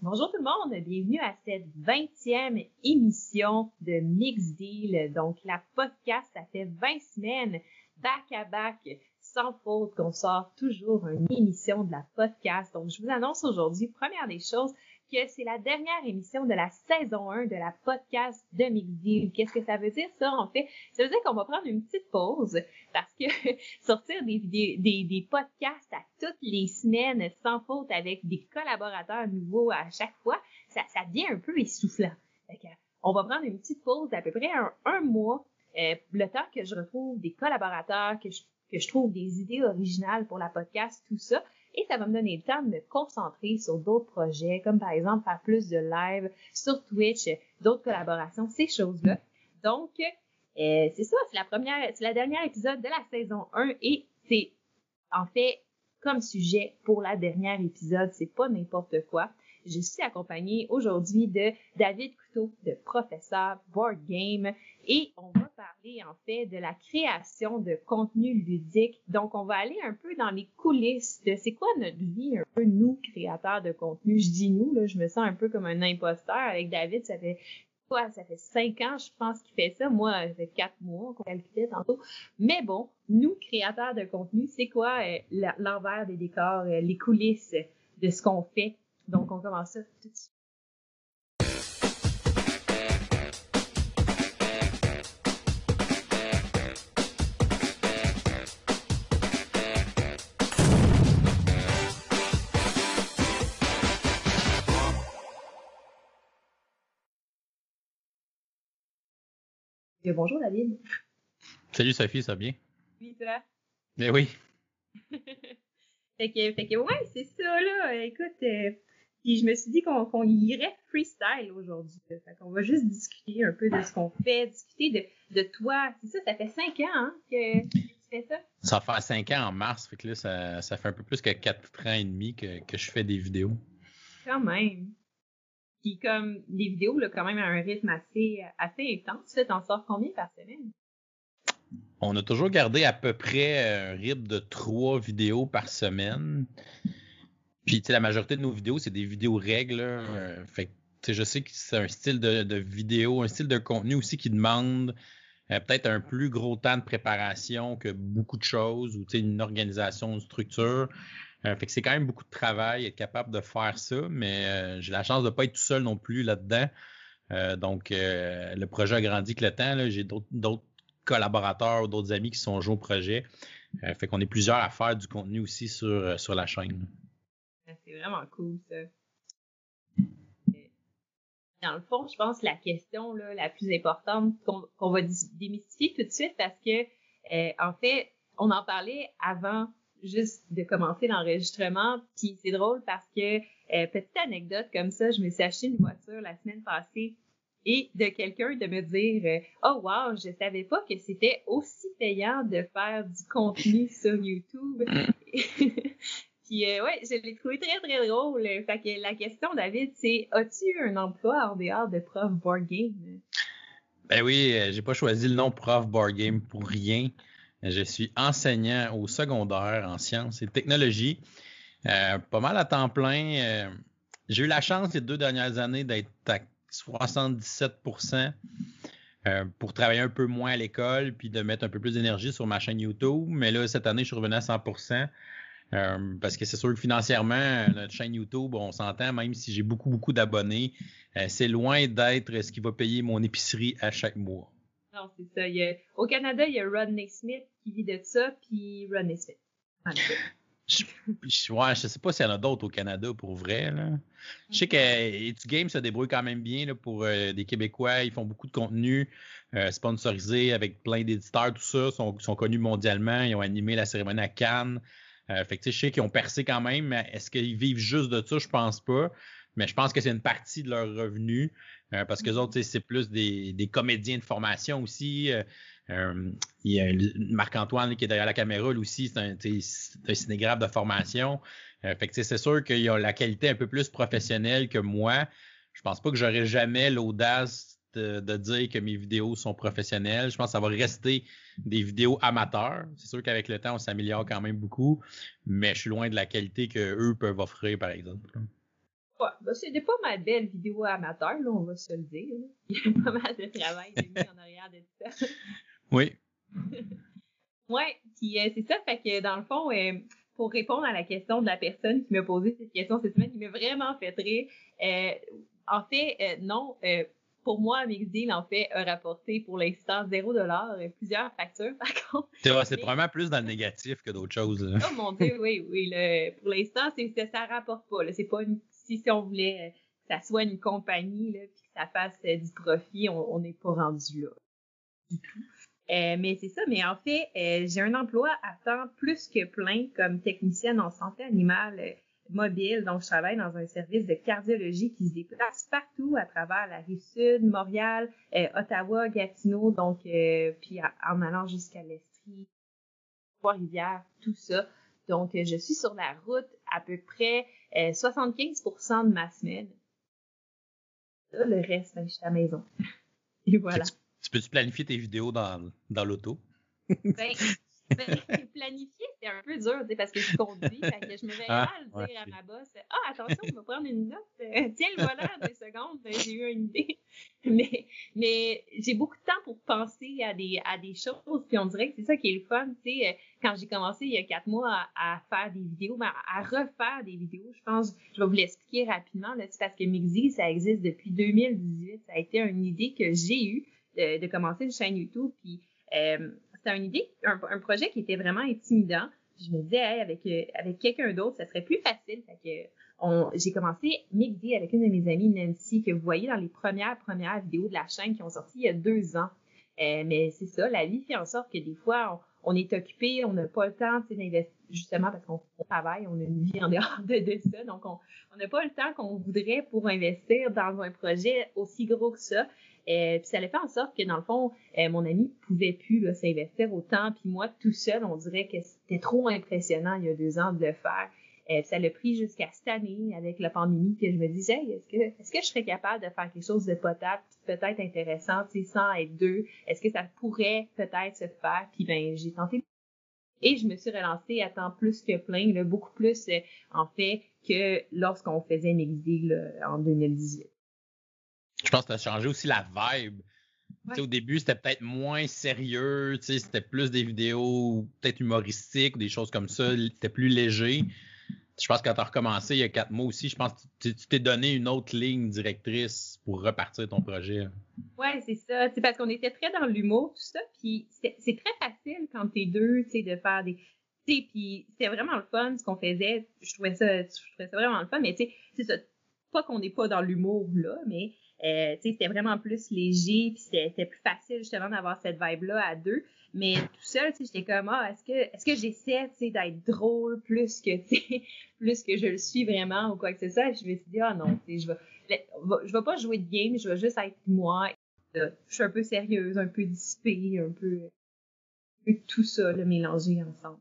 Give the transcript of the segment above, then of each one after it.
Bonjour tout le monde, bienvenue à cette 20e émission de Mix Deal. Donc, la podcast, ça fait 20 semaines, back à back, sans faute, qu'on sort toujours une émission de la podcast. Donc, je vous annonce aujourd'hui, première des choses, que c'est la dernière émission de la saison 1 de la podcast de Mixdeal. Qu'est-ce que ça veut dire, ça, en fait? Ça veut dire qu'on va prendre une petite pause parce que sortir des, des, des, podcasts à toutes les semaines sans faute avec des collaborateurs nouveaux à chaque fois, ça, ça devient un peu essoufflant. on va prendre une petite pause d'à peu près un, mois, euh, le temps que je retrouve des collaborateurs, que je, que je trouve des idées originales pour la podcast, tout ça et ça va me donner le temps de me concentrer sur d'autres projets, comme par exemple faire plus de live sur Twitch, d'autres collaborations, ces choses-là. Donc, euh, c'est ça, c'est la première, c'est la dernière épisode de la saison 1 et c'est en fait comme sujet pour la dernière épisode, c'est pas n'importe quoi. Je suis accompagnée aujourd'hui de David Couteau, de professeur Board Game, et on va parler en fait de la création de contenu ludique. Donc, on va aller un peu dans les coulisses de c'est quoi notre vie, un peu nous, créateurs de contenu. Je dis nous, là, je me sens un peu comme un imposteur. Avec David, ça fait quoi? Ça fait cinq ans, je pense, qu'il fait ça. Moi, ça fait quatre mois qu'on calculait tantôt. Mais bon, nous, créateurs de contenu, c'est quoi euh, l'envers des décors, euh, les coulisses de ce qu'on fait donc, on commence ça tout de suite. bonjour David. Salut Sophie, ça va bien? Oui, toi? Mais oui. fait que, fait que ouais, c'est ça là. Écoute, euh, puis je me suis dit qu'on irait freestyle aujourd'hui. Fait qu'on va juste discuter un peu de ce qu'on fait, discuter de, de toi. C'est ça, ça fait cinq ans hein, que tu fais ça? Ça fait cinq ans en mars, fait que là, ça, ça fait un peu plus que quatre ans et demi que, que je fais des vidéos. Quand même. Puis comme des vidéos, là, quand même à un rythme assez, assez intense. Tu t'en sors combien par semaine? On a toujours gardé à peu près un rythme de trois vidéos par semaine. Puis, tu sais, la majorité de nos vidéos, c'est des vidéos règles. Euh, fait tu sais, je sais que c'est un style de, vidéo, un style de contenu aussi qui demande euh, peut-être un plus gros temps de préparation que beaucoup de choses ou tu sais, une organisation, une structure. Euh, fait que c'est quand même beaucoup de travail être capable de faire ça, mais j'ai la chance de ne pas être tout seul non plus là-dedans. donc, le projet a grandi avec le temps. J'ai d'autres collaborateurs ou d'autres amis qui sont joués au projet. fait qu'on est plusieurs à faire du contenu aussi sur, sur la chaîne. C'est vraiment cool, ça. Dans le fond, je pense que la question là, la plus importante qu'on va démystifier tout de suite parce que, euh, en fait, on en parlait avant juste de commencer l'enregistrement. Puis c'est drôle parce que, euh, petite anecdote comme ça, je me suis acheté une voiture la semaine passée et de quelqu'un de me dire euh, Oh wow, je savais pas que c'était aussi payant de faire du contenu sur YouTube. Euh, ouais, je l'ai trouvé très très drôle. La question, David, c'est as-tu un emploi en dehors de prof board game? Ben oui, euh, j'ai pas choisi le nom prof board game pour rien. Je suis enseignant au secondaire en sciences et technologies. Euh, pas mal à temps plein. j'ai eu la chance les deux dernières années d'être à 77% pour travailler un peu moins à l'école puis de mettre un peu plus d'énergie sur ma chaîne YouTube. Mais là, cette année, je suis revenu à 100 euh, parce que c'est sûr que financièrement, notre chaîne YouTube, on s'entend, même si j'ai beaucoup, beaucoup d'abonnés, euh, c'est loin d'être ce qui va payer mon épicerie à chaque mois. Non, c'est ça. au Canada, il y a Rodney Smith qui vit de ça, puis Rodney Smith. Je, je, sais pas s'il y en a d'autres au Canada pour vrai. Là. Je sais que It's Game se débrouille quand même bien là, pour euh, des Québécois. Ils font beaucoup de contenu sponsorisé avec plein d'éditeurs, tout ça. Ils sont, sont, connus mondialement. Ils ont animé la cérémonie à Cannes. Euh, fait que, je sais qu'ils ont percé quand même, mais est-ce qu'ils vivent juste de ça? Je pense pas. Mais je pense que c'est une partie de leur revenu. Euh, parce que les autres, c'est plus des, des, comédiens de formation aussi. Euh, euh il y a Marc-Antoine qui est derrière la caméra, lui aussi, c'est un, un, cinégraphe de formation. fait que c'est sûr qu'il a la qualité un peu plus professionnelle que moi. Je pense pas que j'aurais jamais l'audace de, dire que mes vidéos sont professionnelles. Je pense que ça va rester des vidéos amateurs. C'est sûr qu'avec le temps, on s'améliore quand même beaucoup, mais je suis loin de la qualité qu'eux peuvent offrir, par exemple. Ouais, c'était pas ma belle vidéo amateur, là, on va se le dire. Il y a pas mal de travail mis en arrière de tout ça. Oui. ouais, puis euh, c'est ça, fait que dans le fond, euh, pour répondre à la question de la personne qui m'a posé cette question cette semaine, qui m'a vraiment fait rire, euh, en fait, non, pour moi, Mixdeal, en fait, a rapporté pour l'instant 0$, et plusieurs factures, par contre. C'est Mais- probablement plus dans le négatif que d'autres choses. là. Oh mon Dieu, oui, oui. pour l'instant, c'est, ça, ça rapporte pas. C'est pas une, si, si on voulait euh, que ça soit une compagnie, là, puis que ça fasse euh, du profit, on n'est pas rendu là. Du tout. Euh, mais c'est ça, mais en fait, euh, j'ai un emploi à temps plus que plein comme technicienne en santé animale mobile. Donc, je travaille dans un service de cardiologie qui se déplace partout à travers la rive sud, Montréal, euh, Ottawa, Gatineau, donc euh, puis à- en allant jusqu'à l'Estrie, Trois-Rivières, tout ça. Donc, euh, je suis sur la route à peu près euh, 75% de ma semaine. Le reste, ben, je suis à la maison. Et voilà. Tu, tu peux-tu planifier tes vidéos dans, dans l'auto? Ben, ben, planifier, c'est un peu dur, tu sais, parce que je conduis, que je me verrais Ah, mal dire à ma boss, ah, attention, on va prendre une note, euh, tiens le volant deux secondes, ben, j'ai eu une idée. Mais, mais j'ai beaucoup de temps pour penser à des, à des choses, puis on dirait que c'est ça qui est le fun, tu sais, euh, quand j'ai commencé il y a quatre mois à, à faire des vidéos, ben, à refaire des vidéos, je pense, je vais vous l'expliquer rapidement, là, c'est parce que Mixi, ça existe depuis 2018, ça a été une idée que j'ai eue de, de commencer une chaîne YouTube, puis euh, c'était une idée, un, projet qui était vraiment intimidant. Je me disais, hey, avec, euh, avec quelqu'un d'autre, ça serait plus facile. Fait j'ai commencé Mixi avec une de mes amies, Nancy, que vous voyez dans les premières, premières vidéos de la chaîne qui ont sorti il y a deux ans. Euh, mais c'est ça, la vie fait en sorte que des fois, on, est occupé, on n'a pas le temps d'investir, justement parce qu'on on travaille, on a une vie en dehors de, ça. Donc, on on n'a pas le temps qu'on voudrait pour investir dans un projet aussi gros que ça. Euh, puis ça a fait en sorte que, dans le fond, euh, mon ami pouvait plus s'investir autant. Puis moi, tout seul, on dirait que c'était trop impressionnant il y a deux ans de le faire. Euh, ça l'a pris jusqu'à cette année avec la pandémie que je me disais, hey, est-ce que est-ce que je serais capable de faire quelque chose de potable, peut-être intéressant, sans être deux? Est-ce que ça pourrait peut-être se faire? Puis ben j'ai tenté et je me suis relancée à temps plus que plein, là, beaucoup plus euh, en fait que lorsqu'on faisait MixD là, en 2018. Je pense que tu as changé aussi la vibe. Ouais. Au début, c'était peut-être moins sérieux, c'était plus des vidéos peut-être humoristiques, des choses comme ça, c'était plus léger. Je pense que quand tu as recommencé il y a quatre mois aussi, je pense que tu t'es donné une autre ligne directrice pour repartir ton projet. Ouais, c'est ça. C'est parce qu'on était très dans l'humour, tout ça. Puis c'est c'est très facile quand t'es deux, tu sais, de faire des. Tu sais, puis c'était vraiment le fun ce qu'on faisait. Je trouvais ça, je trouvais ça vraiment le fun. Mais tu sais, c'est ça. Pas qu'on n'est pas dans l'humour là, mais euh, c'était vraiment plus léger. Puis c'était plus facile justement d'avoir cette vibe là à deux. Mais tout seul, j'étais comme ah, est-ce que est-ce que j'essaie, d'être drôle plus que plus que je le suis vraiment ou quoi que ce soit? Je me suis dit ah non, je vais je vais pas jouer de game, je vais juste être moi euh, je suis un peu sérieuse, un peu dissipée, un peu, tout ça là, mélangé ensemble.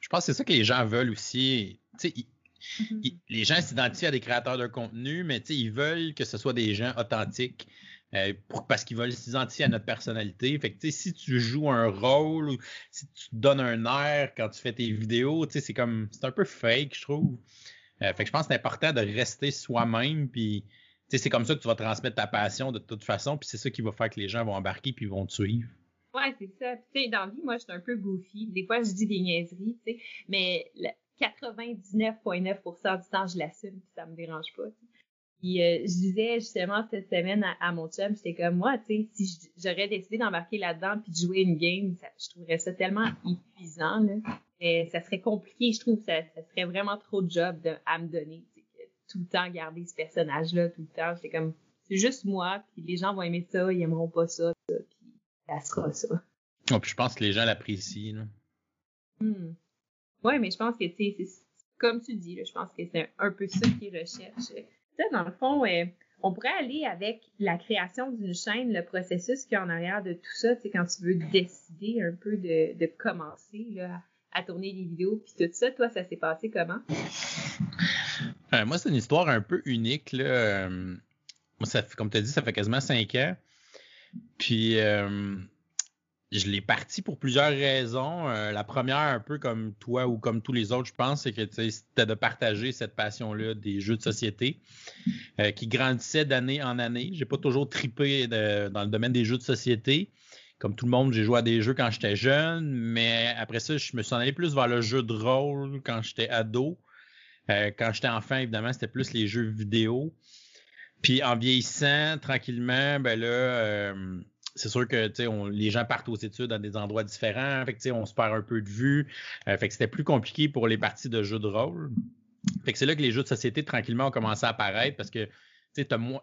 Je pense que c'est ça que les gens veulent aussi. Mhm. ils- les gens s'identifient à des créateurs de contenu, mais ils veulent que ce soit des gens authentiques. euh, pour- parce qu'ils veulent s'identifier à notre personnalité. Fait que, si tu joues un rôle ou si tu donnes un air quand tu fais tes vidéos, c'est comme, c'est un peu fake, je trouve. Euh, fait que je pense que c'est important de rester soi-même, puis, c'est comme ça que tu vas transmettre ta passion de toute façon, puis c'est ça qui va faire que les gens vont embarquer puis vont te suivre. Ouais, c'est ça. Puis, Tu sais, dans la vie, moi, je suis un peu goofy. Des fois, je dis des niaiseries, tu sais, mais 99,9% du temps, je l'assume, puis ça me dérange pas. Puis euh, je disais justement cette semaine à, à mon chum, j'étais comme moi, tu sais, si j'aurais décidé d'embarquer là-dedans puis de jouer une game, ça- je trouverais ça tellement épuisant, là. Et ça serait compliqué, je trouve, ça, ça serait vraiment trop de job de, à me donner, tout le temps garder ce personnage-là, tout le temps. C'est comme, c'est juste moi, puis les gens vont aimer ça, ils aimeront pas ça, ça puis ça sera ça. Oh, puis je pense que les gens l'apprécient. là. Hmm. Ouais, mais je pense que, tu sais, c'est comme tu dis, je pense que c'est un, peu ça qu'ils recherchent. Dans le fond, euh, on pourrait aller avec la création d'une chaîne, le processus qu'il y a en arrière de tout ça, tu sais, quand tu veux décider un peu de, commencer à tourner des vidéos, puis tout ça, toi, ça s'est passé comment? Euh, moi, c'est une histoire un peu unique. Là. Euh, moi, ça comme tu as dit, ça fait quasiment cinq ans. Puis, je l'ai parti pour plusieurs raisons. Euh, la première, un peu comme toi ou comme tous les autres, je pense, c'est que c'était de partager cette passion-là des jeux de société euh, qui grandissait d'année en année. J'ai pas toujours tripé dans le domaine des jeux de société. Comme tout le monde, j'ai joué à des jeux quand j'étais jeune, mais après ça, je me suis en allé plus vers le jeu de rôle quand j'étais ado. Euh, quand j'étais enfant, évidemment, c'était plus les jeux vidéo. Puis en vieillissant, tranquillement, ben là, c'est sûr que on, les gens partent aux études dans des endroits différents. Fait que, on se perd un peu de vue. Euh, fait que c'était plus compliqué pour les parties de jeux de rôle. Fait que c'est là que les jeux de société tranquillement ont commencé à apparaître parce que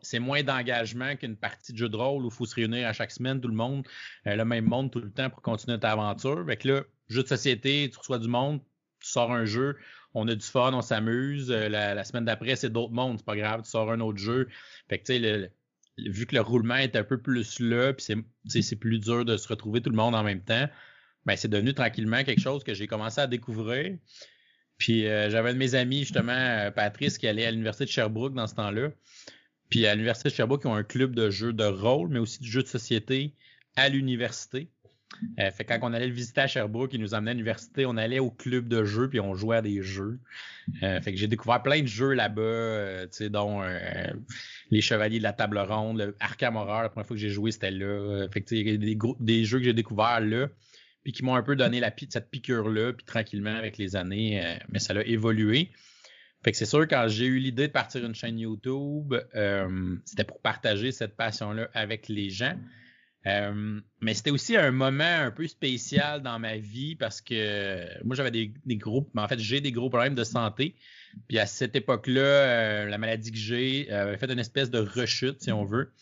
c'est moins d'engagement qu'une partie de jeu de rôle où il faut se réunir à chaque semaine, tout le monde, euh, le même monde tout le temps pour continuer ta aventure. Fait que là, jeu de société, tu reçois du monde, tu sors un jeu, on a du fun, on s'amuse. Euh, la, semaine d'après, c'est d'autres mondes, c'est pas grave, tu sors un autre jeu. Fait que tu sais, vu que le roulement est un peu plus là, puis c'est plus dur de se retrouver tout le monde en même temps, ben c'est devenu tranquillement quelque chose que j'ai commencé à découvrir. Puis euh, j'avais un de mes amis, justement, euh, Patrice, qui allait à l'Université de Sherbrooke dans ce temps-là. Puis à l'Université de Sherbrooke, ils ont un club de jeux de rôle, mais aussi de jeux de société à l'université. Euh, fait quand on allait le visiter à Sherbrooke, il nous emmenait à l'université, on allait au club de jeux puis on jouait à des jeux. Euh, fait que j'ai découvert plein de jeux là-bas, euh, dont les Chevaliers de la Table Ronde, le Arkham Horror, la première fois que j'ai joué, c'était là. fait que des, des jeux que j'ai découverts là, puis qui m'ont un peu donné la, cette piqûre-là, puis tranquillement avec les années, mais ça a évolué. Fait que c'est sûr, quand j'ai eu l'idée de partir une chaîne YouTube, c'était pour partager cette passion-là avec les gens. Euh, mais c'était aussi un moment un peu spécial dans ma vie parce que moi j'avais des, des gros, en fait j'ai des gros problèmes de santé. Puis à cette époque-là, euh, la maladie que j'ai euh, avait fait une espèce de rechute, si on veut.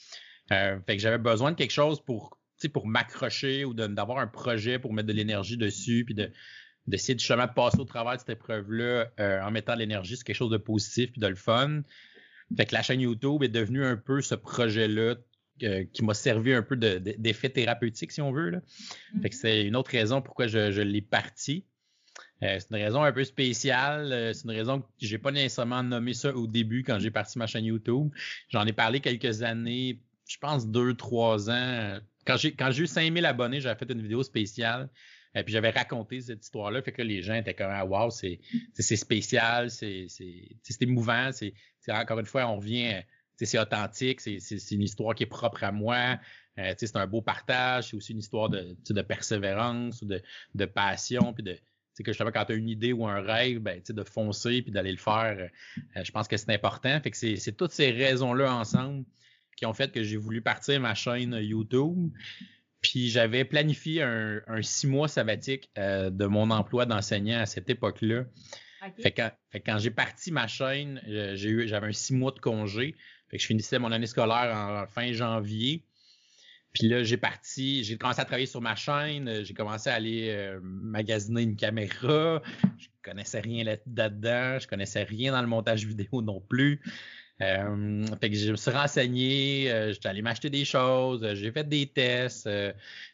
fait que j'avais besoin de quelque chose pour, pour m'accrocher ou d'avoir un projet pour mettre de l'énergie dessus, puis de d'essayer de justement passer au travers de cette épreuve-là en mettant de l'énergie sur quelque chose de positif puis de le fun. Fait que la chaîne YouTube est devenue un peu ce projet-là qui m'a servi un peu d'effet thérapeutique, si on veut. Là. Fait que mm-hmm. c'est une autre raison pourquoi je, l'ai parti. Euh, c'est une raison un peu spéciale. Euh, c'est une raison que j'ai pas nécessairement nommé ça au début quand j'ai parti ma chaîne YouTube. J'en ai parlé quelques années, je pense deux, trois ans. Quand j'ai quand j'ai eu 5000 abonnés, j'avais fait une vidéo spéciale. Et euh, puis j'avais raconté cette histoire-là, fait que les gens étaient comme ah, wow, c'est c'est spécial, c'est c'est émouvant, c'est encore une fois on revient c'est authentique, c'est une histoire qui est propre à moi. Euh, c'est un beau partage, c'est aussi une histoire de, de persévérance ou de, de passion, puis de que justement quand tu as une idée ou un rêve, ben, de foncer puis d'aller le faire, euh, je pense que c'est important. Fait que c'est toutes ces raisons-là ensemble qui ont fait que j'ai voulu partir ma chaîne YouTube. Puis j'avais planifié un, six mois sabbatique euh, de mon emploi d'enseignant à cette époque-là. Fait, que, quand j'ai parti ma chaîne, j'ai eu j'avais un six mois de congé. Fait que je finissais mon année scolaire en fin janvier. Puis là, j'ai parti, j'ai commencé à travailler sur ma chaîne, j'ai commencé à aller euh, magasiner une caméra. Je connaissais rien là-dedans, je connaissais rien dans le montage vidéo non plus. Euh, fait que je me suis renseigné, euh, j'étais allé m'acheter des choses, j'ai fait des tests,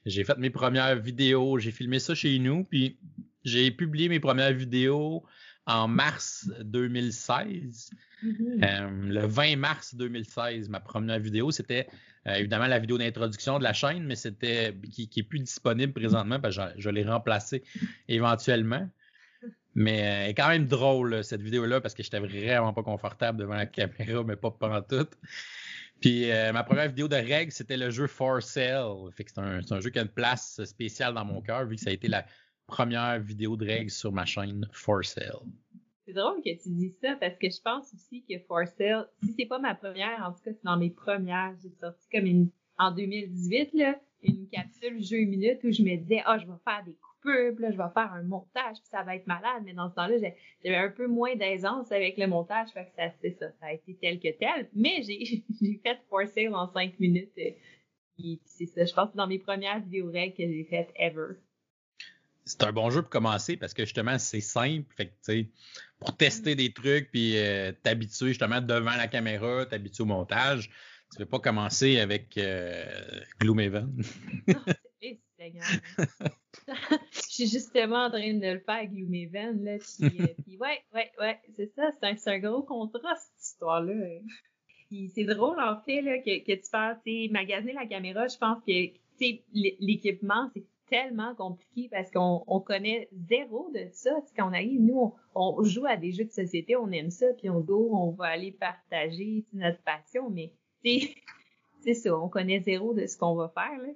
j'ai fait mes premières vidéos, j'ai filmé ça chez nous, puis j'ai publié mes premières vidéos en mars 2016. Mm-hmm. Euh, le 20 mars 2016, ma première vidéo, c'était euh, évidemment la vidéo d'introduction de la chaîne, mais c'était qui, qui est plus disponible présentement parce que je, l'ai remplacée éventuellement. Mais euh, elle est quand même drôle, cette vidéo-là, parce que j'étais vraiment pas confortable devant la caméra, mais pas pendant tout. Puis ma première vidéo de règles, c'était le jeu For Sale. c'est un, un, jeu qui a une place spéciale dans mon cœur, vu que ça a été la première vidéo de règles sur ma chaîne For Sale. C'est drôle que tu dis ça parce que je pense aussi que For Sale, si c'est pas ma première, en tout cas c'est dans mes premières, j'ai sorti comme une en 2018 là, une capsule jeu minute où je me disais ah je vais faire des coupures, je vais faire un montage, puis ça va être malade, mais dans ce temps-là j'avais un peu moins d'aisance avec le montage, que ça c'est ça, ça a été tel que tel, mais j'ai fait For Sale en 5 minutes. Euh, et, c'est ça, je pense que c'est dans mes premières vidéos règles que j'ai faites ever c'est un bon jeu pour commencer parce que justement, c'est simple. Fait que, pour tester des trucs puis euh, t'habituer justement devant la caméra, t'habituer au montage, tu ne veux pas commencer avec euh, Gloomhaven. je suis justement en train de le faire avec Gloomhaven. Là, puis, euh, puis ouais, ouais, ouais, c'est ça. C'est un, un, gros contraste, cette histoire-là. Puis c'est drôle, en fait, là, que, que tu fasses magasiner la caméra. Je pense que l'équipement, c'est tellement compliqué parce qu'on on connaît zéro de ça. quand on arrive, nous, on, joue à des jeux de société, on aime ça, puis on go, on va aller partager notre passion, mais c'est ça, on connaît zéro de ce qu'on va faire. Là.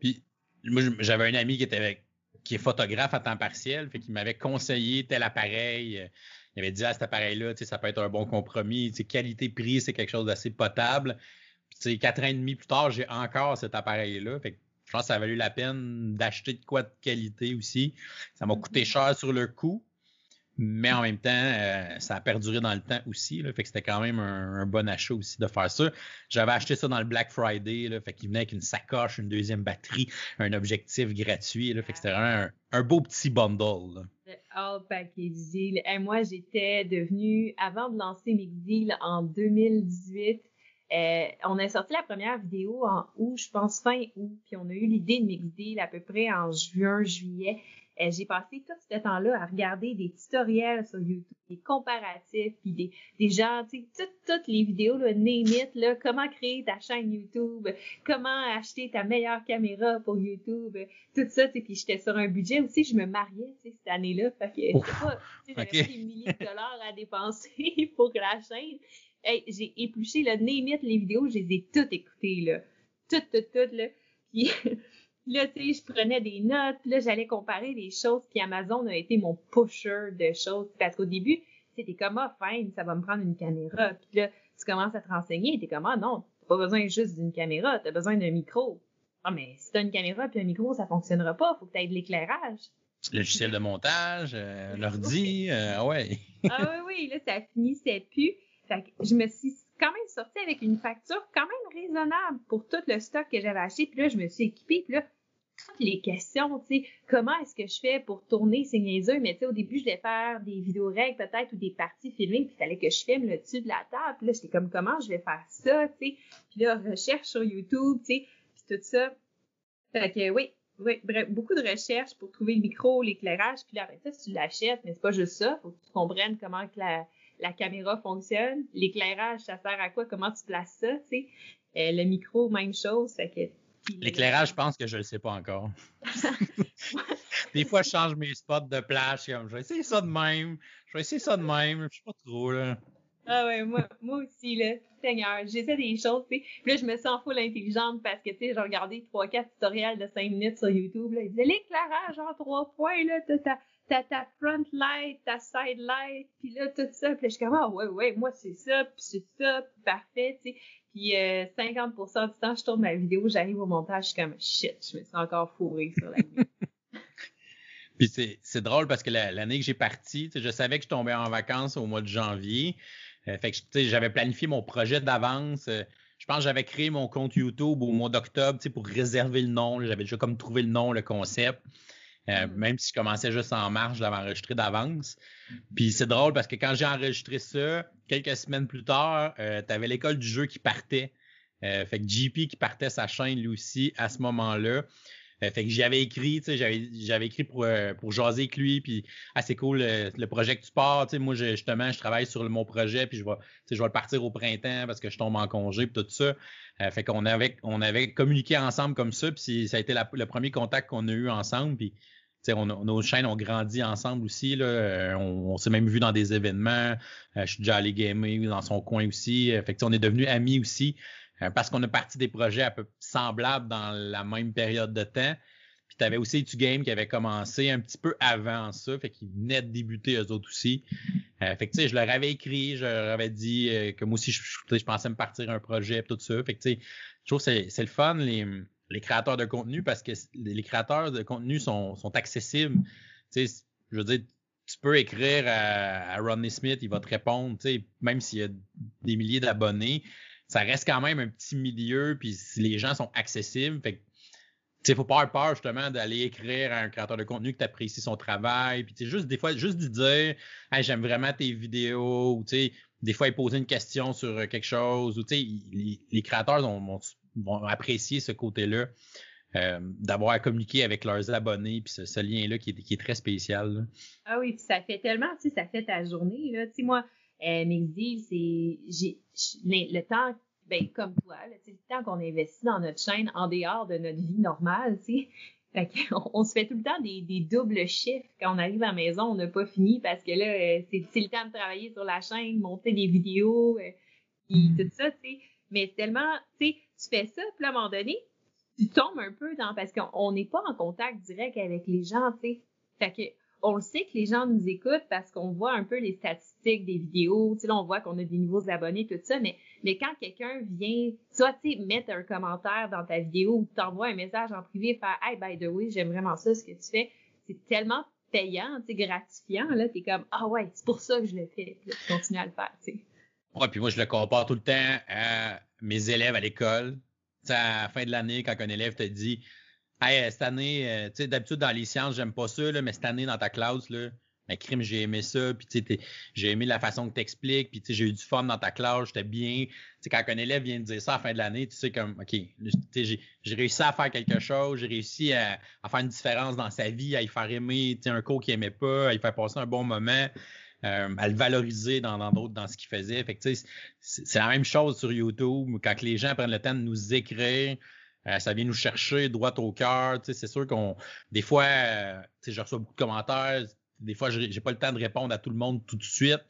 Puis, moi, j'avais un ami qui était qui est photographe à temps partiel, fait qu'il m'avait conseillé tel appareil. Euh, il avait dit ah, cet appareil-là, ça peut être un bon compromis. Qualité-prix, c'est quelque chose d'assez potable. Puis, quatre ans et demi plus tard, j'ai encore cet appareil-là. Je pense que ça a valu la peine d'acheter de quoi de qualité aussi. Ça m'a coûté mm-hmm. cher sur le coup, mais en même temps, euh, ça a perduré dans le temps aussi. Là, fait que c'était quand même un, bon achat aussi de faire ça. J'avais acheté ça dans le Black Friday. Là, fait qu'il venait avec une sacoche, une deuxième batterie, un objectif gratuit. Là, fait que c'était vraiment un, beau petit bundle. Là. All Package Deal. Et moi, j'étais devenue, avant de lancer Mixdeal en 2018, euh, on a sorti la première vidéo en août, je pense fin août, puis on a eu l'idée de Mixdeal à peu près en juin, juillet. Euh, j'ai passé tout ce temps-là à regarder des tutoriels sur YouTube, des comparatifs, puis des, des gens, tu sais, toutes, toutes les vidéos, là, name it, là, comment créer ta chaîne YouTube, comment acheter ta meilleure caméra pour YouTube, tout ça, tu sais, puis j'étais sur un budget aussi, je me mariais, tu sais, cette année-là, fait que pas, j'avais des milliers de dollars à dépenser pour la chaîne. Hey, j'ai épluché, là, name it, les vidéos, je les ai toutes écoutées, là. Toutes, toutes, toutes, là. Puis là, tu sais, je prenais des notes, là, j'allais comparer les choses, puis Amazon a été mon pusher de choses. Parce qu'au début, c'était comme, ah, fine, ça va me prendre une caméra. Puis là, tu commences à te renseigner, t'es comme, ah non, t'as pas besoin juste d'une caméra, t'as besoin d'un micro. Ah, mais si t'as une caméra puis un micro, ça fonctionnera pas, faut que t'aies de l'éclairage. Logiciel de montage, euh, l'ordi, euh, ouais. ah oui, oui, là, ça finissait plus. Fait que je me suis quand même sortie avec une facture quand même raisonnable pour tout le stock que j'avais acheté. Puis là, je me suis équipée. Puis là, toutes les questions, tu sais, comment est-ce que je fais pour tourner ces niaiseux? Mais tu sais, au début, je devais faire des vidéos règles peut-être ou des parties filmées, puis il fallait que je filme le dessus de la table. Puis là, j'étais comme, comment je vais faire ça, tu sais? Puis là, recherche sur YouTube, tu sais, puis tout ça. Fait que oui, oui, bref, beaucoup de recherches pour trouver le micro, l'éclairage, puis là, après ça, tu l'achètes, mais c'est pas juste ça, faut que tu comprennes comment que la, la caméra fonctionne, l'éclairage, ça sert à quoi, comment tu places ça, tu sais? Euh, le micro, même chose, fait que L'éclairage, je pense que je le sais pas encore. Des fois, je change mes spots de plage. Comme, je vais essayer ça de même. Je vais essayer ça de même. Je sais pas trop, là. Ah ouais, moi, moi aussi, là. Seigneur, j'essaie des choses, tu sais. Puis là, je me sens full intelligente parce que, tu sais, j'ai regardé trois, quatre tutoriels de cinq minutes sur YouTube, là. Ils disaient l'éclairage en trois points, là. T'as ta, ta front light, ta side light, puis là, tout ça. Puis là, je suis comme, ah ouais, ouais, moi, c'est ça, puis c'est ça, puis parfait, tu sais. Puis 50% euh, du temps, je tourne ma vidéo, j'arrive au montage, je suis comme shit, je me suis encore fourré sur la vidéo. Puis c'est drôle parce que l'année que j'ai parti, je savais que je tombais en vacances au mois de janvier. Euh, fait que j'avais planifié mon projet d'avance. Euh, je pense que j'avais créé mon compte YouTube au mois d'octobre pour réserver le nom. J'avais déjà comme trouvé le nom, le concept. Euh, mm. Même si je commençais juste en marche, je l'avais enregistré d'avance. Puis c'est drôle parce que quand j'ai enregistré ça, quelques semaines plus tard, euh, tu avais l'école du jeu qui partait. Euh, fait que JP qui partait sa chaîne lui aussi à ce moment-là. fait que j'avais écrit, tu sais, j'avais, j'avais écrit pour, pour jaser avec lui, puis ah c'est cool le, projet que tu pars, tu sais, moi justement je travaille sur mon projet, puis je vais, je vais le partir au printemps parce que je tombe en congé, puis tout ça. fait qu'on avait, on avait communiqué ensemble comme ça, puis ça a été le premier contact qu'on a eu ensemble, puis nos chaînes ont grandi ensemble aussi. Là. Euh, on, s'est même vu dans des événements. Euh, je suis déjà allé gamer dans son coin aussi. Euh, fait on est devenus amis aussi parce qu'on a parti des projets un peu semblables dans la même période de temps. Puis tu avais aussi Tu Game qui avait commencé un petit peu avant ça, fait qu'ils venaient de débuter eux autres aussi. fait que je leur avais écrit, je leur avais dit que moi aussi je, je, pensais me partir un projet et tout ça. Fait que je trouve que c'est le fun les les créateurs de contenu parce que les créateurs de contenu sont, sont accessibles. Tu sais, je veux dire, tu peux écrire à, Rodney Smith, il va te répondre, tu sais, même s'il y a des milliers d'abonnés, ça reste quand même un petit milieu, puis les gens sont accessibles, fait sais, faut pas avoir peur justement d'aller écrire à un créateur de contenu que tu apprécies son travail, puis juste des fois, juste de dire, hey, j'aime vraiment tes vidéos, ou des fois, il poser une question sur quelque chose, ou sais, les, créateurs ont, vont apprécier ce côté-là. Euh, d'avoir à communiquer avec leurs abonnés, puis ce, lien-là qui, est, très spécial. Ah oui, puis ça fait tellement, tu sais, ça fait ta journée. Là. Tu sais, moi, euh, c'est j'ai le temps ben, comme toi, là, le temps qu'on investit dans notre chaîne en dehors de notre vie normale, tu sais. Fait on, on, se fait tout le temps des, des, doubles chiffres. Quand on arrive à la maison, on n'a pas fini parce que là, euh, c'est le temps de travailler sur la chaîne, monter des vidéos, et euh, tout ça, tu sais. Mais tellement, tu sais, tu fais ça, puis à un moment donné, tu tombes un peu dans, parce qu'on n'est pas en contact direct avec les gens, tu sais. Fait que, on le sait que les gens nous écoutent parce qu'on voit un peu les statistiques des vidéos, tu sais, là, on voit qu'on a des nouveaux abonnés, tout ça, mais, mais quand quelqu'un vient, soit, tu sais, mettre un commentaire dans ta vidéo ou t'envoie un message en privé, faire, hey, by the way, j'aime vraiment ça, ce que tu fais, c'est tellement payant, tu sais, gratifiant, là, t'es comme, ah ouais, c'est pour ça que je le fais, puis tu continues à le faire, tu sais. Ouais, puis moi, je le compare tout le temps à mes élèves à l'école. à la fin de l'année, quand un élève te dit Hey, cette année, euh, tu sais, d'habitude dans les sciences, j'aime pas ça, là, mais cette année dans ta classe, là, ben, crime, j'ai aimé ça, puis tu sais, j'ai aimé la façon que tu expliques, puis tu sais, j'ai eu du fun dans ta classe, j'étais bien. Tu sais, quand un élève vient de dire ça à la fin de l'année, tu sais, comme, OK, j'ai réussi à faire quelque chose, j'ai réussi à, faire une différence dans sa vie, à y faire aimer, tu sais, un cours qu'il aimait pas, à y faire passer un bon moment. Euh, à le valoriser dans d'autres dans, ce qu'il faisait. Fait c'est la même chose sur YouTube. Quand les gens prennent le temps de nous écrire, euh, ça vient nous chercher droit au cœur. C'est sûr qu'on. Des fois, euh, je reçois beaucoup de commentaires. Des fois, j'ai pas le temps de répondre à tout le monde tout de suite.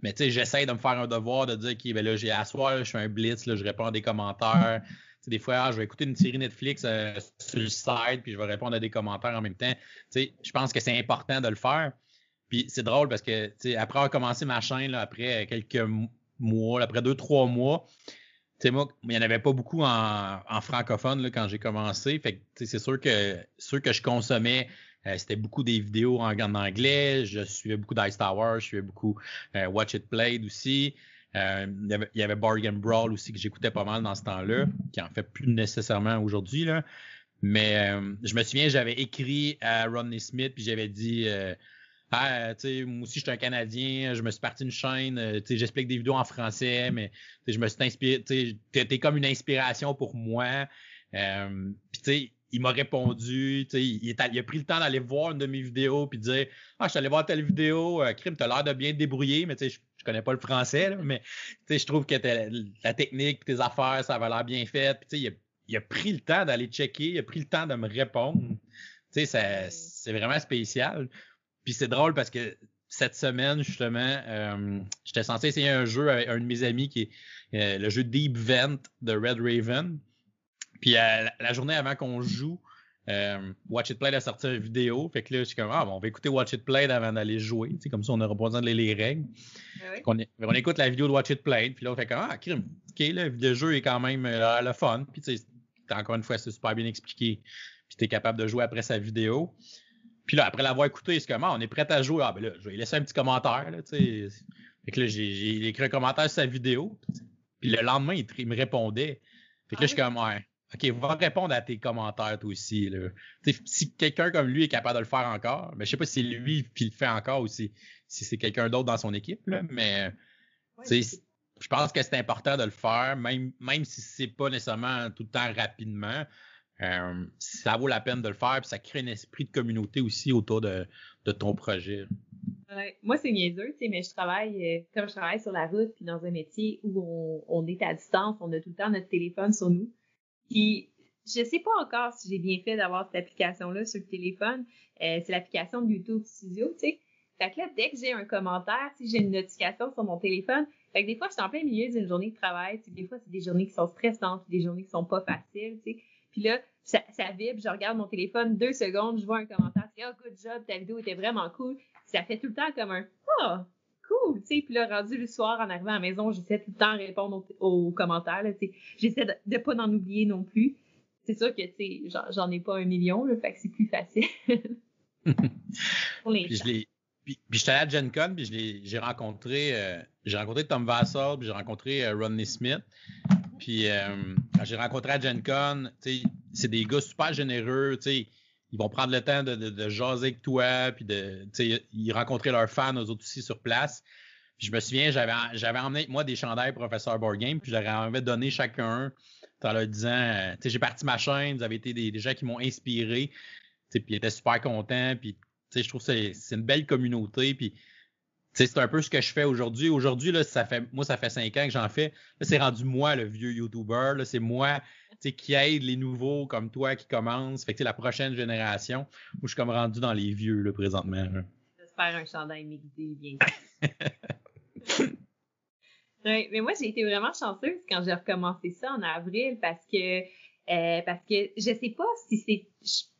Mais j'essaie de me faire un devoir de dire OK, ben là, j'ai à soir, je fais un blitz, là, je réponds à des commentaires. des fois, ah, je vais écouter une série Netflix sur le site, puis je vais répondre à des commentaires en même temps. Je pense que c'est important de le faire. Puis c'est drôle parce que après avoir commencé ma chaîne, là, après quelques mois, après deux, trois mois, tu sais, moi, il n'y en avait pas beaucoup en, francophone là, quand j'ai commencé. Fait que c'est sûr que ceux que je consommais, euh, c'était beaucoup des vidéos en, anglais. Je suivais beaucoup d'Ice Tower, je suivais beaucoup euh, Watch It Played aussi. Euh, il, y avait, Bargain Brawl aussi que j'écoutais pas mal dans ce temps-là, qui en fait plus nécessairement aujourd'hui. Là. Mais je me souviens, j'avais écrit à Rodney Smith, puis j'avais dit ah, moi aussi, je suis un Canadien, je me suis parti une chaîne, euh, j'explique des vidéos en français, mais je me suis inspiré, tu es comme une inspiration pour moi. Euh, puis, il m'a répondu, il, il, a pris le temps d'aller voir une de mes vidéos puis dire Ah, je suis allé voir telle vidéo, euh, Crime, t'as l'air de bien te débrouiller, mais tu sais, je, connais pas le français, là, mais je trouve que la technique, tes affaires, ça avait l'air bien fait. Puis, il a, il a pris le temps d'aller checker, il a pris le temps de me répondre. Tu sais, c'est vraiment spécial. Puis c'est drôle parce que cette semaine, justement, euh, j'étais censé essayer un jeu avec un de mes amis qui est euh, le jeu Deep Vent de Red Raven. Puis la journée avant qu'on joue, euh, Watch It Play a sorti une vidéo. Fait que là, je suis comme, ah, bon, on va écouter Watch It Play avant d'aller jouer. Tu sais, comme ça, on aura pas besoin de les règles. Ah on, on, écoute la vidéo de Watch It Play. Puis là, on fait comme, ah, crime. OK, là, le jeu est quand même le fun. Puis tu sais, encore une fois, c'est super bien expliqué. Puis tu es capable de jouer après sa vidéo. Puis là, après l'avoir écouté, c'est comment on est prêt à jouer? Ah ben là, je vais laisser un petit commentaire. Là, sais. fait que là, j'ai écrit un commentaire sur sa vidéo. Puis le lendemain, il, me répondait. Fait que là, je suis comme ouais. OK, va répondre à tes commentaires toi aussi. Là. si quelqu'un comme lui est capable de le faire encore, mais ben, je sais pas si c'est lui qui le fait encore ou si, c'est quelqu'un d'autre dans son équipe, là, mais je pense que c'est important de le faire, même, même si c'est pas nécessairement tout le temps rapidement. Euh, ça vaut la peine de le faire, puis ça crée un esprit de communauté aussi autour de, ton projet. Moi, c'est niaiseux, tu sais, mais je travaille, euh, comme je travaille sur la route, puis dans un métier où on, est à distance, on a tout le temps notre téléphone sur nous. Puis, je sais pas encore si j'ai bien fait d'avoir cette application-là sur le téléphone. Euh, c'est l'application de YouTube Studio, tu sais. Fait que là, dès que j'ai un commentaire, si j'ai une notification sur mon téléphone, fait que des fois, je suis en plein milieu d'une journée de travail, des fois, c'est des journées qui sont stressantes, des journées qui sont pas faciles, tu sais. Puis là, ça, ça, vibre, je regarde mon téléphone deux secondes, je vois un commentaire, c'est « Oh, good job, ta vidéo était vraiment cool ». Ça fait tout le temps comme un « Oh, cool », tu sais. Puis là, rendu le soir, en arrivant à la maison, j'essaie tout le temps de répondre aux, commentaires. J'essaie de, de pas en oublier non plus. C'est sûr que, tu sais, j'en ai pas un million, là, fait que c'est plus facile. Pour les puis, je puis, puis j'étais allé à Gen Con, puis j'ai rencontré, euh, j'ai rencontré Tom Vassar, puis j'ai rencontré euh, Rodney Smith. Puis euh, quand j'ai rencontré à Gen Con, c'est des gars super généreux, ils vont prendre le temps de, jaser avec toi, puis de, ils rencontrer leurs fans, eux autres aussi sur place. Puis je me souviens, j'avais, emmené moi des chandails professeur Board Game, puis je leur avais donné chacun en leur disant, euh, j'ai parti ma chaîne, vous avez été des, gens qui m'ont inspiré, puis ils étaient super contents, puis je trouve que c'est, une belle communauté, puis c'est un peu ce que je fais aujourd'hui. Aujourd'hui, là, ça fait, moi, ça fait cinq ans que j'en fais. Là, c'est rendu moi, le vieux YouTuber. Là, c'est moi, qui aide les nouveaux comme toi qui commencent. Fait que, la prochaine génération, où je suis comme rendu dans les vieux, là, présentement. J'espère un chandail mixé, bien ouais, mais moi, j'ai été vraiment chanceuse quand j'ai recommencé ça en avril parce que, euh, parce que je sais pas si c'est,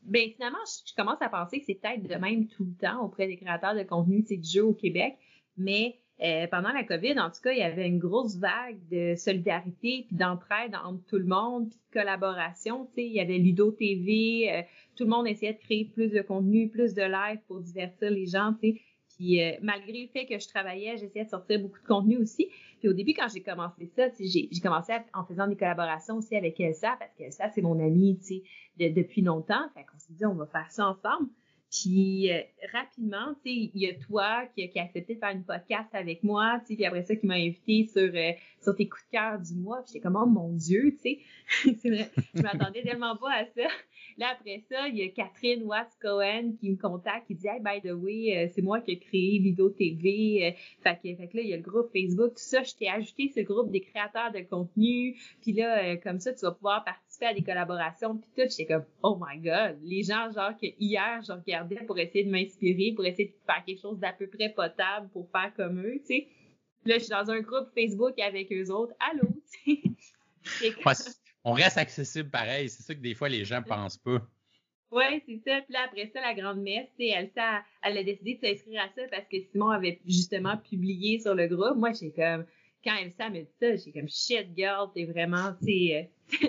ben finalement, je, commence à penser que c'est peut-être de même tout le temps auprès des créateurs de contenu, de jeux au Québec. Mais euh, pendant la COVID, en tout cas, il y avait une grosse vague de solidarité puis d'entraide entre tout le monde, puis de collaboration. Tu sais, il y avait Ludo TV, euh, tout le monde essayait de créer plus de contenu, plus de live pour divertir les gens. Tu sais. Puis euh, malgré le fait que je travaillais, j'essayais de sortir beaucoup de contenu aussi. Puis au début, quand j'ai commencé ça, j'ai commencé en faisant des collaborations aussi avec Elsa, parce qu'Elsa, c'est mon amie, tu sais, depuis longtemps. Fait qu'on s'est dit, on va faire ça ensemble. Puis euh, rapidement, tu sais, il y a toi qui, qui a accepté de faire une podcast avec moi, tu sais, puis après ça, qui m'a invité sur, euh, sur tes coups de cœur du mois. Puis j'étais comme, oh mon Dieu, tu sais, je m'attendais tellement pas à ça. Là, après ça, il y a Catherine Watts-Cohen qui me contacte, qui dit, hey, by the way, euh, c'est moi qui ai créé Vidéo TV. fait, que, fait que là, il y a le groupe Facebook, tout ça, je t'ai ajouté ce groupe des créateurs de contenu. Puis là, comme ça, tu vas pouvoir participer à des collaborations, puis tout, j'étais comme, oh my god, les gens, genre, que hier, je regardais pour essayer de m'inspirer, pour essayer de faire quelque chose d'à peu près potable pour faire comme eux, tu sais. Là, je suis dans un groupe Facebook avec eux autres. Allô, tu sais. on reste accessible pareil, c'est ça que des fois les gens pensent pas. Ouais, c'est ça. Puis là, après ça, la grande messe, elle, ça, elle a décidé de s'inscrire à ça parce que Simon avait justement publié sur le groupe. Moi, j'ai comme, quand Elsa me dit ça, j'ai comme shit girl, t'es vraiment, tu euh,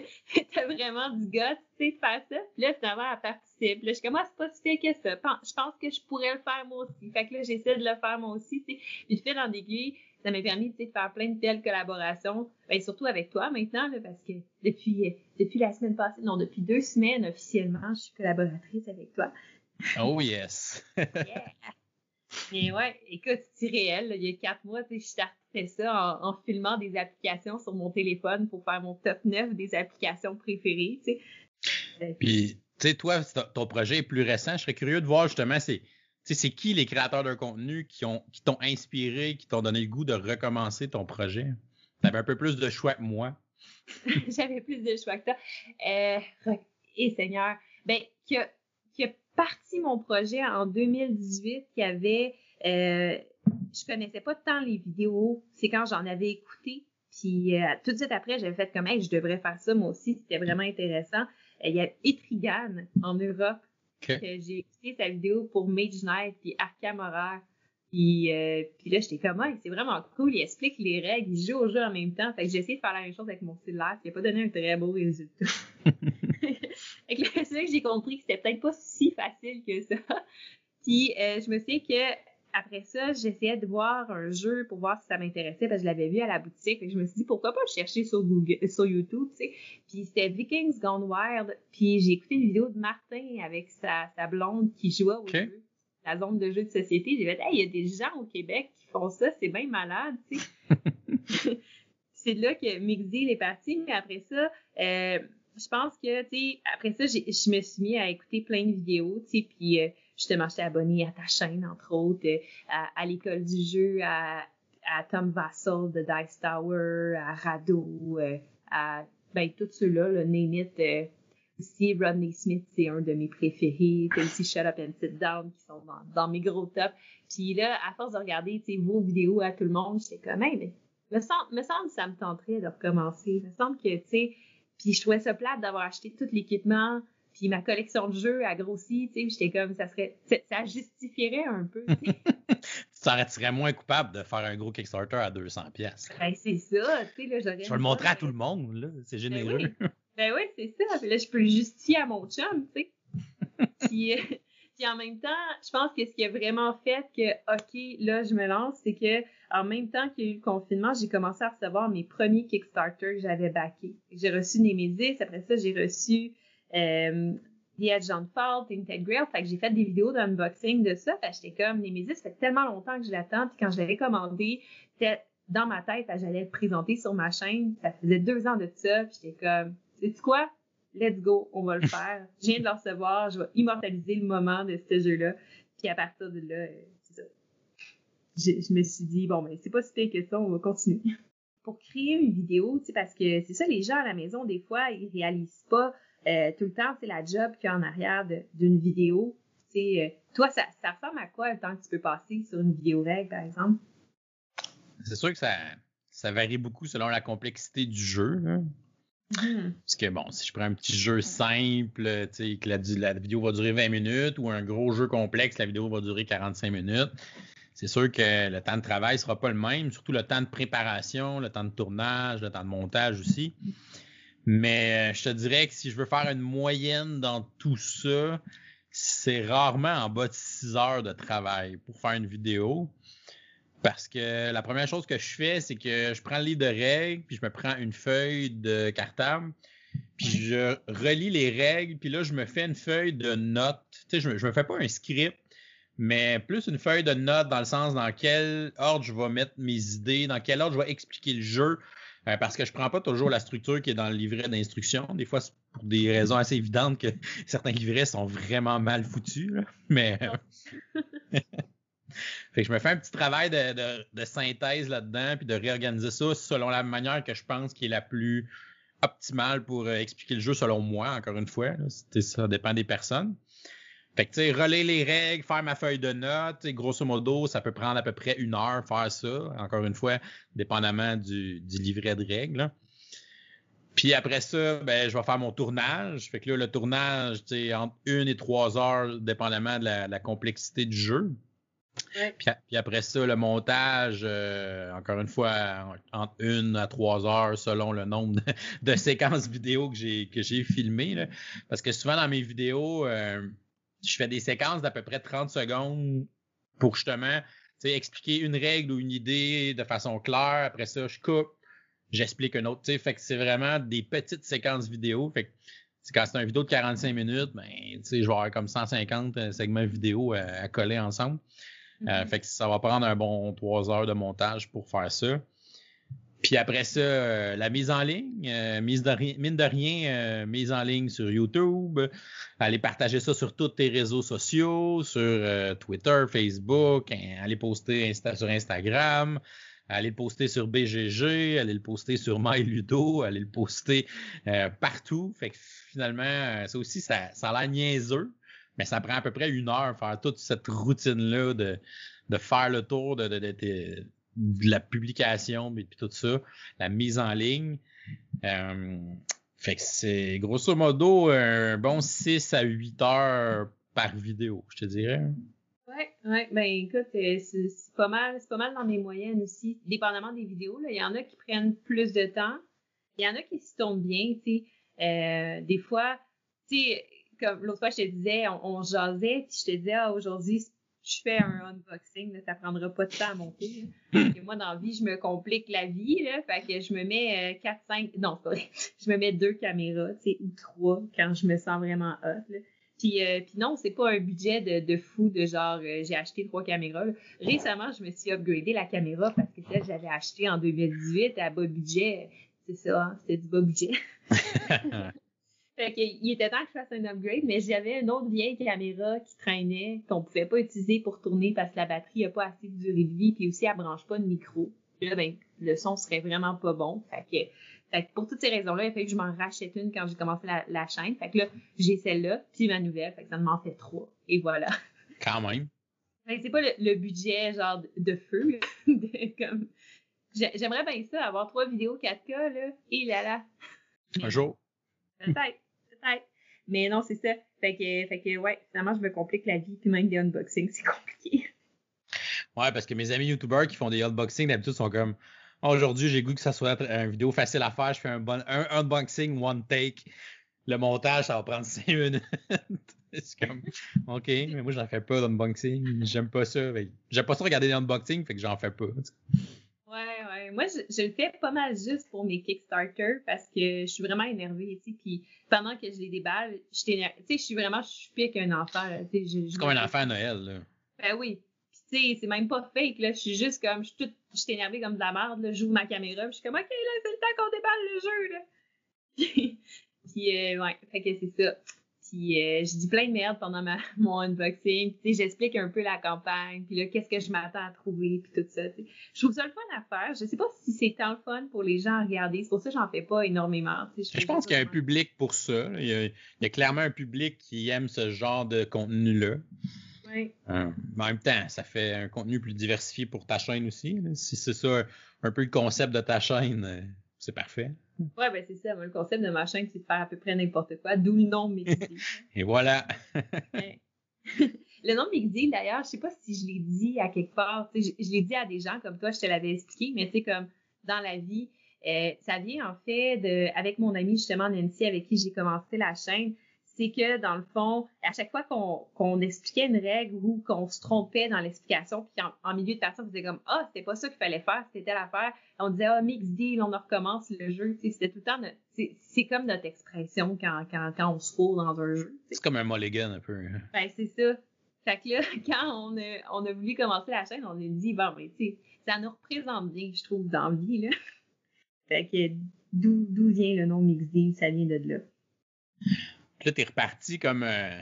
t'as vraiment du gars, tu sais, de faire ça. Puis là, finalement, elle participe. Là, je suis comme, ah, c'est pas si fait que ça. Je pense que je pourrais le faire moi aussi. Fait que là, j'essaie de le faire moi aussi, tu sais. Puis je fais dans aiguilles, ça m'a permis, tu sais, de faire plein de telles collaborations. Ben, surtout avec toi maintenant, là, parce que depuis, euh, depuis la semaine passée, non, depuis deux semaines, officiellement, je suis collaboratrice avec toi. Oh yes! yeah. Mais ouais, écoute, c'est réel. il y a quatre mois, je startais ça en, filmant des applications sur mon téléphone pour faire mon top 9 des applications préférées. sais. Euh, Puis, tu sais, toi, ton projet est plus récent. Je serais curieux de voir justement, c'est c'est qui les créateurs de contenu qui ont qui t'ont inspiré, qui t'ont donné le goût de recommencer ton projet? Tu avais un peu plus de choix que moi. J'avais plus de choix que toi. Euh, et Seigneur, ben, que parti mon projet en 2018 qui avait, euh, je connaissais pas tant les vidéos. C'est quand j'en avais écouté. Puis euh, tout de suite après, j'avais fait comme, hey, je devrais faire ça moi aussi. C'était vraiment intéressant. Euh, il y a Etrigan en Europe que j'ai écouté sa vidéo pour Mage Knight puis Arkham Horror. Puis, euh, puis là, j'étais comme, c'est vraiment cool. Il explique les règles, il joue au jeu en même temps. Fait que j'ai essayé de faire la même chose avec mon cellulaire. Il n'a pas donné un très beau résultat. c'est là que j'ai compris que c'était peut-être pas si facile que ça. Puis euh, je me sais que après ça, j'essayais de voir un jeu pour voir si ça m'intéressait parce que je l'avais vu à la boutique. je me suis dit pourquoi pas chercher sur Google, sur YouTube, tu sais. Puis c'était Vikings Gone Wild. Puis j'ai écouté une vidéo de Martin avec sa, sa blonde qui jouait au jeu, la zone de jeu de société. J'ai fait, hey, il y a des gens au Québec qui font ça, c'est bien malade, tu sais. c'est là que Mixdeal est parti, mais après ça, euh, je pense que, tu sais, après ça, je me suis mis à écouter plein de vidéos, tu sais, puis euh, justement, j'étais abonnée à ta chaîne, entre autres, euh, à, l'école du jeu, à, Tom Vassell de Dice Tower, à Rado, euh, à, ben, tout ceux-là, le Name euh, aussi, Rodney Smith, c'est un de mes préférés. T'as aussi Shut Up and Sit Down qui sont dans, mes gros tops. Puis là, à force de regarder, tu vos vidéos à tout le monde, j'étais comme, hey, mais me semble, me semble que ça me tenterait de recommencer. Me semble que, tu sais, puis je trouvais ça plate d'avoir acheté tout l'équipement, puis ma collection de jeux a grossi, tu sais, j'étais comme ça serait ça justifierait un peu. tu t'en retirerais moins coupable de faire un gros Kickstarter à 200 pièces. Ben c'est ça, tu sais là, j'aurais Je vais le montrer à tout le monde là, c'est ben généreux. Ben oui, c'est ça, puis là je peux le justifier à mon chum, tu sais. puis euh, puis en même temps, je pense que ce qui a vraiment fait que, OK, là, je me lance, c'est que en même temps qu'il y a eu le confinement, j'ai commencé à recevoir mes premiers Kickstarter que j'avais backés. J'ai reçu Nemesis, après ça, j'ai reçu euh, The Edge on Fault, Integral. Fait que j'ai fait des vidéos d'unboxing de ça. Fait j'étais comme, Nemesis, ça fait tellement longtemps que je l'attends. Puis quand je l'avais commandé, c'était dans ma tête, j'allais le présenter sur ma chaîne. Ça faisait deux ans de ça. Puis j'étais comme, sais-tu quoi? Let's go, on va le faire. Je viens de le recevoir, je vais immortaliser le moment de ce jeu-là. Puis à partir de là, euh, c'est ça. je, me suis dit, bon, mais c'est pas si pire que ça, on va continuer. Pour créer une vidéo, tu sais, parce que c'est ça, les gens à la maison, des fois, ils réalisent pas euh, tout le temps, c'est la job qu'il y a en arrière d'une vidéo. Euh, toi, ça, ça ressemble à quoi le temps que tu peux passer sur une vidéo règle, par exemple? C'est sûr que ça, ça varie beaucoup selon la complexité du jeu. Hein. Mm-hmm. Parce que bon, si je prends un petit jeu simple, tu sais, que la, la, vidéo va durer 20 minutes, ou un gros jeu complexe, la vidéo va durer 45 minutes, c'est sûr que le temps de travail ne sera pas le même, surtout le temps de préparation, le temps de tournage, le temps de montage aussi. Mais euh, je te dirais que si je veux faire une moyenne dans tout ça, c'est rarement en bas de 6 heures de travail pour faire une vidéo. Parce que la première chose que je fais, c'est que je prends le livre de règles, puis je me prends une feuille de cartable, puis je relis les règles, puis là, je me fais une feuille de notes. Tu sais, je, je me fais pas un script, mais plus une feuille de notes dans le sens dans quel ordre je vais mettre mes idées, dans quel ordre je vais expliquer le jeu. Euh, parce que je prends pas toujours la structure qui est dans le livret d'instruction. Des fois, c'est pour des raisons assez évidentes que certains livrets sont vraiment mal foutus. Mais Fait que je me fais un petit travail de, synthèse là-dedans, puis de réorganiser ça selon la manière que je pense qui est la plus optimale pour euh, expliquer le jeu selon moi, encore une fois. ça dépend des personnes. Fait que, tu sais, relayer les règles, faire ma feuille de notes, grosso modo, ça peut prendre à peu près une heure faire ça, encore une fois, dépendamment du, livret de règles. Puis après ça, ben, je vais faire mon tournage. Fait que là, le tournage, sais, entre une et trois heures, dépendamment de la complexité du jeu. Puis, après ça, le montage, euh, encore une fois, entre une à trois heures selon le nombre de, séquences vidéo que j'ai que j'ai filmées. Parce que souvent dans mes vidéos, euh, je fais des séquences d'à peu près 30 secondes pour justement expliquer une règle ou une idée de façon claire. Après ça, je coupe, j'explique une autre. Fait c'est vraiment des petites séquences vidéo. Quand c'est une vidéo de 45 minutes, ben, je vais avoir comme 150 euh, segments vidéo à coller ensemble. Euh, mhm. fait que ça va prendre un bon trois heures de montage pour faire ça. Puis après ça, euh, la mise en ligne, euh, mise de mine de rien, mise en ligne sur YouTube. Allez partager ça sur tous tes réseaux sociaux, sur Twitter, Facebook, hein, allez poster sur Instagram, allez le poster sur BGG, allez le poster sur MyLudo, allez le poster partout. Fait que finalement, ça aussi, ça, ça a l'air niaiseux, mais ça prend à peu près une heure faire toute cette routine-là de, de faire le tour de, de, la publication et puis tout ça, la mise en ligne. Euh, fait que c'est grosso modo un bon 6 à 8 heures par vidéo, je te dirais. Ouais, ouais, ben écoute, euh, c'est pas mal, c'est pas mal dans mes moyennes aussi, dépendamment des vidéos. Il y en a qui prennent plus de temps, il y en a qui s'y tombent bien, tu sais. Euh, des fois, tu sais, comme l'autre fois, je te disais, on, jasait, puis je te disais, ah, aujourd'hui, je fais un unboxing, là, ça prendra pas de temps à monter. moi, dans la vie, je me complique la vie, là, fait que je me mets 4, euh, 5, non, c'est vrai, je me mets deux caméras, tu sais, ou trois, quand je me sens vraiment hot, là. Puis, euh, puis non, c'est pas un budget de, de fou de genre euh, j'ai acheté trois caméras. Récemment, je me suis upgradé la caméra parce que celle que j'avais achetée en 2018 à bas budget, c'est ça, hein, c'était du bas budget. Fait qu'il était temps que je fasse un upgrade, mais j'avais une autre vieille caméra qui traînait, qu'on pouvait pas utiliser pour tourner parce que la batterie a pas assez de durée de vie, puis aussi elle branche pas de micro. là, ben, le son serait vraiment pas bon. Fait que, fait que pour toutes ces raisons-là, il fallait que je m'en rachète une quand j'ai commencé la, chaîne. Fait que là, j'ai celle-là, puis ma nouvelle. Fait que ça m'en fait trois. Et voilà. Quand même. Fait c'est pas le, budget genre de, feu. comme... J'aimerais bien ça, avoir trois vidéos 4K, là. Et là là. Un jour. Peut-être. Mais non, c'est ça. Fait que, fait que, ouais, finalement, je me complique la vie, puis même des unboxings, c'est compliqué. Ouais, parce que mes amis YouTubers qui font des unboxings, d'habitude, sont comme aujourd'hui, j'ai goût que ça soit une vidéo facile à faire, je fais un, bon, un unboxing, one take. Le montage, ça va prendre cinq minutes. c'est comme, OK, mais moi, j'en fais pas d'unboxing. J'aime pas ça. J'aime pas ça regarder des unboxings, fait que j'en fais pas. Ouais, ouais. Moi, je, le fais pas mal juste pour mes Kickstarter parce que je suis vraiment énervée, tu Puis pendant que je les déballe, je Tu sais, je suis vraiment, je suis pire qu'un enfant, C'est comme un enfant à Noël, là. Ben oui. tu sais, c'est même pas fake, là. Je suis juste comme, je suis toute, je suis énervée comme de la merde, là. J'ouvre ma caméra, puis je suis comme, OK, là, c'est le temps qu'on déballe le jeu, là. puis, euh, ouais. Fait que c'est ça. Puis euh, je dis plein de merde pendant ma, mon unboxing. Puis j'explique un peu la campagne. Puis là, qu'est-ce que je m'attends à trouver? Puis tout ça. Je trouve ça le fun à faire. Je sais pas si c'est tant le fun pour les gens à regarder. C'est pour ça que j'en fais pas énormément. Je, je pense qu'il y a un public pour ça. Il y, a, il y, a, clairement un public qui aime ce genre de contenu-là. Oui. Euh, mais en même temps, ça fait un contenu plus diversifié pour ta chaîne aussi. Là. Si c'est ça un peu le concept de ta chaîne, euh, c'est parfait. Ouais, ben c'est ça. Le concept de ma chaîne, c'est de faire à peu près n'importe quoi, d'où le nom Mixdeal. Et voilà. le nom Mixdeal, d'ailleurs, je sais pas si je l'ai dit à quelque part. Je, je l'ai dit à des gens comme toi, je te l'avais expliqué, mais tu sais, comme dans la vie, euh, ça vient en fait de, avec mon amie justement Nancy, avec qui j'ai commencé la chaîne c'est que dans le fond, à chaque fois qu'on expliquait une règle ou qu'on se trompait dans l'explication, puis en, milieu de personne, on disait comme ah c'était pas ça qu'il fallait faire, c'était l'affaire, on disait ah mix deal, on recommence le jeu, c'était tout le temps c'est comme notre expression quand, quand, quand on se trouve dans un jeu. C'est comme un mulligan un peu. Hein. Ben c'est ça. Fait que là, quand on a, on a voulu commencer la chaîne, on a dit bon ben tu sais, ça nous représente bien, je trouve, dans la vie là. Fait que d'où vient le nom mix deal, ça vient de là. Là, tu es reparti comme. Euh,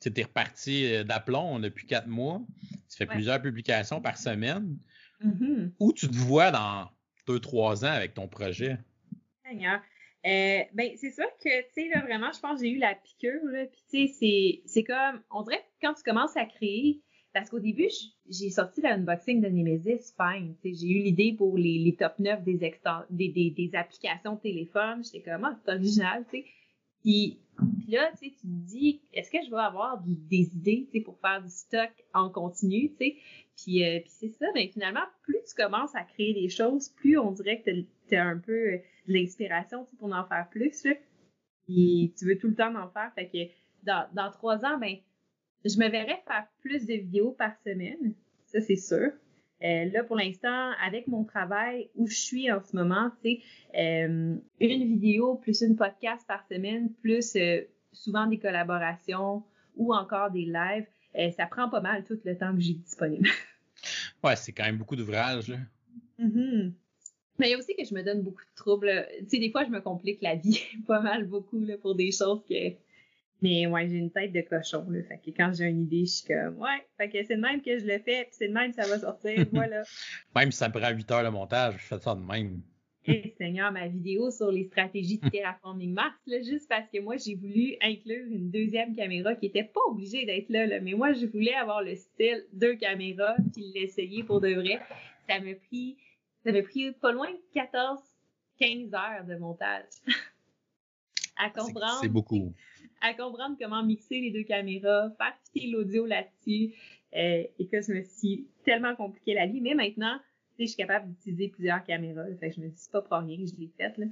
tu es reparti euh, d'aplomb depuis quatre mois. Tu fais plusieurs publications par semaine. Mm-hmm. Où tu te vois dans deux, trois ans avec ton projet? Seigneur. Euh, ben, c'est ça que, tu sais, là, vraiment, je pense que j'ai eu la piqûre, là. Puis, tu sais, c'est comme, on dirait que quand tu commences à créer, parce qu'au début, j'ai sorti l'unboxing de Nemesis, fine. J'ai eu l'idée pour les, les, top 9 des, des, des, des, applications téléphone. J'étais comme, ah, c'est original, tu sais. Puis, là, tu te dis, est-ce que je vais avoir des idées, pour faire du stock en continu, tu sais? Puis, euh, puis c'est ça, mais finalement, plus tu commences à créer des choses, plus on dirait que tu as un peu euh, de l'inspiration, pour en faire plus, là. Puis tu veux tout le temps en faire. Fait que dans, dans trois ans, ben, je me verrais faire plus de vidéos par semaine. Ça, c'est sûr. Euh, là, pour l'instant, avec mon travail où je suis en ce moment, c'est euh, une vidéo plus une podcast par semaine, plus euh, souvent des collaborations ou encore des lives. Euh, ça prend pas mal tout le temps que j'ai disponible. ouais, c'est quand même beaucoup d'ouvrages. Mm Mais il y a aussi que je me donne beaucoup de troubles. Tu sais, des fois, je me complique la vie pas mal beaucoup là, pour des choses que mais ouais, j'ai une tête de cochon, là. Fait que quand j'ai une idée, je suis comme, ouais, fait que c'est de même que je le fais, puis c'est de même que ça va sortir, voilà. même si ça prend 8 heures le montage, je fais ça de même. Eh Seigneur, ma vidéo sur les stratégies de terraforming Mars, là, juste parce que moi, j'ai voulu inclure une deuxième caméra qui était pas obligée d'être là, là, mais moi, je voulais avoir le style deux caméras, puis l'essayer pour de vrai. Ça m'a pris, ça m'a pris pas loin de 14, 15 heures de montage. à comprendre. C'est beaucoup à comprendre comment mixer les deux caméras, faire fitter l'audio là-dessus. Euh, et que je me suis tellement compliqué la vie. Mais maintenant, je suis capable d'utiliser plusieurs caméras. Fait que je me dis, pas pour rien que je l'ai faite. Là.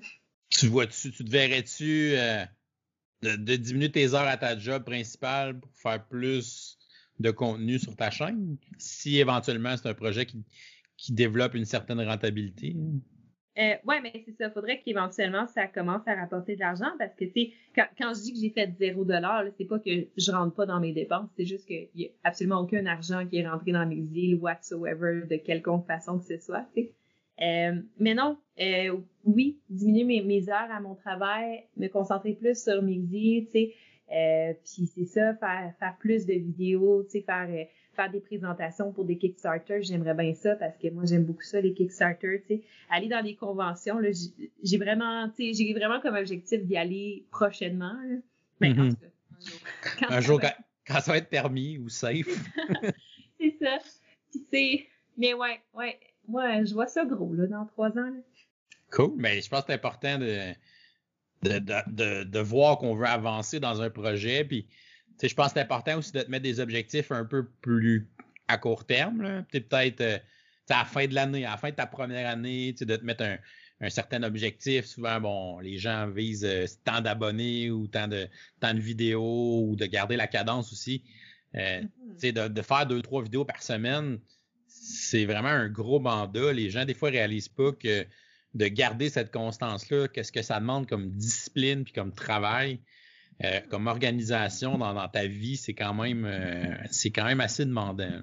Tu vois-tu, tu te verrais-tu euh, de, diminuer tes heures à ta job principale pour faire plus de contenu sur ta chaîne? Si éventuellement c'est un projet qui, qui développe une certaine rentabilité? Euh, ouais, mais c'est ça. Faudrait qu'éventuellement ça commence à rapporter de l'argent parce que, tu quand, quand, je dis que j'ai fait zéro dollar, c'est pas que je rentre pas dans mes dépenses, c'est juste qu'il y a absolument aucun argent qui est rentré dans mes deals whatsoever de quelconque façon que ce soit, tu sais. Euh, mais non, euh, oui, diminuer mes, mes, heures à mon travail, me concentrer plus sur mes deals, tu sais. Euh, puis c'est ça, faire, faire plus de vidéos, tu sais, faire euh, faire des présentations pour des Kickstarter, j'aimerais bien ça parce que moi j'aime beaucoup ça les Kickstarter, tu sais, aller dans des conventions là, j'ai vraiment, tu sais, j'ai vraiment comme objectif d'y aller prochainement. Là. Ben, mm-hmm. un jour, quand, ça va être permis ou safe. c'est ça. c'est, mais ouais, ouais, moi je vois ça gros là dans trois ans. Là. Cool, mais je pense que c'est important de de, de, de voir qu'on veut avancer dans un projet, puis je pense que c'est important aussi de te mettre des objectifs un peu plus à court terme. Peut-être euh, à la fin de l'année, à la fin de ta première année, de te mettre un, certain objectif. Souvent, bon, les gens visent euh, tant d'abonnés ou tant de, tant de vidéos ou de garder la cadence aussi. Euh, mm-hmm. de, de, faire deux, trois vidéos par semaine, c'est vraiment un gros mandat. Les gens, des fois, réalisent pas que de garder cette constance-là, qu'est-ce que ça demande comme discipline puis comme travail. Euh, comme organisation dans, ta vie, c'est quand même euh, c'est quand même assez demandant.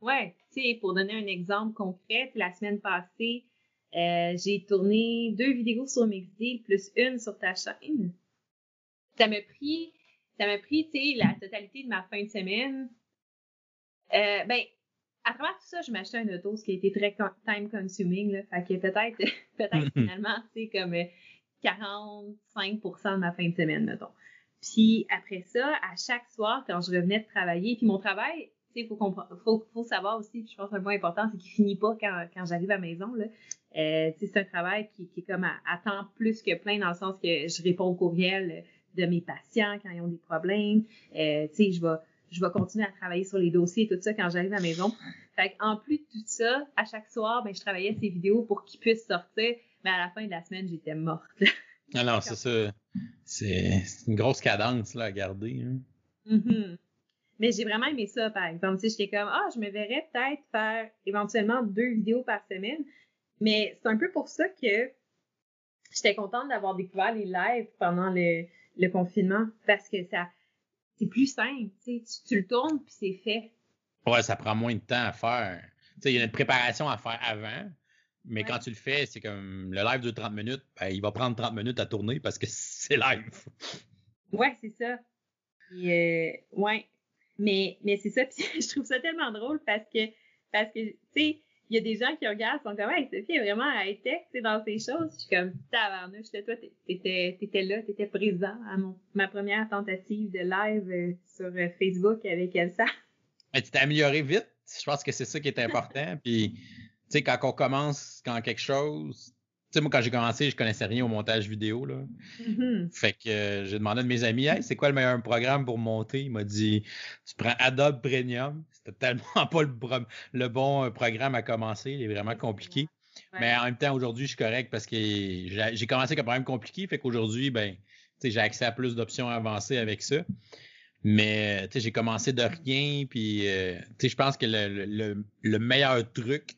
Ouais, tu sais, pour donner un exemple concret, la semaine passée, euh, j'ai tourné deux vidéos sur Mixdeal plus une sur ta chaîne. Ça m'a pris ça m'a pris, tu sais, la totalité de ma fin de semaine. Ben, à travers tout ça, je m'achetais un auto, ce qui a été très time consuming, là. Fait que peut-être, peut-être finalement, c'est comme 45% de ma fin de semaine, mettons. Puis après ça, à chaque soir, quand je revenais de travailler, puis mon travail, sais, faut, faut, faut savoir aussi, puis je pense un point important, c'est qu'il finit pas quand, quand j'arrive à la maison, là. Euh, c'est un travail qui, qui est comme à, temps plus que plein dans le sens que je réponds aux courriels de mes patients quand ils ont des problèmes. Euh, je vais je vais continuer à travailler sur les dossiers et tout ça quand j'arrive à la maison. Fait en plus de tout ça, à chaque soir, ben, je travaillais ces vidéos pour qu'ils puissent sortir, mais à la fin de la semaine, j'étais morte. non, c'est ça. C'est une grosse cadence là, à garder. Hein. Mm-hmm. Mais j'ai vraiment aimé ça, par exemple. Sais, j'étais comme, ah, je me verrais peut-être faire éventuellement deux vidéos par semaine. Mais c'est un peu pour ça que j'étais contente d'avoir découvert les lives pendant le, le confinement parce que ça, c'est plus simple. Tu, tu le tournes puis c'est fait. Ouais, ça prend moins de temps à faire. Il y a une préparation à faire avant, mais quand tu le fais, c'est comme le live de 30 minutes, ben, il va prendre 30 minutes à tourner parce que c'est live. Ouais, c'est ça. Euh, ouais. Mais, mais c'est ça, puis je trouve ça tellement drôle parce que, parce que, tu sais, il y a des gens qui regardent, sont comme, hey, Sophie est vraiment high-tech, tu sais, dans ces choses. Je suis comme, tabarnouche, toi, t'étais, t'étais là, t'étais présent à mon, ma première tentative de live euh, sur euh, Facebook avec Elsa. Mais tu t'es amélioré vite. Je pense que c'est ça qui est important. Puis, sais, quand on commence, quand quelque chose, tu sais, moi, quand j'ai commencé, je connaissais rien au montage vidéo, là. Mm-hmm. Fait que euh, j'ai demandé à mes amis, hey, c'est quoi le meilleur programme pour monter? Il m'a dit, tu prends Adobe Premium. C'était tellement pas le, bon euh, programme à commencer. Il est vraiment compliqué. Mais en même temps, aujourd'hui, je suis correct parce que j'ai commencé avec un programme compliqué. Fait qu'aujourd'hui, ben, j'ai accès à plus d'options avancées avec ça. Mais, j'ai commencé de rien. Puis, euh, je pense que le, le meilleur truc,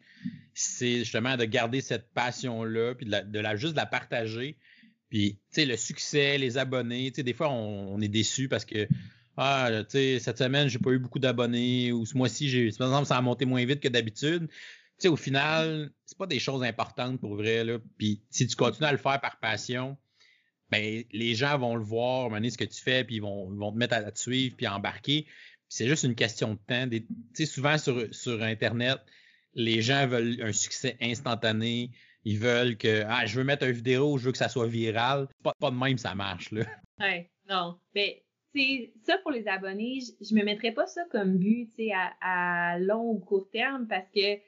c'est justement de garder cette passion-là, puis de, la, juste la partager. Puis, tu sais, le succès, les abonnés, tu sais, des fois, on, est déçu parce que, ah, tu sais, cette semaine, j'ai pas eu beaucoup d'abonnés, ou ce mois-ci, j'ai, par exemple, ça a monté moins vite que d'habitude. Tu sais, au final, c'est pas des choses importantes pour vrai, là. Puis, si tu continues à le faire par passion, ben, les gens vont le voir, mener ce que tu fais, puis ils vont, te mettre à, te suivre, puis à embarquer. c'est juste une question de temps. Tu sais, souvent sur Internet, les gens veulent un succès instantané. Ils veulent que ah, je veux mettre une vidéo, je veux que ça soit viral. Pas, de même, ça marche. Là. Ouais, non. Mais c'est ça pour les abonnés, je, ne me mettrais pas ça comme but à, à long ou court terme parce que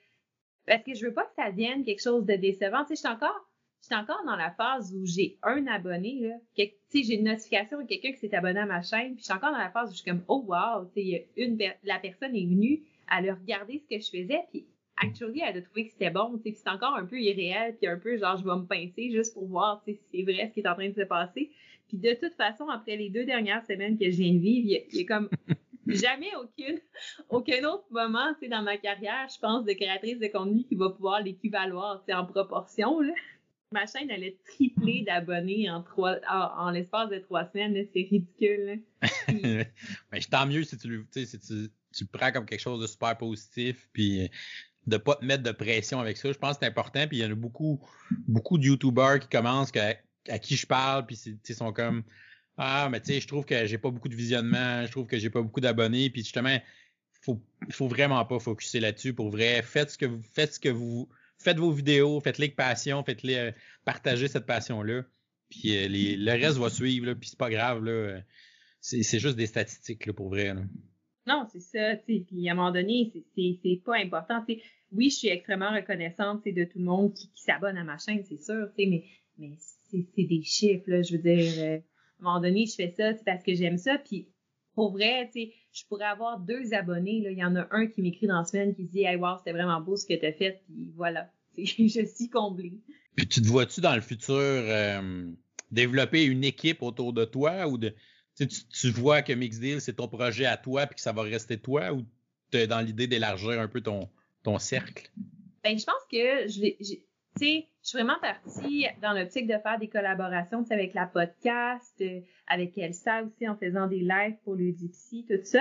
parce que je veux pas que ça devienne quelque chose de décevant. Je suis encore, encore dans la phase où j'ai un abonné, là. J'ai une notification de quelqu'un qui s'est abonné à ma chaîne, puis je suis encore dans la phase où je suis comme Oh wow, une, la personne est venue, à le regarder ce que je faisais, puis actually, elle a trouvé que c'était bon, tu sais, c'est encore un peu irréel, puis un peu genre, je vais me pincer juste pour voir, tu sais, si c'est vrai ce qui est en train de se passer. Puis de toute façon, après les deux dernières semaines que je viens de vivre, il y, a comme jamais aucune, aucun autre moment, tu sais, dans ma carrière, je pense, de créatrice de contenu qui va pouvoir l'équivaloir, tu sais, en proportion, là. Ma chaîne, elle a triplé d'abonnés en trois, en, l'espace de trois semaines, c'est ridicule, Mais tant mieux si tu, si tu, tu le prends comme quelque chose de super positif, puis de pas te mettre de pression avec ça. Je pense que c'est important. Puis il y en a beaucoup, beaucoup de YouTubers qui commencent à qui je parle, puis ils sont comme Ah, mais tu sais, je trouve que j'ai pas beaucoup de visionnement, je trouve que j'ai pas beaucoup d'abonnés. Puis justement, faut, faut vraiment pas focuser là-dessus pour vrai. Faites ce que vous faites ce que vous faites vos vidéos, faites-les avec passion, faites-les euh, partager cette passion-là. Puis euh, le reste va suivre, là, puis c'est pas grave. Là, c'est, juste des statistiques là, pour vrai. Non, c'est ça, tu sais. Puis à un moment donné, c'est pas important. sais. Oui, je suis extrêmement reconnaissante de tout le monde qui, s'abonne à ma chaîne, c'est sûr, mais, mais c'est des chiffres, là. Je veux dire, euh, à un moment donné, je fais ça parce que j'aime ça. Puis pour vrai, tu je pourrais avoir deux abonnés. Là. Il y en a un qui m'écrit dans la semaine qui dit Hey, wow, c'était vraiment beau ce que tu as fait. Puis voilà, je suis comblée. Puis tu te vois-tu dans le futur euh, développer une équipe autour de toi ou de tu, vois que Mixdeal, c'est ton projet à toi puis que ça va rester toi ou tu es dans l'idée d'élargir un peu ton, cercle? Ben, je pense que je je suis vraiment partie dans l'optique de faire des collaborations avec la podcast, euh, avec Elsa aussi en faisant des lives pour le Dipsy, tout ça.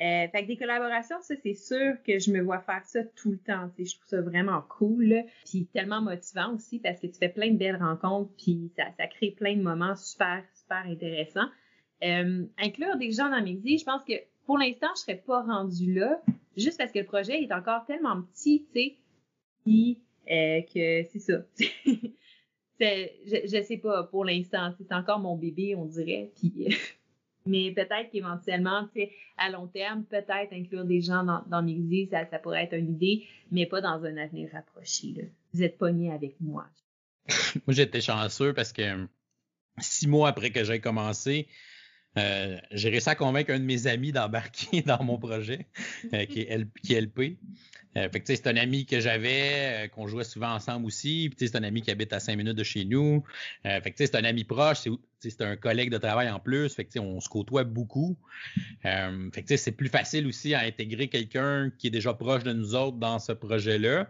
Euh, fait que des collaborations, ça, c'est sûr que je me vois faire ça tout le temps. Je trouve ça vraiment cool. Puis tellement motivant aussi parce que tu fais plein de belles rencontres, puis ça, ça crée plein de moments super, super intéressants. Euh, inclure des gens dans Mixi, je pense que pour l'instant, je serais pas rendue là, juste parce que le projet est encore tellement petit, tu sais, euh, que c'est ça. je, je sais pas pour l'instant, c'est encore mon bébé, on dirait. Puis, mais peut-être qu'éventuellement, tu sais, à long terme, peut-être inclure des gens dans, dans Mixi, ça, ça pourrait être une idée, mais pas dans un avenir rapproché. Là. Vous êtes pogné avec moi. moi, j'étais chanceux parce que six mois après que j'ai commencé, euh, j'ai réussi à convaincre un de mes amis d'embarquer dans mon projet, euh, qui, est LP. Euh, c'est un ami que j'avais, qu'on jouait souvent ensemble aussi. Puis, c'est un ami qui habite à cinq minutes de chez nous. C'est un ami proche. C'est un collègue de travail en plus. On se côtoie beaucoup. C'est plus facile aussi à intégrer quelqu'un qui est déjà proche de nous autres dans ce projet-là.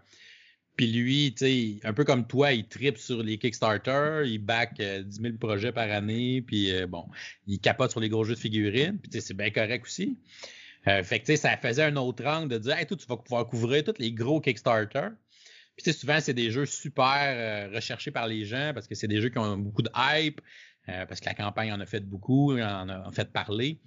Puis lui, un peu comme toi, il tripe sur les Kickstarter, il back 10 000 projets par année, puis bon, il capote sur les gros jeux de figurines, puis c'est bien correct aussi. Euh, fait que, ça faisait un autre angle de dire, hey, toi, tu vas pouvoir couvrir tous les gros Kickstarter. Puis, souvent, c'est des jeux super euh, recherchés par les gens parce que c'est des jeux qui ont beaucoup de hype, euh, parce que la campagne en a fait beaucoup, en a, fait parler.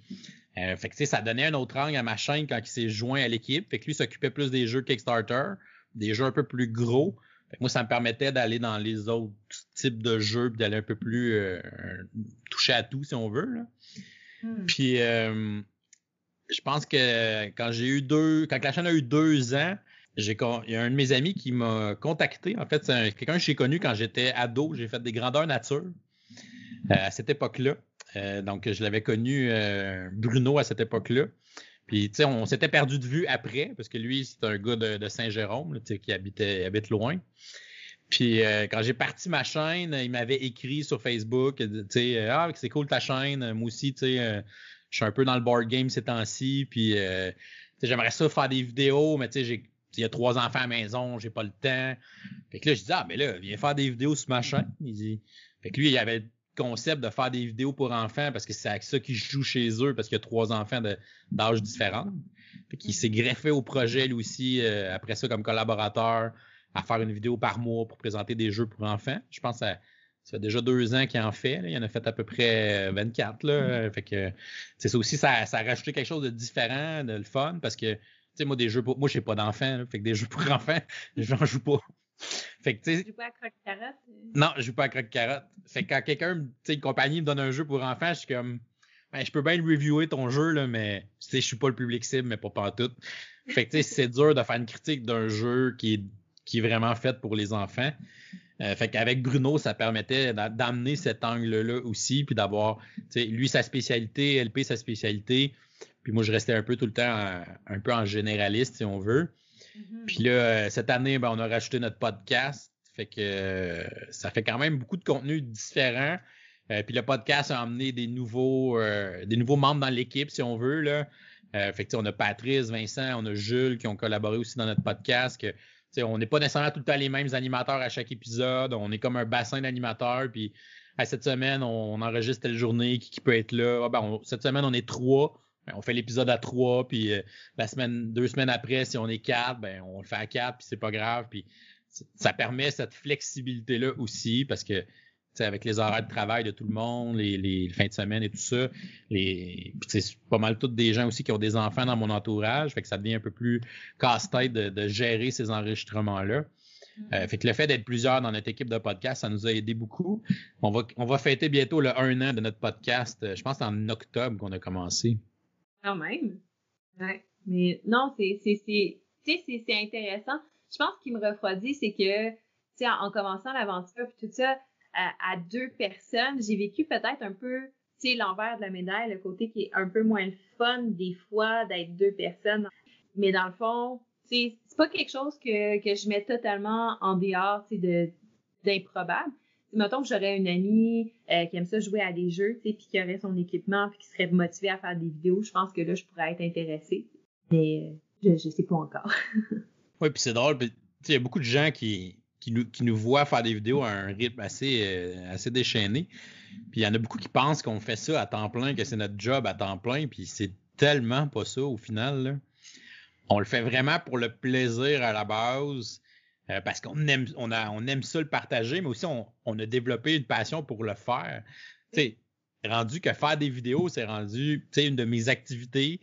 fait que, ça donnait un autre angle à ma chaîne quand il s'est joint à l'équipe. Fait que lui s'occupait plus des jeux Kickstarter, des jeux un peu plus gros. Moi, ça me permettait d'aller dans les autres types de jeux, puis d'aller un peu plus toucher à tout, si on veut. Là. Hmm. Puis, je pense que quand j'ai eu deux, quand la chaîne a eu deux ans, j'ai, il y a un de mes amis qui m'a contacté. En fait, c'est quelqu'un que j'ai connu quand j'étais ado. J'ai fait des grandeurs nature euh, à cette époque-là. Euh, donc, je l'avais connu euh, Bruno à cette époque-là. Puis, tu sais, on s'était perdu de vue après, parce que lui, c'est un gars de, Saint-Jérôme, tu sais, qui habitait, habite loin. Puis, quand j'ai parti ma chaîne, il m'avait écrit sur Facebook, tu sais, ah, c'est cool ta chaîne, moi aussi, tu sais je suis un peu dans le board game ces temps-ci, puis euh, j'aimerais ça faire des vidéos, mais tu sais, il y a trois enfants à la maison, j'ai pas le temps. Fait que là, je dis, ah, mais là, viens faire des vidéos sur ma chaîne. Il dit, fait que lui, il avait concept de faire des vidéos pour enfants parce que c'est avec ça qu'il joue chez eux parce qu'il y a trois enfants d'âge différents. Fait qu'il s'est greffé au projet, lui aussi, euh, après ça, comme collaborateur, à faire une vidéo par mois pour présenter des jeux pour enfants. Je pense à ça fait déjà deux ans qu'il en fait. Il en a fait à peu près 24. Là. Mm. Fait que c'est ça aussi, ça, ça a rajouté quelque chose de différent, de le fun, parce que tu sais, moi, des jeux pour. Moi, j'ai pas d'enfants. Fait que des jeux pour enfants, j'en joue pas. Fait que tu sais. pas à croque-carotte? Euh? Non, je joue pas à croque-carotte. Fait que quand quelqu'un, tu sais, une compagnie me donne un jeu pour enfants, je suis comme. Ben, je peux bien reviewer ton jeu, là, mais tu sais, je suis pas le public cible, mais pas partout. Fait que tu sais, c'est dur de faire une critique d'un jeu qui est, qui est vraiment fait pour les enfants. Euh, fait qu'avec Bruno, ça permettait d'amener cet angle-là aussi, puis d'avoir, lui sa spécialité, LP sa spécialité, puis moi je restais un peu tout le temps un peu en généraliste si on veut. Mm-hmm. Puis là, euh, cette année, ben, on a rajouté notre podcast, fait que euh, ça fait quand même beaucoup de contenu différent. puis le podcast a amené des nouveaux, des nouveaux membres dans l'équipe, si on veut là. fait que on a Patrice, Vincent, on a Jules qui ont collaboré aussi dans notre podcast. Que, on n'est pas nécessairement tout le temps les mêmes animateurs à chaque épisode. On est comme un bassin d'animateurs. Puis cette semaine, on, enregistre telle journée, qui, peut être là. Ah, ben, cette semaine, on est trois. Ben, on fait l'épisode à trois. Puis euh, la semaine, deux semaines après, si on est quatre, ben, on le fait à quatre, puis c'est pas grave. Puis ça permet cette flexibilité-là aussi parce que avec les horaires de travail de tout le monde, les, fins de semaine et tout ça. Les, c'est pas mal toutes des gens aussi qui ont des enfants dans mon entourage, fait que ça devient un peu plus casse-tête de, gérer ces enregistrements-là. Mm-hmm. Euh, fait que le fait d'être plusieurs dans notre équipe de podcast, ça nous a aidé beaucoup. On va, on va fêter bientôt le un an de notre podcast. Euh, je pense en octobre qu'on a commencé. Quand même. Ouais. Mais non, c'est, c'est, c'est, c'est, intéressant. Je pense qu'il me refroidit, c'est que, tu sais, en, en, commençant l'aventure puis tout ça, à, deux personnes, j'ai vécu peut-être un peu, tu sais, l'envers de la médaille, le côté qui est un peu moins fun des fois d'être deux personnes. Mais dans le fond, tu sais, c'est pas quelque chose que, que je mets totalement en dehors, tu sais, de, d'improbable. Mettons que j'aurais une amie euh, qui aime ça jouer à des jeux, puis qui aurait son équipement, puis qui serait motivée à faire des vidéos, je pense que là, je pourrais être intéressée. Mais je, je sais pas encore. oui, puis c'est drôle, il y a beaucoup de gens qui, nous, voient faire des vidéos à un rythme assez, euh, assez déchaîné. Puis il y en a beaucoup qui pensent qu'on fait ça à temps plein, que c'est notre job à temps plein, puis c'est tellement pas ça au final. On le fait vraiment pour le plaisir à la base, euh, parce qu'on aime, on, a, on aime ça le partager, mais aussi on, a développé une passion pour le faire. Sais, rendu que faire des vidéos, c'est rendu, une de mes activités.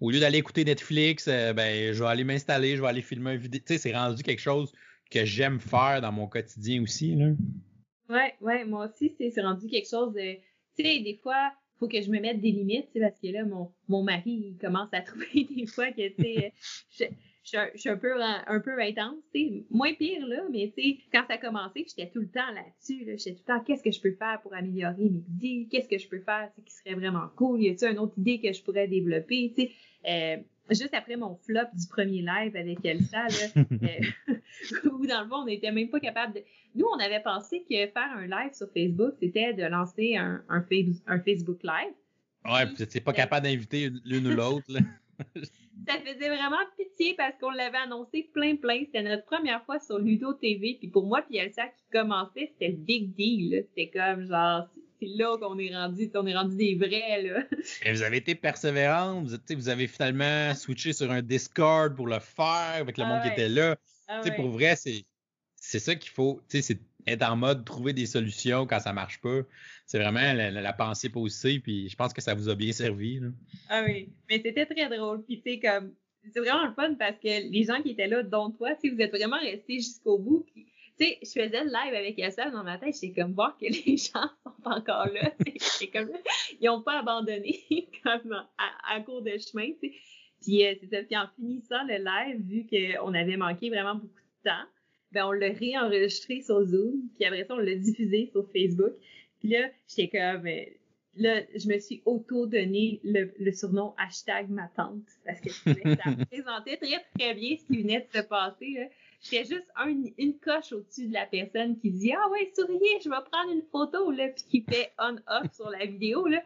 Au lieu d'aller écouter Netflix, euh, ben, je vais aller m'installer, je vais aller filmer une vidéo. C'est rendu quelque chose que j'aime faire dans mon quotidien aussi, là. Ouais, ouais, moi aussi, c'est rendu quelque chose de, tu sais, des fois, faut que je me mette des limites, parce que là, mon, mon mari, commence à trouver des fois que, tu sais, je, suis un peu, un peu intense, moins pire, là, mais tu sais, quand ça a commencé, j'étais tout le temps là-dessus, là, j'étais tout le temps, qu'est-ce que je peux faire pour améliorer mes idées, qu'est-ce que je peux faire, qui serait vraiment cool, y a-t-il une autre idée que je pourrais développer, tu euh, juste après mon flop du premier live avec Elsa, là, euh, où dans le fond, on n'était même pas capable de... Nous, on avait pensé que faire un live sur Facebook, c'était de lancer un, un, un Facebook Live. Ouais, puis t'es pas capable d'inviter l'une ou l'autre, ça faisait vraiment pitié parce qu'on l'avait annoncé plein plein. C'était notre première fois sur Ludo TV. Puis pour moi, puis Elsa qui commençait, c'était le big deal. C'était comme genre, c'est là qu'on est rendu, on est rendu des vrais. Là. Et vous avez été persévérante. Vous, vous avez finalement switché sur un Discord pour le faire avec le ah monde qui était là. Ah Pour vrai, c'est c'est ça qu'il faut. C'est être en mode trouver des solutions quand ça marche pas. C'est vraiment la, pensée positive, puis je pense que ça vous a bien servi. Ah oui, mais c'était très drôle. Puis tu sais, comme, c'est vraiment le fun parce que les gens qui étaient là, dont toi, tu sais, vous êtes vraiment restés jusqu'au bout. Puis, tu sais, je faisais le live avec Yassa dans ma tête, j'étais comme voir que les gens sont encore là. comme, ils n'ont pas abandonné comme à, cours de chemin, tu sais. Puis, euh, c'est ça. Puis en finissant le live, vu qu'on avait manqué vraiment beaucoup de temps, ben on l'a réenregistré sur Zoom, puis après ça, on l'a diffusé sur Facebook. Là, j'étais comme, euh, là, je me suis auto-donné le, surnom hashtag ma tante, parce que ça représentait très, très bien ce qui venait de se passer. J'étais juste une coche au-dessus de la personne qui dit Ah ouais, souriez, je vais prendre une photo, là, puis qui fait on-off sur la vidéo. Là.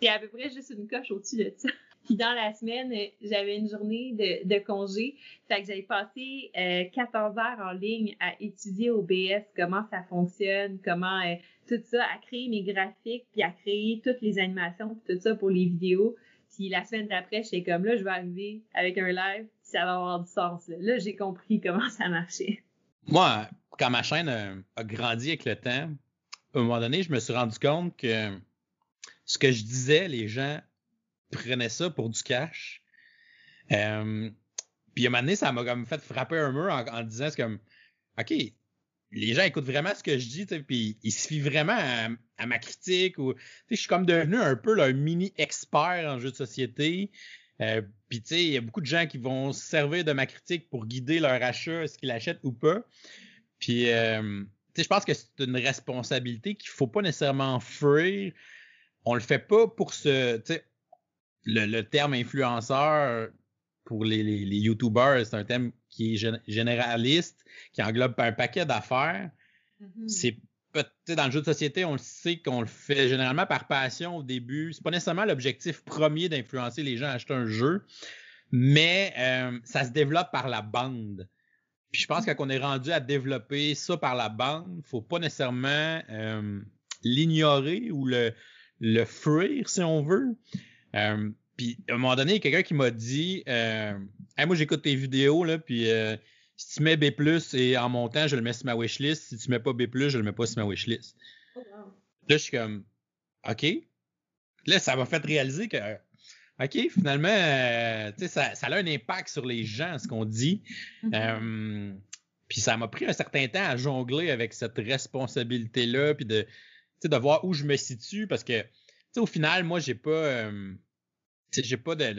C'est à peu près juste une coche au-dessus de ça. Puis dans la semaine, j'avais une journée de, congé. Fait que j'avais passé 14 euh, heures en ligne à étudier au BS comment ça fonctionne, comment euh, tout ça, à créer mes graphiques, puis à créer toutes les animations, puis tout ça pour les vidéos. Puis la semaine d'après, j'étais comme là, je vais arriver avec un live, puis ça va avoir du sens. Là, là j'ai compris comment ça marchait. Moi, quand ma chaîne a grandi avec le temps, à un moment donné, je me suis rendu compte que ce que je disais, les gens prenait ça pour du cash. Euh, puis à un moment donné, ça m'a comme fait frapper un mur en, disant c'est comme OK, les gens écoutent vraiment ce que je dis, puis ils se fient vraiment à, ma critique. ou Je suis comme devenu un peu un mini expert en jeu de société. Euh, puis tu sais, il y a beaucoup de gens qui vont se servir de ma critique pour guider leur achat, est-ce qu'ils l'achètent ou pas. Puis euh, je pense que c'est une responsabilité qu'il faut pas nécessairement fuir. On le fait pas pour se le, terme influenceur pour les, les, YouTubers, c'est un terme qui est généraliste, qui englobe un paquet d'affaires. Mm-hmm. C'est peut-être dans le jeu de société, on le sait qu'on le fait généralement par passion au début. C'est pas nécessairement l'objectif premier d'influencer les gens à acheter un jeu, mais euh, ça se développe par la bande. Puis je pense mm-hmm. qu'on est rendu à développer ça par la bande, faut pas nécessairement euh, l'ignorer ou le, le fuir si on veut. Euh, puis à un moment donné, il y a quelqu'un qui m'a dit euh, Moi, j'écoute tes vidéos, là, puis euh, si tu mets B, et en montant, je le mets sur ma wishlist. Si tu mets pas B, je le mets pas sur ma wishlist. Oh, Là, je suis comme OK. Là, ça m'a fait réaliser que OK, finalement, euh, ça, ça a un impact sur les gens, ce qu'on dit. Mm-hmm. puis ça m'a pris un certain temps à jongler avec cette responsabilité-là, puis de, de voir où je me situe, parce que au final, moi, j'ai pas. Euh, j'ai pas de,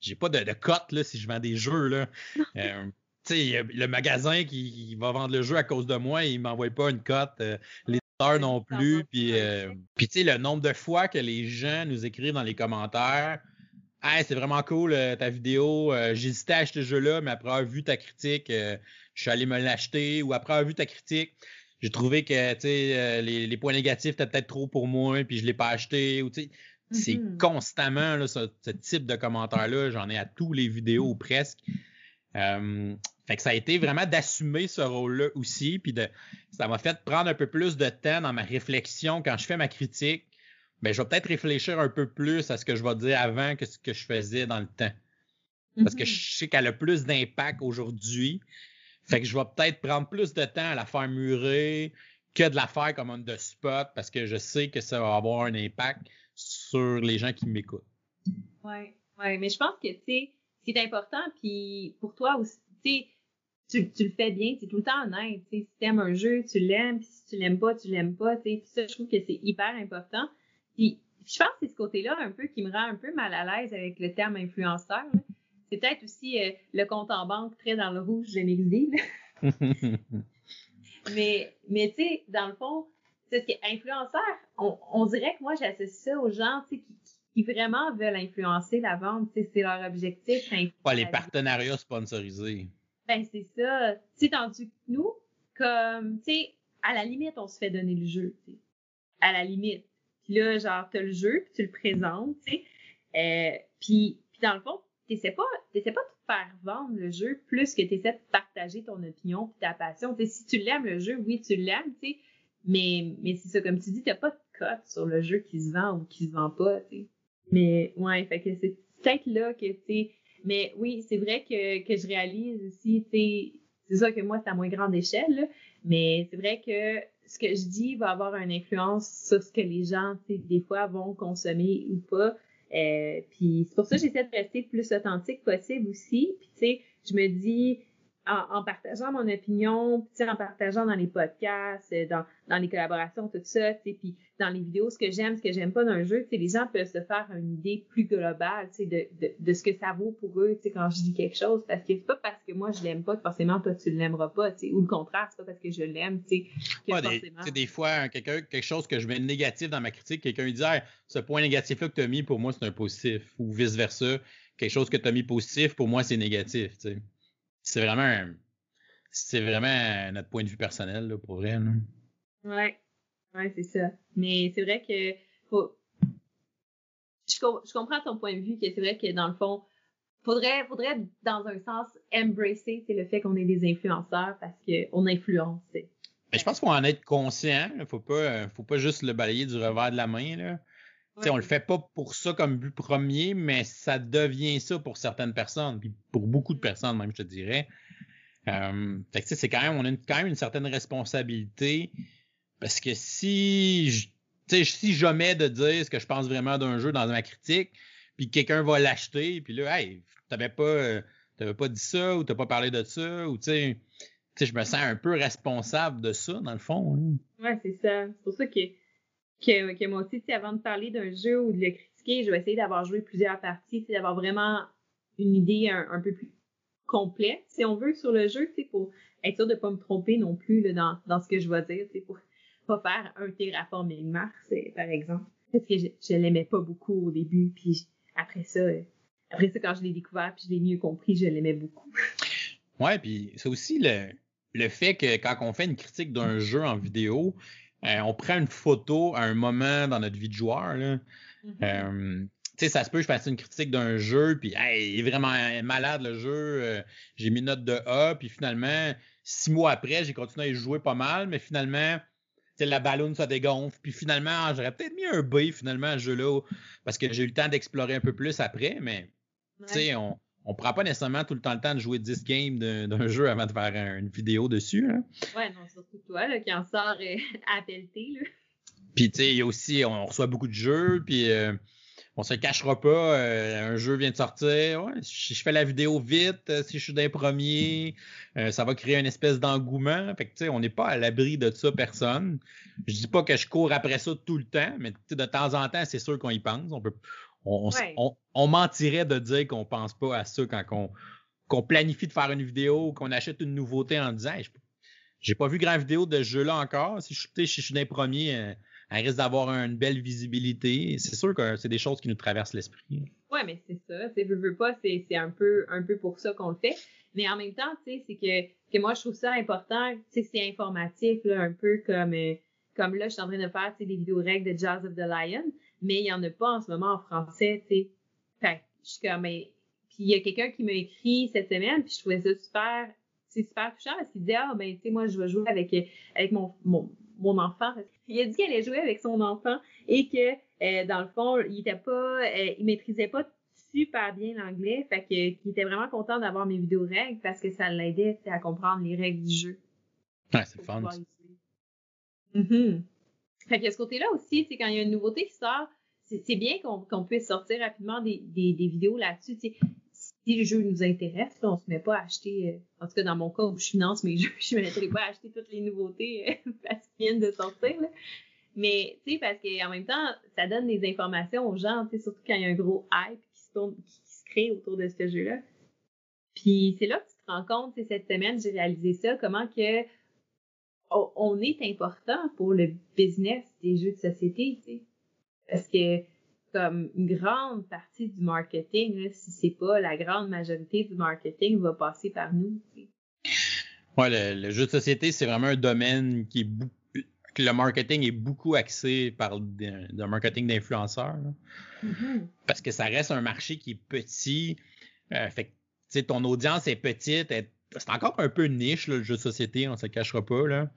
j'ai pas de, de cote là, si je vends des jeux. Là. euh, le magasin qui, va vendre le jeu à cause de moi, il m'envoie pas une cote. Euh, les éditeurs non plus. Puis, euh, puis le nombre de fois que les gens nous écrivent dans les commentaires Hey, c'est vraiment cool ta vidéo. J'hésitais à acheter ce jeu-là, mais après avoir vu ta critique, je suis allé me l'acheter. Ou après avoir vu ta critique, j'ai trouvé que euh, les, les points négatifs étaient peut-être trop pour moi, puis je l'ai pas acheté. Ou, C'est mm-hmm. constamment là, ce, type de commentaires-là. J'en ai à tous les vidéos presque. Euh, fait que ça a été vraiment d'assumer ce rôle-là aussi, puis de, ça m'a fait prendre un peu plus de temps dans ma réflexion quand je fais ma critique. Ben, je vais peut-être réfléchir un peu plus à ce que je vais dire avant que ce que je faisais dans le temps. Parce que mm-hmm. je sais qu'elle a plus d'impact aujourd'hui fait que je vais peut-être prendre plus de temps à la faire murer que de la faire comme on the spot parce que je sais que ça va avoir un impact sur les gens qui m'écoutent. Ouais, ouais, mais je pense que, tu c'est important, puis pour toi aussi, tu tu, le fais bien, tu es tout le temps honnête, tu si t'aimes un jeu, tu l'aimes, puis si tu l'aimes pas, tu l'aimes pas, tu sais, ça, je trouve que c'est hyper important. Puis, je pense que c'est ce côté-là un peu qui me rend un peu mal à l'aise avec le terme influenceur, C'est peut-être aussi euh, le compte en banque très dans le rouge de là. mais, mais tu sais, dans le fond, c'est ce influenceur, on, on dirait que moi, j'associe ça aux gens, tu qui qui vraiment veulent influencer la vente. C'est leur objectif. Pas les partenariats sponsorisés. Ben, c'est ça. Tu tandis que nous, comme, tu sais, à la limite, on se fait donner le jeu, tu sais. À la limite. Puis là, genre, t'as le jeu, puis tu le présentes, tu sais. Euh, puis, puis dans le fond, t'essaies pas, pas de faire vendre le jeu plus que t'essaies de partager ton opinion puis ta passion. Si tu l'aimes, le jeu, oui, tu l'aimes. Mais, mais c'est ça, comme tu dis, t'as pas de cote sur le jeu qui se vend ou qui se vend pas. Mais ouais, fait que c'est peut-être là que, tu mais oui, c'est vrai que, que je réalise aussi, tu c'est ça que moi, c'est à moins grande échelle, mais c'est vrai que ce que je dis va avoir une influence sur ce que les gens, des fois vont consommer ou pas. Euh, puis c'est pour ça que j'essaie de rester le plus authentique possible aussi. Puis tu sais, je me dis, en, partageant mon opinion, puis en partageant dans les podcasts, euh, dans, dans les collaborations, tout ça, puis dans les vidéos, ce que j'aime, ce que j'aime pas d'un jeu, les gens peuvent se faire une idée plus globale de, de, de ce que ça vaut pour eux quand je dis quelque chose. Parce que c'est pas parce que moi je l'aime pas que forcément toi tu l'aimeras pas, ou le contraire, c'est pas parce que je l'aime que ouais, forcément... Des, des fois, quelqu'un quelque chose que je mets négatif dans ma critique, quelqu'un lui dit ce point négatif-là que tu as mis, pour moi, c'est un positif, ou vice-versa. Quelque chose que tu as mis positif, pour moi, c'est négatif. sais c'est vraiment c'est vraiment notre point de vue personnel là, pour vrai. Là. Ouais, ouais, c'est ça. Mais c'est vrai que faut... je, je, comprends ton point de vue que c'est vrai que dans le fond, faudrait, faudrait dans un sens embracer le fait qu'on est des influenceurs parce qu'on influence. Mais je pense faut en être conscient. Il faut pas, faut pas juste le balayer du revers de la main. Là. Ouais. On le fait pas pour ça comme but premier, mais ça devient ça pour certaines personnes, puis pour beaucoup de personnes même, je te dirais. Euh, c'est quand même, on a quand même une certaine responsabilité parce que si je, si jamais de dire ce que je pense vraiment d'un jeu dans ma critique, puis quelqu'un va l'acheter, puis là, hey, t'avais pas, t'avais pas dit ça ou t'as pas parlé de ça, ou tu sais, je me sens un peu responsable de ça dans le fond. Hein. Ouais, c'est ça. C'est pour ça que que, que moi aussi, avant de parler d'un jeu ou de le critiquer, je vais essayer d'avoir joué plusieurs parties, d'avoir vraiment une idée un, peu plus complète, si on veut, sur le jeu, pour être sûr de ne pas me tromper non plus là, dans, dans ce que je vais dire, pour pas faire un terraforming Mars, par exemple. Parce que je, je l'aimais pas beaucoup au début, puis après ça, après ça, quand je l'ai découvert, puis je l'ai mieux compris, je l'aimais beaucoup. Ouais, puis c'est aussi le, le fait que quand on fait une critique d'un jeu en vidéo, euh, on prend une photo à un moment dans notre vie de joueur. Là. Euh, tu sais, ça se peut je fasse une critique d'un jeu, puis il est vraiment malade le jeu. Euh, j'ai mis une note de A, puis finalement, six mois après, j'ai continué à y jouer pas mal, mais finalement, la ballonne ça dégonfle. Puis finalement, j'aurais peut-être mis un B finalement à ce jeu-là, parce que j'ai eu le temps d'explorer un peu plus après, mais tu sais, on, on prend pas nécessairement tout le temps le temps de jouer 10 games d'un jeu avant de faire une vidéo dessus. Hein. Ouais, non, surtout toi là, qui en sort euh, à pelleter. Là. Puis tu sais, il y a aussi, on reçoit beaucoup de jeux, puis euh, on se cachera pas, euh, un jeu vient de sortir, ouais, si je fais la vidéo vite, euh, si je suis d'un premier, ça va créer une espèce d'engouement. Fait que tu sais, on n'est pas à l'abri de ça, personne. Je dis pas que je cours après ça tout le temps, mais de temps en temps, c'est sûr qu'on y pense. On peut, on, mentirait de dire qu'on pense pas à ça quand on, planifie de faire une vidéo ou qu'on achète une nouveauté en disant j'ai pas vu grand vidéo de ce jeu-là encore. Si je, si je suis d'un premier, euh, elle risque d'avoir une belle visibilité. C'est sûr que c'est des choses qui nous traversent l'esprit. Oui, mais c'est ça. Tu veux, veux pas, c'est un peu, un peu pour ça qu'on le fait. Mais en même temps, tu sais, c'est que, que moi, je trouve ça important. Tu sais, c'est informatif, un peu comme, euh, comme là, je suis en train de faire, des vidéos règles de Jazz of the Lion mais il n'y en a pas en ce moment en français, tu sais. Fait je suis comme, mais... Puis il y a quelqu'un qui m'a écrit cette semaine, puis je trouvais ça super, c'est super touchant parce qu'il disait, ah, ben, tu sais, moi, je vais jouer avec, avec mon, mon, mon enfant. Il a dit qu'elle allait jouer avec son enfant et que, euh, dans le fond, il était pas, euh, il maîtrisait pas super bien l'anglais, fait que, qu'il était vraiment content d'avoir mes vidéos règles parce que ça l'aidait à comprendre les règles du jeu. Ouais, c'est fun. Mm Fait que ce côté-là aussi, quand il y a une nouveauté qui sort, c'est bien qu'on puisse sortir rapidement des, vidéos là-dessus. Si le jeu nous intéresse, on se met pas à acheter, euh, en tout cas dans mon cas où je finance mes jeux, je me mettrai pas à acheter toutes les nouveautés euh, parce qu'ils viennent de sortir. Là. Mais tu sais, parce qu'en même temps, ça donne des informations aux gens, surtout quand il y a un gros hype qui se, tourne, qui, se crée autour de ce jeu-là. Puis c'est là que tu te rends compte, cette semaine, j'ai réalisé ça, comment que on est important pour le business des jeux de société, tu sais. Parce que comme une grande partie du marketing, si c'est pas la grande majorité du marketing, va passer par nous. Tu Ouais, le, jeu de société, c'est vraiment un domaine qui est beaucoup que le marketing est beaucoup axé par le marketing d'influenceurs. Mm-hmm. Parce que ça reste un marché qui est petit. Euh, fait que, ton audience est petite. C'est encore un peu niche, le jeu de société, on ne se cachera pas. Là.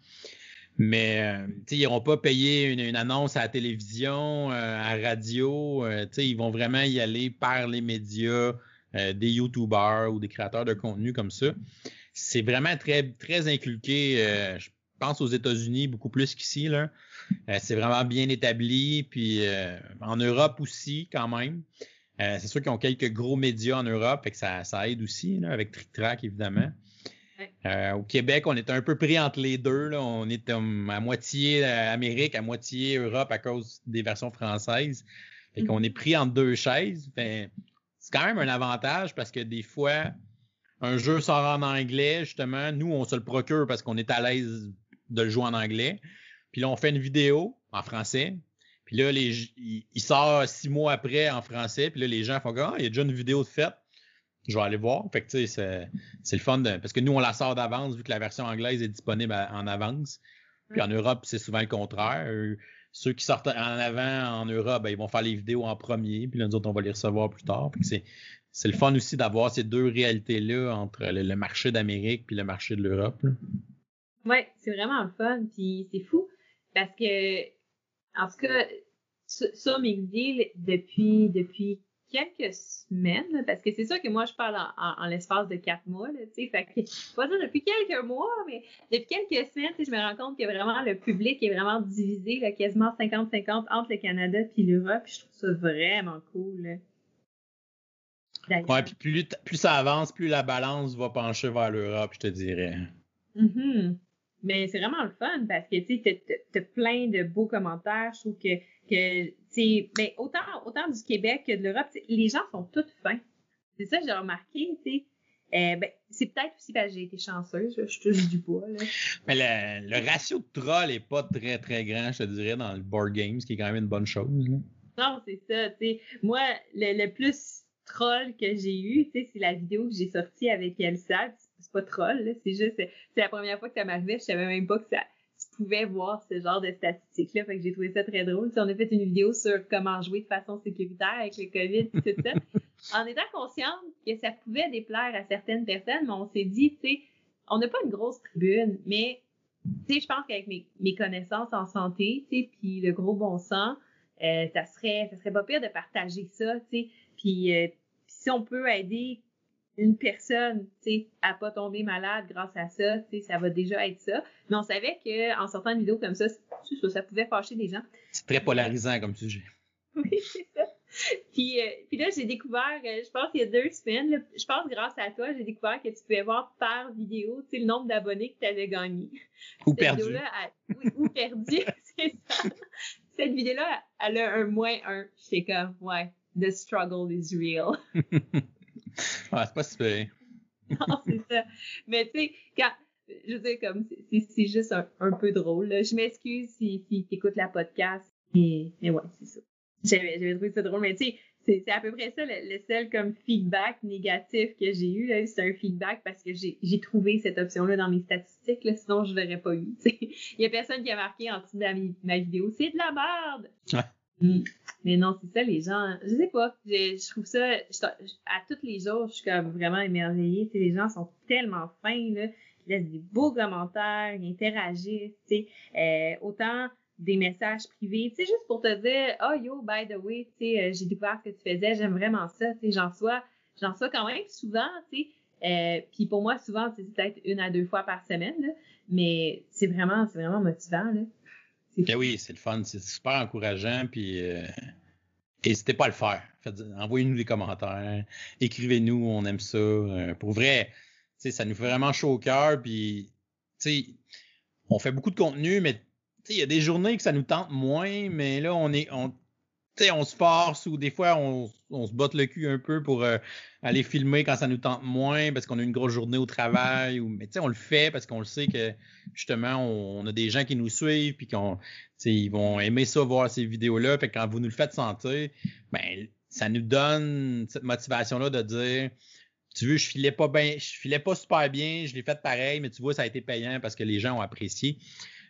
Mais euh, ils n'iront pas payer une, annonce à la télévision, euh, à la radio. Euh, ils vont vraiment y aller par les médias, des YouTubers ou des créateurs de contenu comme ça. C'est vraiment très, très inculqué. je pense aux États-Unis beaucoup plus qu'ici. c'est vraiment bien établi. Puis en Europe aussi, quand même. c'est sûr qu'ils ont quelques gros médias en Europe, et que ça, aide aussi, avec TrickTrack, évidemment. Euh, au Québec, on est un peu pris entre les deux. Là. On est à moitié euh, Amérique, à moitié Europe à cause des versions françaises. Fait qu'on est pris entre deux chaises. c'est quand même un avantage parce que des fois, un jeu sort en anglais, justement. Nous, on se le procure parce qu'on est à l'aise de le jouer en anglais. Puis là, on fait une vidéo en français. Puis là, les, il, sort six mois après en français. Puis là, les gens font comme, ah, il y a déjà une vidéo de faite je vais aller voir. Fait que, tu sais, c'est le fun de, parce que nous, on la sort d'avance vu que la version anglaise est disponible en avance. Puis en Europe, c'est souvent le contraire. ceux qui sortent en avant en Europe, ben, ils vont faire les vidéos en premier, puis là, nous autres, on va les recevoir plus tard. c'est, c'est le fun aussi d'avoir ces deux réalités-là entre le, marché d'Amérique puis le marché de l'Europe. Oui, c'est vraiment le fun. Puis c'est fou parce que, en tout cas, ça, Mixdeal, depuis, depuis quelques semaines, parce que c'est sûr que moi, je parle en, l'espace de quatre mois, tu sais, fait que, pas dire depuis quelques mois, mais depuis quelques semaines, je me rends compte que vraiment le public est vraiment divisé, là, quasiment 50-50 entre le Canada et l'Europe, je trouve ça vraiment cool. Ouais, puis plus, plus ça avance, plus la balance va pencher vers l'Europe, je te dirais. Mm-hmm. Mais c'est vraiment le fun parce que tu sais, t'as plein de beaux commentaires. Je trouve que, que tu ben, autant, autant du Québec que de l'Europe, les gens sont tous fins. C'est ça que j'ai remarqué, tu sais. Euh, ben, c'est peut-être aussi parce que j'ai été chanceuse, je touche du bois. Là. Mais le, ratio de troll est pas très très grand, je te dirais, dans le board game, ce qui est quand même une bonne chose. Non, c'est ça. sais. Moi, le, le, plus troll que j'ai eu, c'est la vidéo que j'ai sortie avec Elsa c'est pas troll, c'est juste, c'est la première fois que ça m'arrivait, je savais même pas que ça, pouvais voir ce genre de statistiques-là, fait que j'ai trouvé ça très drôle. on a fait une vidéo sur comment jouer de façon sécuritaire avec le COVID, tout ça. en étant consciente que ça pouvait déplaire à certaines personnes, mais on s'est dit, tu sais, on n'a pas une grosse tribune, mais tu sais, je pense qu'avec mes, mes, connaissances en santé, tu sais, puis le gros bon sens, euh, ça serait, ça serait pas pire de partager ça, tu sais, puis euh, si on peut aider une personne, tu sais, à pas tomber malade grâce à ça, tu sais, ça va déjà être ça. Mais on savait que en sortant une vidéo comme ça, ça, ça pouvait fâcher des gens. C'est très polarisant comme sujet. oui, c'est ça. Puis, euh, puis là, j'ai découvert, euh, je pense qu'il y a deux semaines, je pense grâce à toi, j'ai découvert que tu pouvais voir par vidéo, tu sais, le nombre d'abonnés que tu avais gagné. Ou perdu. oui, ou perdu, c'est ça. Cette vidéo-là, elle a un moins un. J'étais comme, ouais, the struggle is real. Ouais, c'est pas super. non, c'est ça. Mais tu sais, quand, je veux dire, comme, c'est juste un, peu drôle. Je m'excuse si, si tu écoutes la podcast. Mais, mais ouais, c'est ça. J'avais trouvé ça drôle, mais tu sais, c'est à peu près ça le, seul comme feedback négatif que j'ai eu. C'est un feedback parce que j'ai trouvé cette option-là dans mes statistiques, là, sinon je ne l'aurais pas eu. Il y a personne qui a marqué en dessous de ma, vidéo c'est de la merde. Mm. Mais non, c'est ça, les gens, je sais pas, je, trouve ça, à tous les jours, je suis comme vraiment émerveillée, les gens sont tellement fins, là, ils laissent des beaux commentaires, ils interagissent, tu euh, autant des messages privés, tu sais, juste pour te dire, oh yo, by the way, euh, j'ai découvert ce que tu faisais, j'aime vraiment ça, tu sais, j'en sois, j'en sois quand même souvent, tu sais, euh, puis pour moi, souvent, c'est peut-être une à deux fois par semaine, là, mais c'est vraiment, c'est vraiment motivant, là. Ben oui, c'est le fun, c'est super encourageant, puis euh, n'hésitez pas à le faire. Envoyez-nous des commentaires, écrivez-nous, on aime ça. Euh, pour vrai, ça nous fait vraiment chaud au cœur, puis on fait beaucoup de contenu, mais il y a des journées que ça nous tente moins, mais là, on est, on, on se force ou des fois on, se botte le cul un peu pour euh, aller filmer quand ça nous tente moins parce qu'on a une grosse journée au travail ou mais on le fait parce qu'on le sait que justement on, a des gens qui nous suivent puis qu'on vont aimer ça voir ces vidéos là fait quand vous nous le faites sentir ben ça nous donne cette motivation là de dire tu veux je filais pas bien je filais pas super bien je l'ai fait pareil mais tu vois ça a été payant parce que les gens ont apprécié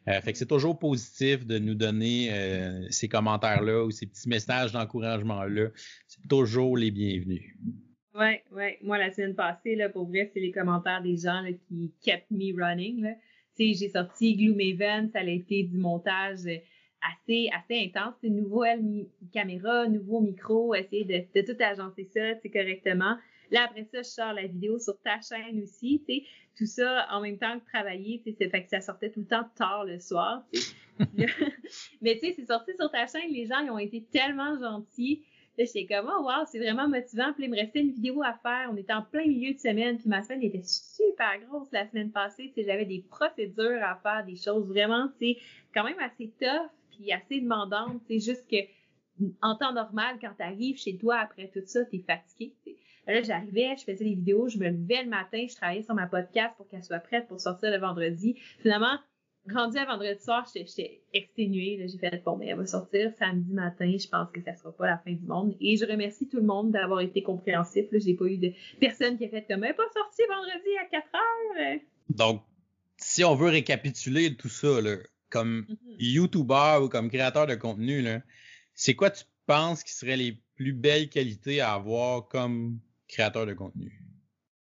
euh, fait que c'est toujours positif de nous donner euh, ces commentaires-là ou ces petits messages d'encouragement-là. C'est toujours les bienvenus. Oui, oui. Moi, la semaine passée, là, pour vrai, c'est les commentaires des gens qui kept me running. Là. J'ai sorti Gloomhaven, ça a été du montage assez, assez intense. C'est nouvelle caméra, nouveau micro, essayer de, de tout agencer ça correctement. Là, après ça, je sors la vidéo sur ta chaîne aussi, tu sais. Tout ça en même temps que travailler, tu sais. Fait que ça sortait tout le temps tard le soir, Mais tu sais, c'est sorti sur ta chaîne, les gens, ils ont été tellement gentils. Là, j'étais comme, oh wow, c'est vraiment motivant. Puis il me restait une vidéo à faire. On était en plein milieu de semaine. Puis ma semaine était super grosse la semaine passée. Tu sais, j'avais des procédures à faire, des choses vraiment, tu sais, quand même assez tough puis assez demandantes. C'est juste que en temps normal, quand tu arrives chez toi après tout ça, tu es fatigué. Là, j'arrivais, je faisais des vidéos, je me levais le matin, je travaillais sur ma podcast pour qu'elle soit prête pour sortir le vendredi. Finalement, rendu à vendredi soir, j'étais exténuée. J'ai fait, bon, mais ben, elle va sortir samedi matin. Je pense que ça sera pas la fin du monde. Et je remercie tout le monde d'avoir été compréhensif. J'ai pas eu de personne qui a fait comme, elle pas sortie vendredi à 4 heures. Donc, si on veut récapituler tout ça, là, comme mm-hmm. YouTuber ou comme créateur de contenu, c'est quoi tu penses qui seraient les plus belles qualités à avoir comme créateur de contenu?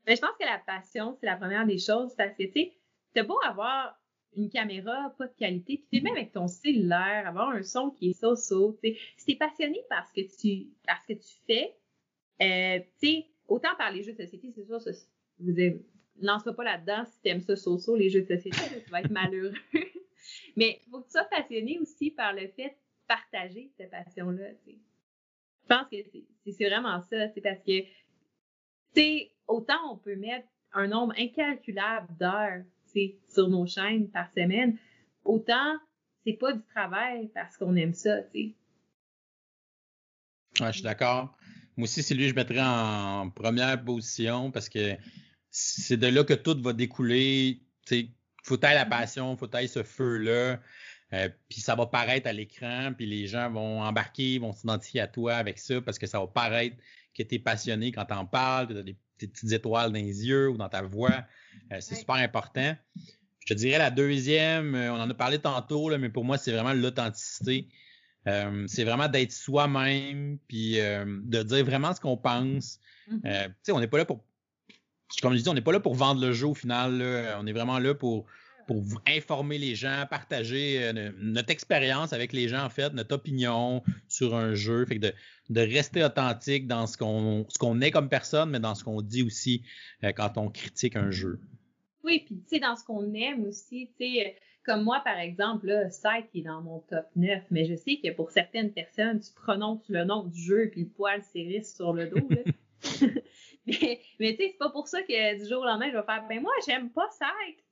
Ben, je pense que la passion, c'est la première des choses parce que, tu sais, t'as beau avoir une caméra pas de qualité, puis même avec ton cellulaire, avoir un son qui est so-so, si t'es passionné par ce que tu, par ce que tu fais, euh, tu sais, autant par les jeux de société, c'est sûr, ça, vous lance-toi pas là-dedans si t'aimes ça so-so, les jeux de société, tu vas être malheureux. Mais faut que tu sois passionné aussi par le fait de partager cette passion-là, tu sais. Je pense que c'est vraiment ça, c'est parce que sais, autant on peut mettre un nombre incalculable d'heures sur nos chaînes par semaine, autant c'est pas du travail parce qu'on aime ça, tu je suis d'accord. Moi aussi, c'est lui que je mettrais en première position parce que c'est de là que tout va découler. Il faut tailler la passion, faut tailler ce feu-là. Euh, puis ça va paraître à l'écran, puis les gens vont embarquer, vont s'identifier à toi avec ça parce que ça va paraître que tu es passionné quand tu en parles, que tu as des, petites étoiles dans les yeux ou dans ta voix. Euh, c'est super important. Je te dirais la deuxième, euh, on en a parlé tantôt, là, mais pour moi, c'est vraiment l'authenticité. Euh, c'est vraiment d'être soi-même, puis de dire vraiment ce qu'on pense. Mm-hmm. tu sais, on n'est pas là pour, comme je dis, on n'est pas là pour vendre le jeu au final. On est vraiment là pour pour vous informer les gens, partager euh, notre expérience avec les gens, en fait, notre opinion sur un jeu. Fait que de, de rester authentique dans ce qu'on est comme personne, mais dans ce qu'on dit aussi euh, quand on critique un jeu. Oui, puis tu sais, dans ce qu'on aime aussi, tu sais, euh, comme moi, par exemple, là, Sight est dans mon top 9, mais je sais que pour certaines personnes, tu prononces le nom du jeu puis le poil s'érisse sur le dos. Là. mais mais tu sais, c'est pas pour ça que du jour au lendemain, je vais faire ben moi, j'aime pas Sight.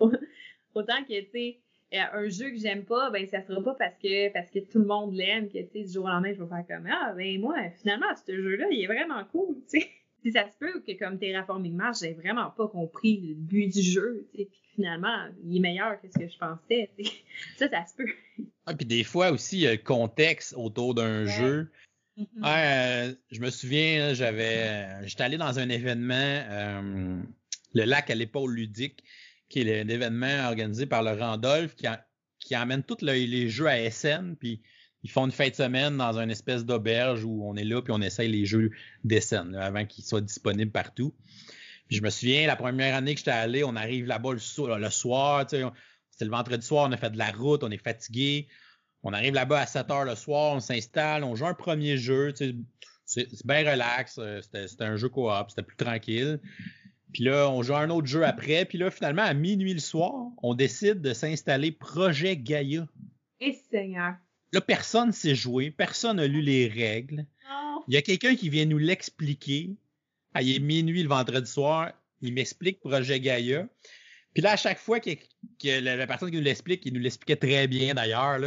Autant que, tu sais, euh, un jeu que j'aime pas, ben ça sera pas parce que parce que tout le monde l'aime que tu sais du jour au lendemain je vais faire comme ah ben moi finalement ce jeu là il est vraiment cool tu sais si ça se peut que comme Terraforming Mars j'ai vraiment pas compris le but du jeu tu sais puis finalement il est meilleur que ce que je pensais ça ça se peut. Ah puis des fois aussi il y a le contexte autour d'un jeu. Mm-hmm. euh, je me souviens j'avais j'étais allé dans un événement euh, le lac à l'épaule ludique qui est l'événement organisé par le Randolph qui, amène tous les jeux à SN, puis ils font une fin de semaine dans une espèce d'auberge où on est là, puis on essaye les jeux d'SN avant qu'ils soient disponibles partout. je me souviens, la première année que j'étais allé, on arrive là-bas le, soir, c'était le vendredi soir, on a fait de la route, on est fatigué. On arrive là-bas à 7 heures le soir, on s'installe, on joue un premier jeu, c'est bien relax, euh, c'était un jeu coop, c'était plus tranquille. Puis là, on joue un autre jeu après. Puis là, finalement, à minuit le soir, on décide de s'installer Projet Gaia. Et Seigneur. Là, personne sait jouer, personne n'a lu les règles. Non. Il y a quelqu'un qui vient nous l'expliquer. Ah, il est minuit le vendredi soir, il m'explique Projet Gaïa. Puis là, à chaque fois que, que la, la personne qui nous l'explique, il nous l'expliquait très bien d'ailleurs.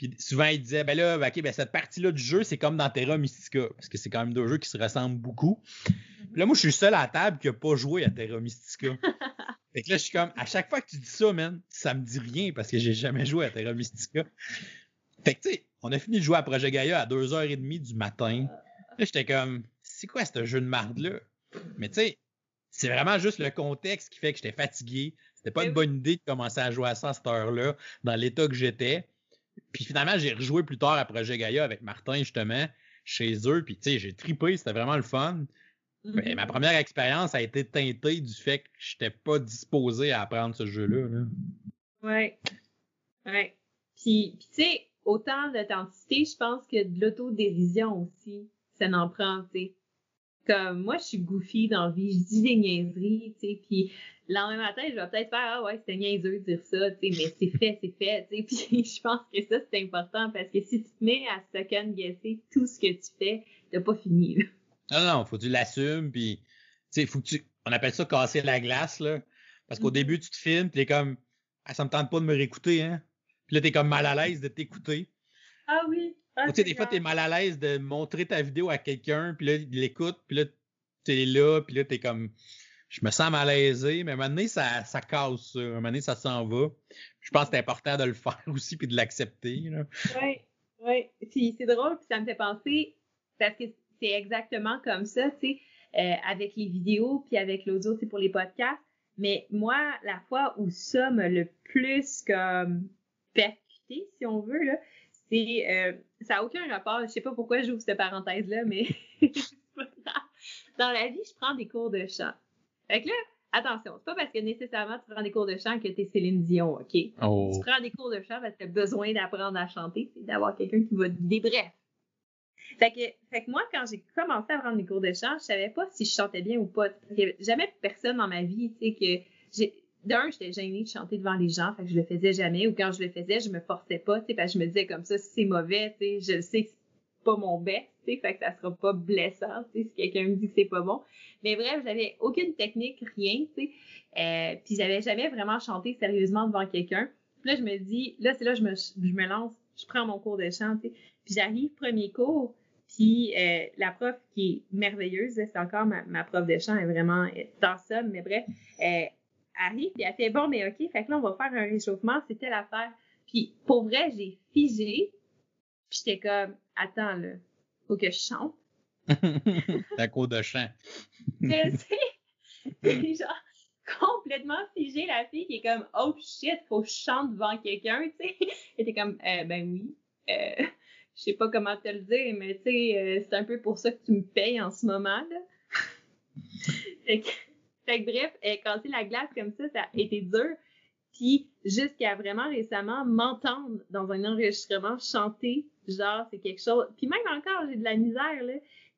Puis souvent, il disait, ben là, ok, ben cette partie-là du jeu, c'est comme dans Terra Mystica, parce que c'est quand même deux jeux qui se ressemblent beaucoup. Puis là, moi, je suis seul à la table qui n'a pas joué à Terra Mystica. fait que là, je suis comme, à chaque fois que tu dis ça, man, ça me dit rien parce que j'ai jamais joué à Terra Mystica. Fait que, tu sais, on a fini de jouer à Projet Gaïa à 2h30 du matin. Là, j'étais comme, c'est quoi ce jeu de marde-là? Mais tu sais, c'est vraiment juste le contexte qui fait que j'étais fatigué. C'était pas Mais une bonne idée de commencer à jouer à ça à cette heure-là, dans l'état que j'étais. Puis finalement, j'ai rejoué plus tard à Projet Gaïa avec Martin, justement, chez eux. Puis tu sais, j'ai tripé, c'était vraiment le fun. Mais Mhm. ma première expérience a été teintée du fait que j'étais pas disposé à apprendre ce jeu-là. là. Ouais. Ouais. Puis, puis tu sais, autant d'authenticité, je pense que de l'autodérision aussi, ça n'en prend, tu sais. Comme moi, je suis goofy dans la vie, je dis des niaiseries, tu sais, puis le lendemain matin, je vais peut-être faire Ah ouais, c'était niaiseux de dire ça, tu sais, mais c'est fait, c'est fait, tu sais. Puis je pense que ça, c'est important parce que si tu te mets à second guesser tout ce que tu fais, t'as pas fini, là. Non, non, faut que tu l'assumes, puis tu sais, faut que tu. On appelle ça casser la glace, là. Parce qu'au Mhm. début, tu te filmes, puis t'es comme Ah, ça me tente pas de me réécouter, hein. Puis là, t'es comme mal à l'aise de t'écouter. Ah oui. Ah, tu sais, des fois, clair. t'es mal à l'aise de montrer ta vidéo à quelqu'un, puis là, il l'écoute, puis là, t'es là, puis là, t'es comme, je me sens malaisé, mais à un moment donné, ça, ça casse, ça. À un moment donné, ça s'en va. Je pense que c'est important de le faire aussi, puis de l'accepter. Oui, oui. Puis c'est drôle, puis ça me fait penser, parce que c'est exactement comme ça, tu sais, euh, avec les vidéos, puis avec l'audio, c'est pour les podcasts. Mais moi, la fois où ça m'a le plus comme percuté, si on veut, là, c'est euh, ça n'a aucun rapport. Je sais pas pourquoi j'ouvre cette parenthèse-là, mais dans la vie, je prends des cours de chant. Fait que là, attention, c'est pas parce que nécessairement tu prends des cours de chant que t'es Céline Dion, OK? Oh. Tu prends des cours de chant parce que tu as besoin d'apprendre à chanter, c'est d'avoir quelqu'un qui va te guider. Bref. Fait que, fait que moi, quand j'ai commencé à prendre des cours de chant, je savais pas si je chantais bien ou pas. Parce qu'il y avait jamais personne dans ma vie, tu sais, que j'ai. D'un, j'étais gênée de chanter devant les gens, fait que je le faisais jamais, ou quand je le faisais, je me forçais pas, tu parce que je me disais comme ça, si c'est mauvais, tu je sais que c'est pas mon best, tu fait que ça sera pas blessant, tu si quelqu'un me dit que c'est pas bon. Mais bref, j'avais aucune technique, rien, tu. Euh, puis j'avais jamais vraiment chanté sérieusement devant quelqu'un. Puis là, je me dis, là, c'est là je me, je me lance, je prends mon cours de chant, tu. Puis j'arrive, premier cours, puis euh, la prof qui est merveilleuse, c'est encore ma, ma prof de chant, elle est vraiment dans ça, mais bref, euh, arrive, puis elle fait, bon, mais OK, fait que là, on va faire un réchauffement, c'était l'affaire. Puis pour vrai, j'ai figé, puis j'étais comme, attends, là, faut que je chante. La cour de chant. Je sais. C'est genre complètement figé la fille qui est comme oh shit, faut que je chante devant quelqu'un, tu sais. Elle était comme euh, ben oui. Euh, je sais pas comment te le dire, mais tu sais, euh, c'est un peu pour ça que tu me payes en ce moment là. fait, que, bref, euh, casser la glace comme ça, ça a été dur. Puis jusqu'à vraiment récemment m'entendre dans un enregistrement chanter, genre c'est quelque chose. Puis même encore, j'ai de la misère là.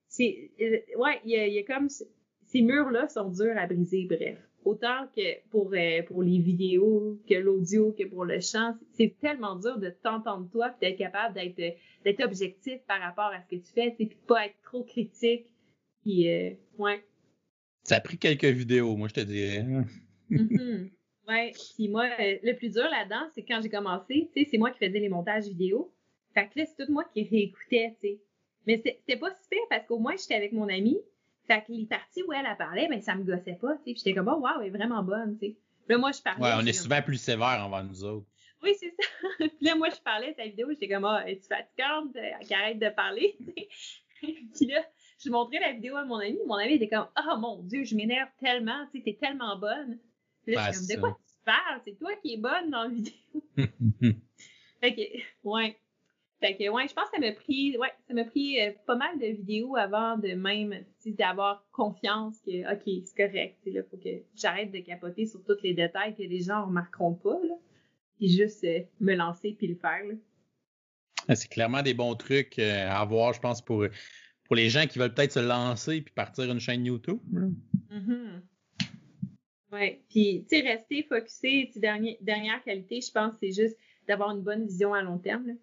C'est euh, ouais, il y a, comme ces murs-là sont durs à briser, bref. Autant que pour, euh, pour les vidéos, que l'audio, que pour le chant, c'est tellement dur de t'entendre toi et d'être capable d'être euh, d'être objectif par rapport à ce que tu fais, puis de pas être trop critique. Puis, ouais. Ça a pris quelques vidéos, moi, je te dirais. Mhm. Ouais. Puis moi, euh, le plus dur là-dedans, c'est quand j'ai commencé, tu sais, c'est moi qui faisais les montages vidéo. Fait que là, c'est tout moi qui réécoutais, tu sais. Mais c'était pas super parce qu'au moins, j'étais avec mon amie. Fait que les parties où elle, elle parlait, ben, ça me gossait pas, tu sais. Puis j'étais comme, oh, wow, elle est vraiment bonne, tu sais. Là, moi, je parlais. Ouais, on est comme, souvent plus sévère envers nous autres. Oui, c'est ça. Puis là, moi, je parlais de sa vidéo, j'étais comme, ah, es-tu fatigante? Euh, Qu'elle arrête de parler, tu sais. Puis là, je montrais la vidéo à mon ami. Mon ami était comme, ah, mon Dieu, je m'énerve tellement, tu sais, t'es tellement bonne. Puis là, je suis c'est comme, de quoi tu parles? C'est toi qui es bonne dans la vidéo. Fait que, ouais. Fait que, ouais, je pense que ça m'a pris, ouais, ça m'a pris euh, pas mal de vidéos avant de même, d'avoir confiance que, OK, c'est correct, tu là, faut que j'arrête de capoter sur tous les détails que les gens remarqueront pas, là. Puis juste euh, me lancer puis le faire, là. c'est clairement des bons trucs euh, à avoir, je pense, pour, pour les gens qui veulent peut-être se lancer puis partir une chaîne YouTube. là. Mhm. Ouais. Puis, tu sais, rester focusé, dernier- dernière qualité, je pense, c'est juste d'avoir une bonne vision à long terme.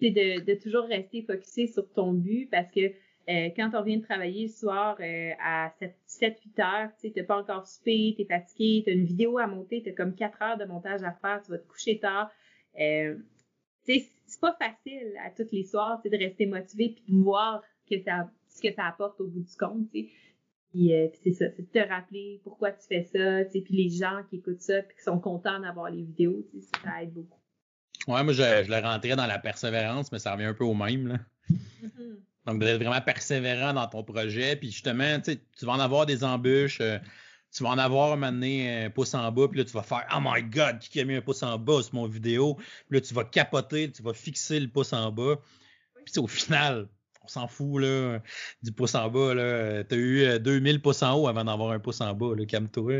C'est de, toujours rester focusé sur ton but parce que euh, quand on vient de travailler le soir euh, à 7-8 heures, tu n'es pas encore soupé, tu es fatigué, tu as une vidéo à monter, tu as comme 4 heures de montage à faire, tu vas te coucher tard. Euh, c'est pas facile à tous les soirs de rester motivé puis de voir que ça, ce que ça apporte au bout du compte. Puis, euh, c'est ça, c'est de te rappeler pourquoi tu fais ça, puis les gens qui écoutent ça puis qui sont contents d'avoir les vidéos, ça aide beaucoup. Ouais, moi je, je le rentrais dans la persévérance, mais ça revient un peu au même. Là. Mm-hmm. Donc d'être vraiment persévérant dans ton projet, puis justement, tu vas en avoir des embûches. Euh, tu vas en avoir moment donné un pouce en bas, puis là, tu vas faire Oh my God, qui a mis un pouce en bas sur mon vidéo? Puis là, tu vas capoter, tu vas fixer le pouce en bas. Puis au final, s'en fout là, du pouce en bas. Là. T'as eu 2000 euh, pouces en haut avant d'avoir un pouce en bas, là, calme-toi.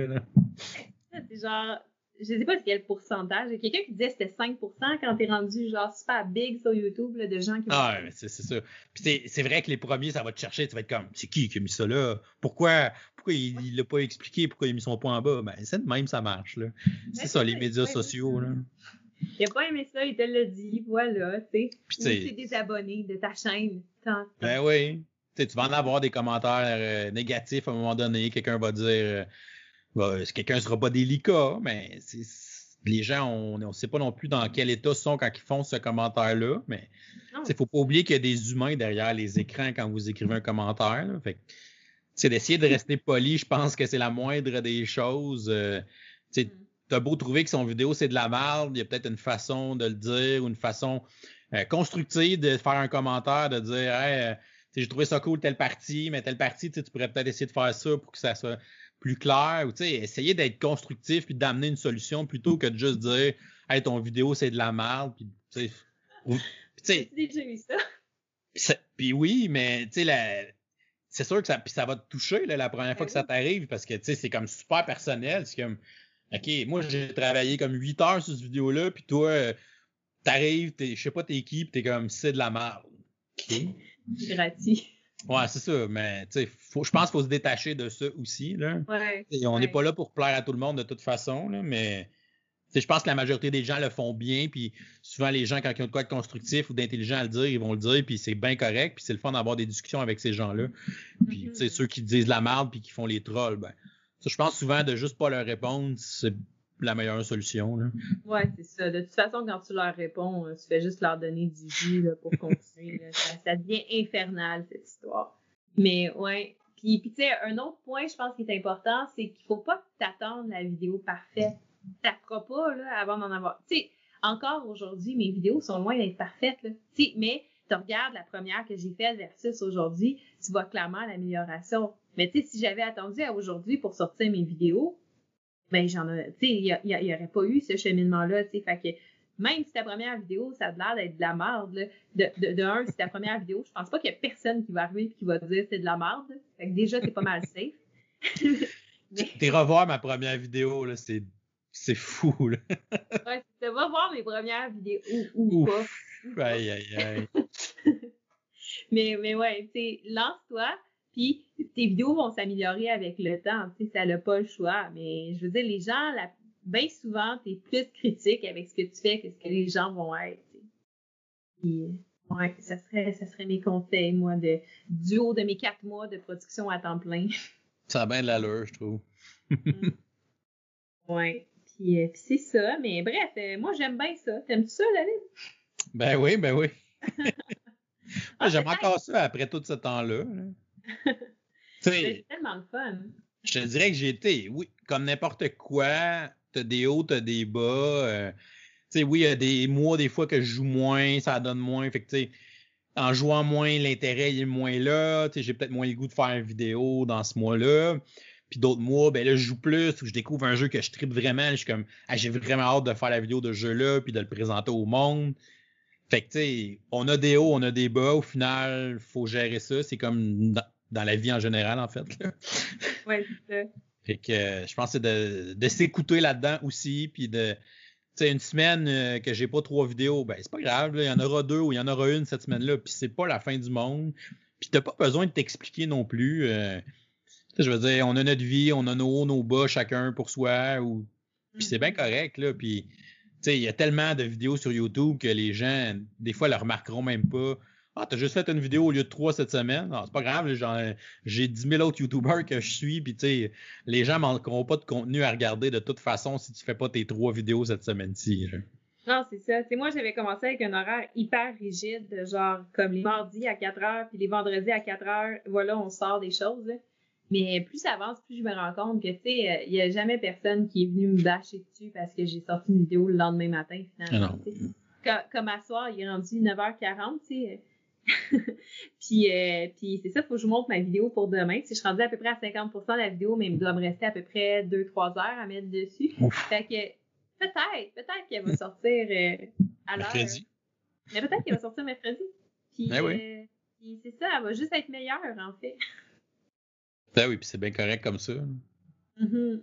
C'est genre je sais pas quel pourcentage. Il y a quelqu'un qui disait que c'était 5% quand t'es rendu genre super big sur YouTube là, de gens qui Ah, c'est ça. Puis c'est vrai que les premiers, ça va te chercher, tu vas être comme c'est qui qui a mis ça là? Pourquoi pourquoi il l'a pas expliqué, pourquoi il a mis son point en bas? Ben c'est de même ça marche là. C'est ça, les médias sociaux là. Il a pas aimé ça, il te l'a dit, voilà, tu sais. Ou des abonnés de ta chaîne. Ben oui. tu vas en avoir des commentaires euh, négatifs à un moment donné. Quelqu'un va dire euh, bah, quelqu'un sera pas délicat, mais les gens, on ne sait pas non plus dans quel état sont quand ils font ce commentaire-là, mais il faut pas oublier qu'il y a des humains derrière les écrans quand vous écrivez un commentaire. c'est d'essayer de rester poli, je pense que c'est la moindre des choses. Euh, mm. Tu as beau trouver que son vidéo c'est de la merde, il y a peut-être une façon de le dire ou une façon euh, constructive de faire un commentaire, de dire hey, euh, j'ai trouvé ça cool telle partie, mais telle partie, tu pourrais peut-être essayer de faire ça pour que ça soit plus clair ou essayer d'être constructif puis d'amener une solution plutôt que de juste dire Hey, ton vidéo c'est de la merde puis tu sais. déjà eu ça. Puis oui, mais tu sais, c'est sûr que ça, ça va te toucher là, la première fois que ça t'arrive parce que tu sais, c'est comme super personnel. C'est comme OK, moi j'ai travaillé comme 8 heures sur cette vidéo-là, puis toi, euh, t'arrives, je sais pas t'es qui, t'es comme c'est de la merde. OK. Gratis. Ouais, c'est ça, mais tu sais, je pense qu'il faut se détacher de ça aussi. Là. Ouais, on n'est pas là pour plaire à tout le monde de toute façon, là, mais je pense que la majorité des gens le font bien, puis souvent les gens, quand ils ont de quoi de constructif ou d'intelligent à le dire, ils vont le dire, puis c'est bien correct, puis c'est le fun d'avoir des discussions avec ces gens-là. Puis mm-hmm. ceux qui disent la merde puis qui font les trolls, ben, je pense souvent de juste pas leur répondre, c'est la meilleure solution. Là. Ouais, c'est ça. De toute façon, quand tu leur réponds, euh, tu fais juste leur donner du jus pour continuer. Ça, devient infernal, cette histoire. Mais ouais. Puis, puis tu sais, un autre point, je pense, qui est important, c'est qu'il faut pas t'attendre la vidéo parfaite. T'apprends pas là, avant d'en avoir. Tu sais, encore aujourd'hui, mes vidéos sont loin d'être parfaites. Mais tu regardes la première que j'ai faite versus aujourd'hui, tu vois clairement l'amélioration. Mais tu sais, si j'avais attendu à aujourd'hui pour sortir mes vidéos, ben j'en ai, tu sais, il y, aurait pas eu ce cheminement-là, tu sais, fait que même si ta première vidéo, ça a l'air d'être de la merde, là, de, de, de, un, si ta première vidéo, je pense pas qu'il y a personne qui va arriver et qui va te dire c'est de la merde, fait que déjà, c'est pas mal safe. T'es revoir ma première vidéo, là, c'est, c'est fou, là. ouais, tu vas voir mes premières vidéos, ou, ou pas. Aïe, aïe, aïe. mais, mais ouais, tu sais, lance-toi, puis tes vidéos vont s'améliorer avec le temps, tu sais, ça n'a pas le choix. Mais je veux dire, les gens, la, bien souvent, tu es plus critique avec ce que tu fais que ce que les gens vont être. Puis, ouais, ça serait, ça serait mes conseils, moi, de, du haut de mes quatre mois de production à temps plein. Ça a bien de l'allure, je trouve. Mm. ouais. Puis, euh, puis c'est ça. Mais bref, euh, moi, j'aime bien ça. T'aimes-tu ça, David? Ben oui, ben oui. Ah, j'aime encore ça après tout ce temps-là. Là. C'est tellement le fun. Je te dirais que j'ai été, oui, comme n'importe quoi, t'as des hauts, t'as des bas. Euh, tu sais, oui, il y a des mois, des fois, que je joue moins, ça donne moins. Fait que, tu sais, en jouant moins, l'intérêt est moins là. Tu sais, j'ai peut-être moins le goût de faire une vidéo dans ce mois-là. Puis d'autres mois, ben là, je joue plus ou je découvre un jeu que je tripe vraiment. Je suis comme, ah, j'ai vraiment hâte de faire la vidéo de ce jeu-là puis de le présenter au monde. Fait que, tu sais, on a des hauts, on a des bas. Au final, faut gérer ça. C'est comme dans, la vie en général, en fait. ouais, c'est ça. Fait que euh, je pense que c'est de, de s'écouter là-dedans aussi, puis de, tu sais, une semaine euh, que j'ai pas trois vidéos, ben c'est pas grave, il y en aura deux ou il y en aura une cette semaine-là, puis c'est pas la fin du monde. Puis t'as pas besoin de t'expliquer non plus. Euh, je veux dire, on a notre vie, on a nos hauts, nos bas, chacun pour soi, ou puis c'est bien mm-hmm. correct là, puis sais, il y a tellement de vidéos sur YouTube que les gens, des fois, le remarqueront même pas. Ah, t'as juste fait une vidéo au lieu de trois cette semaine? Non, c'est pas grave, j'ai 10 000 autres YouTubers que je suis, puis tu sais, les gens manqueront pas de contenu à regarder de toute façon si tu fais pas tes trois vidéos cette semaine-ci. Non, c'est ça. C'est moi, j'avais commencé avec un horaire hyper rigide, genre comme les mardis à 4 heures, puis les vendredis à 4 heures, voilà, on sort des choses. Mais plus ça avance, plus je me rends compte que, tu sais, euh, il n'y a jamais personne qui est venu me bâcher dessus parce que j'ai sorti une vidéo le lendemain matin, finalement. Ah comme, à soir, il est rendu 9h40, tu sais. puis, euh, puis c'est ça, il faut que je monte ma vidéo pour demain. Si je suis rendue à peu près à 50% de la vidéo, mais il doit me rester à peu près 2-3 heures à mettre dessus. Fait que peut-être, peut-être qu'elle va sortir euh, à l'heure. Mercredi. Mais peut-être qu'elle va sortir mercredi. Puis, ben euh, puis c'est ça, elle va juste être meilleure, en fait. Ben oui, puis c'est bien correct comme ça. Mm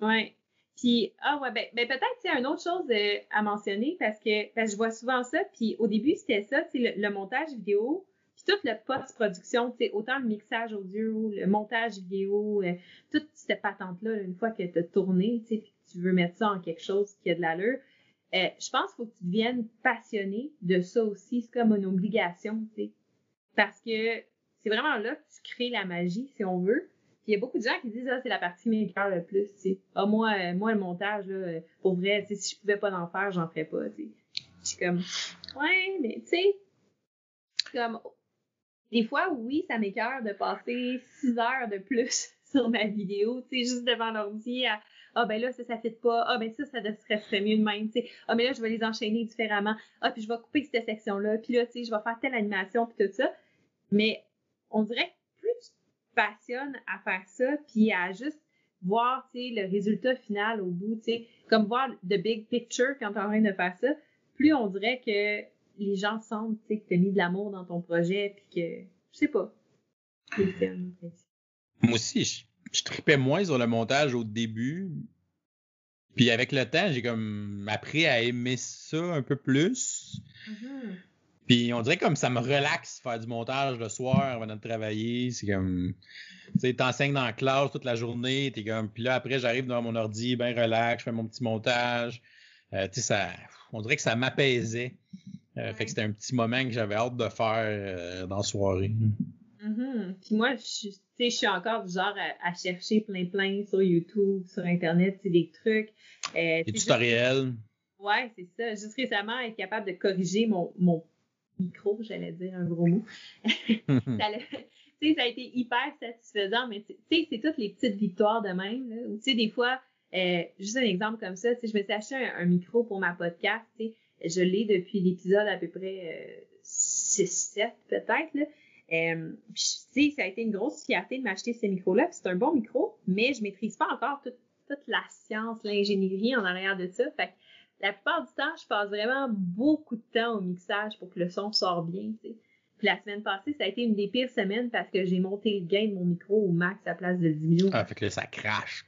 Ouais. Puis, ah ouais, ben, ben peut-être, c'est une autre chose euh, à mentionner parce que, que je vois souvent ça. Puis au début, c'était ça, tu le, le montage vidéo, puis toute la post-production, tu autant le mixage audio, le montage vidéo, euh, toute cette patente-là, une fois que tu as tourné, tu tu veux mettre ça en quelque chose qui a de l'allure, euh, je pense qu'il faut que tu deviennes passionné de ça aussi. C'est comme une obligation, tu sais. Parce que c'est vraiment là que tu crées la magie, si on veut il y a beaucoup de gens qui disent ah c'est la partie meilleure le plus tu ah moi euh, moi le montage là euh, pour vrai sais si je pouvais pas en faire j'en ferais pas tu sais. Suis comme ouais mais tu sais comme des fois oui ça m'écœure de passer six heures de plus sur ma vidéo tu sais juste devant l'ordi à ah ben là ça ça fait pas. Ah ben ça ça serait mieux de même tu sais. Ah mais là je vais les enchaîner différemment. Ah puis je vais couper cette section là puis là tu sais je vais faire telle animation puis tout ça. Mais on dirait passionne à faire ça, puis à juste voir, le résultat final au bout, comme voir the big picture quand tu es en train de faire ça, plus on dirait que les gens sentent, que tu as mis de l'amour dans ton projet, puis que, je sais pas. Moi aussi, je, je tripais moins sur le montage au début. Puis avec le temps, j'ai comme appris à aimer ça un peu plus. Mm-hmm. Puis on dirait comme ça me relaxe faire du montage le soir avant de travailler. C'est comme, tu sais, t'enseignes dans la classe toute la journée, t'es comme, puis là après j'arrive dans mon ordi, ben relax, je fais mon petit montage. Euh, tu sais, ça, on dirait que ça m'apaisait. Euh, fait que c'était un petit moment que j'avais hâte de faire euh, dans la soirée. Mm-hmm. Puis moi, je, je suis encore du genre à, chercher plein plein sur YouTube, sur Internet, des trucs. des tutoriels. Ouais, c'est ça. Juste récemment, être capable de corriger mon, mon micro, j'allais dire un gros mot. ça, ça a été hyper satisfaisant, mais c'est toutes les petites victoires de même. Là, tu sais, des fois, euh, juste un exemple comme ça, je me suis acheté un, micro pour ma podcast, je l'ai depuis l'épisode à peu près euh, 6-7 peut-être. Euh, ça a été une grosse fierté de m'acheter ce micro-là. C'est un bon micro, mais je maîtrise pas encore toute, toute la science, l'ingénierie en arrière de ça. Fait la plupart du temps, je passe vraiment beaucoup de temps au mixage pour que le son sorte bien. Puis la semaine passée, ça a été une des pires semaines parce que j'ai monté le gain de mon micro au max à place de 10 millions. Ah, fait que là, ça crache.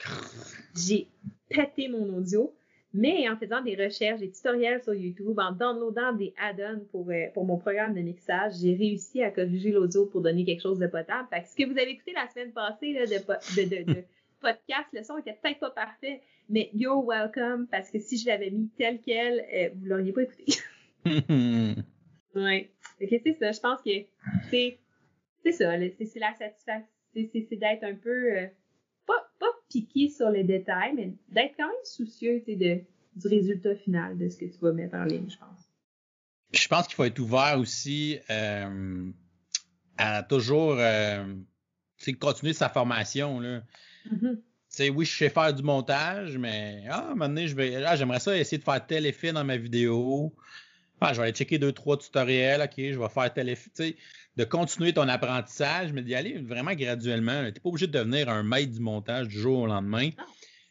J'ai pété mon audio, mais en faisant des recherches, des tutoriels sur YouTube, en downloadant des add-ons pour, euh, pour mon programme de mixage, j'ai réussi à corriger l'audio pour donner quelque chose de potable. Fait que ce que vous avez écouté la semaine passée là, de, de, de, de podcast, le son était peut-être pas parfait, mais you're welcome parce que si je l'avais mis tel quel, euh, vous l'auriez pas écouté. ouais. Ok, c'est ça. Je pense que c'est c'est ça. C'est la satisfaction. C'est d'être un peu euh, pas, pas piqué sur les détails, mais d'être quand même soucieux de, du résultat final de ce que tu vas mettre en ligne, je pense. Je pense qu'il faut être ouvert aussi euh, à toujours euh, continuer sa formation. Là. Mm-hmm oui, je sais faire du montage, mais ah, à un moment donné, je vais, ah, j'aimerais ça essayer de faire tel effet dans ma vidéo. Ah, je vais aller checker deux, trois tutoriels, OK, je vais faire tel effet. Tu de continuer ton apprentissage, mais d'y aller vraiment graduellement. Tu n'es pas obligé de devenir un maître du montage du jour au lendemain. Tu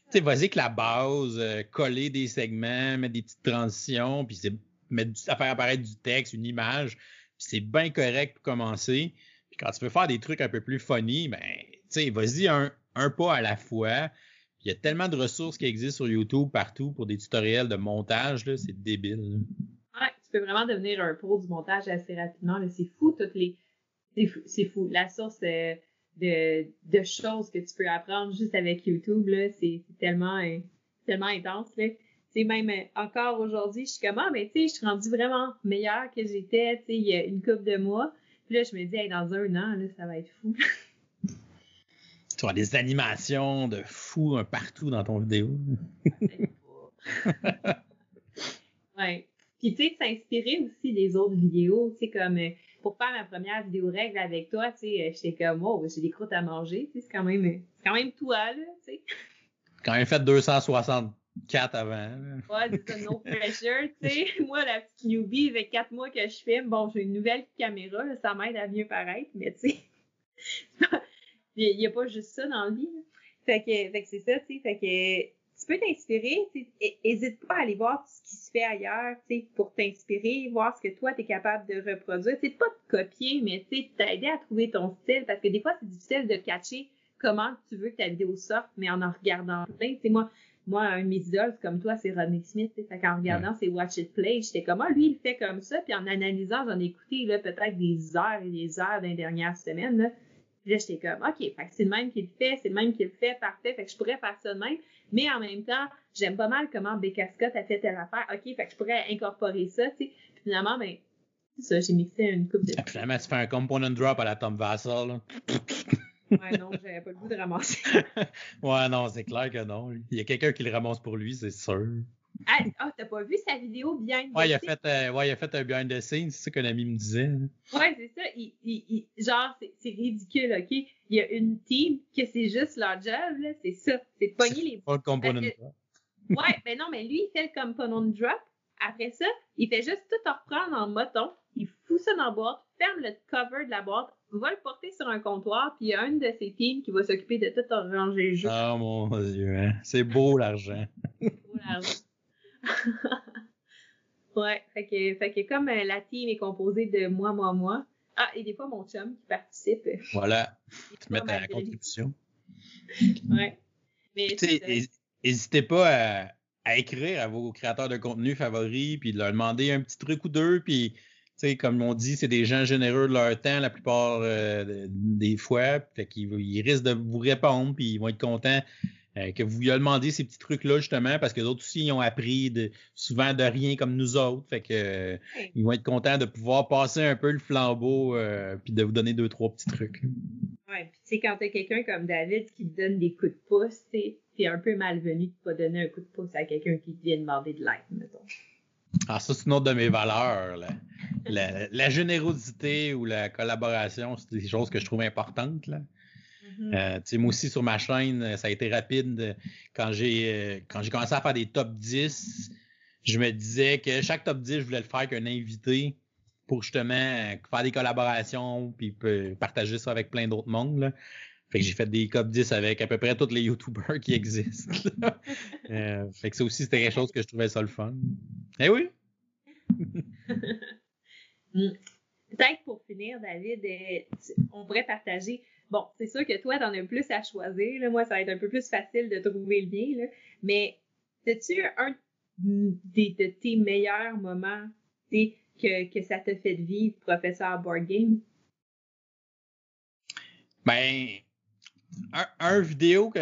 sais, vas-y avec la base, euh, coller des segments, mettre des petites transitions, puis c'est mettre faire apparaître du texte, une image, puis c'est bien correct pour commencer. Puis quand tu veux faire des trucs un peu plus funny, ben, tu sais, vas-y un, un pas à la fois. Il y a tellement de ressources qui existent sur YouTube partout pour des tutoriels de montage, c'est débile. Ouais, tu peux vraiment devenir un pro du montage assez rapidement. C'est fou, toutes les. C'est fou. La source euh, de, choses que tu peux apprendre juste avec YouTube, c'est tellement, tellement intense. Même euh, encore aujourd'hui, je suis comme, ah, mais tu sais, je suis rendue vraiment meilleure que j'étais, il y a une couple de mois. Puis là, je me dis, dans un an, ça va être fou. tu vois des animations de fou un partout dans ton vidéo. ouais. Puis, tu sais, s'inspirer aussi des autres vidéos, tu sais, comme euh, pour faire ma première vidéo règle avec toi, tu sais, euh, j'étais comme, oh, j'ai des croûtes à manger, tu sais, c'est quand même, c'est quand même toi, là, tu sais. Quand même fait 264 avant. Ouais, c'est ça, no pressure, tu sais. Moi, la petite newbie, avec quatre mois que je filme, bon, j'ai une nouvelle caméra, là, ça m'aide à mieux paraître, mais tu sais, il n'y a pas juste ça dans le vie. Fait que, fait que c'est ça, tu sais, fait que tu peux t'inspirer, n'hésite pas à aller voir ce qui se fait ailleurs, pour t'inspirer, voir ce que toi, tu es capable de reproduire. C'est pas de copier, mais t'aider à trouver ton style, parce que des fois, c'est difficile de catcher comment tu veux que ta vidéo sorte, mais en en regardant plein. sais moi, moi, un de mes idoles, comme toi, c'est Rodney Smith. Fait qu'en regardant ses Watch It Play, j'étais comme, ah, lui, il fait comme ça. Puis en analysant, j'en ai écouté, là, peut-être des heures et des heures dans les dernières semaines, là. Puis là, j'étais comme, OK, c'est le même qu'il fait, c'est le même qu'il fait, parfait. Fait que je pourrais faire ça de même. Mais en même temps, j'aime pas mal comment Becca Scott a fait telle affaire. OK, fait que je pourrais incorporer ça, tu sais. Puis finalement, ben, ça, j'ai mixé une coupe de. Et finalement, tu fais un component drop à la Tom Vassal, là. ouais, non, j'avais pas le goût de ramasser. ouais, non, c'est clair que non. Il y a quelqu'un qui le ramasse pour lui, c'est sûr. Ah, oh, t'as pas vu sa vidéo behind the ouais, il a fait, euh, ouais, il a fait un behind the scenes, c'est ça qu'un ami me disait. Ouais, c'est ça. Il, il, genre, c'est dricule, OK? Il y a une team que c'est juste leur job, là, c'est ça. C'est de pogner les. Pas le component drop. ouais, ben non, mais lui, il fait le component drop. Après ça, il fait juste tout reprendre en moton. Il fout ça dans la boîte, ferme le cover de la boîte, va le porter sur un comptoir, puis il y a une de ses teams qui va s'occuper de tout ranger le jeu. Oh mon dieu, hein? C'est beau l'argent. beau l'argent. ouais, fait que, fait que comme euh, la team est composée de moi, moi, moi, ah, et des fois mon chum qui participe. Voilà, tu mets ta contribution. ouais. Mais n'hésitez pas à, à, écrire à vos créateurs de contenu favoris, puis de leur demander un petit truc ou deux, puis sais, comme on dit, c'est des gens généreux de leur temps la plupart euh, des fois. Fait qu'ils ils risquent de vous répondre, puis ils vont être contents euh, que vous lui ayez demandé ces petits trucs-là, justement, parce que d'autres aussi ils ont appris de, souvent de rien comme nous autres. Fait que ils vont être contents de pouvoir passer un peu le flambeau euh, puis de vous donner deux, trois petits trucs. Ouais, puis tu sais, quand t'as quelqu'un comme David qui te donne des coups de pouce, c'est un peu malvenu de pas donner un coup de pouce à quelqu'un qui te vient demander de l'aide, mettons. Ah, ça, c'est une autre de mes valeurs. La, la, générosité ou la collaboration, c'est des choses que je trouve importantes. Là. Mm-hmm. Euh, moi aussi, sur ma chaîne, euh, ça a été rapide. Euh, quand j'ai quand j'ai commencé à faire des top 10, je me disais que chaque top 10, je voulais le faire avec un invité pour justement faire des collaborations puis partager ça avec plein d'autres mondes. Fait que j'ai fait des top 10 avec à peu près tous les YouTubers qui existent. fait que ça aussi, c'était quelque chose que je trouvais ça le fun. Eh oui! Mm. Peut-être pour finir, David, on pourrait partager Bon, c'est sûr que toi, t'en as plus à choisir. Moi, ça va être un peu plus facile de trouver le bien. Mais as-tu un des, de tes meilleurs moments que, que ça t'a fait vivre, professeur Board Game? Ben, un, vidéo que,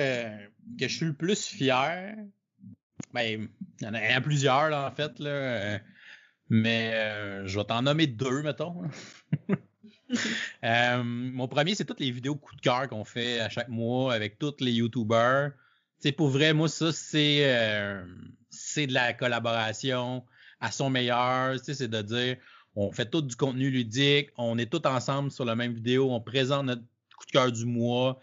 que je suis le plus fier, ben, il y en a, plusieurs, en fait, euh, mais euh, je vais t'en nommer deux, mettons. Euh, mon premier, c'est toutes les vidéos coup de cœur qu'on fait à chaque mois avec tous les YouTubers. Pour vrai, moi, ça, c'est euh, c'est de la collaboration à son meilleur. C'est de dire, on fait tout du contenu ludique, on est tous ensemble sur la même vidéo, on présente notre coup de cœur du mois.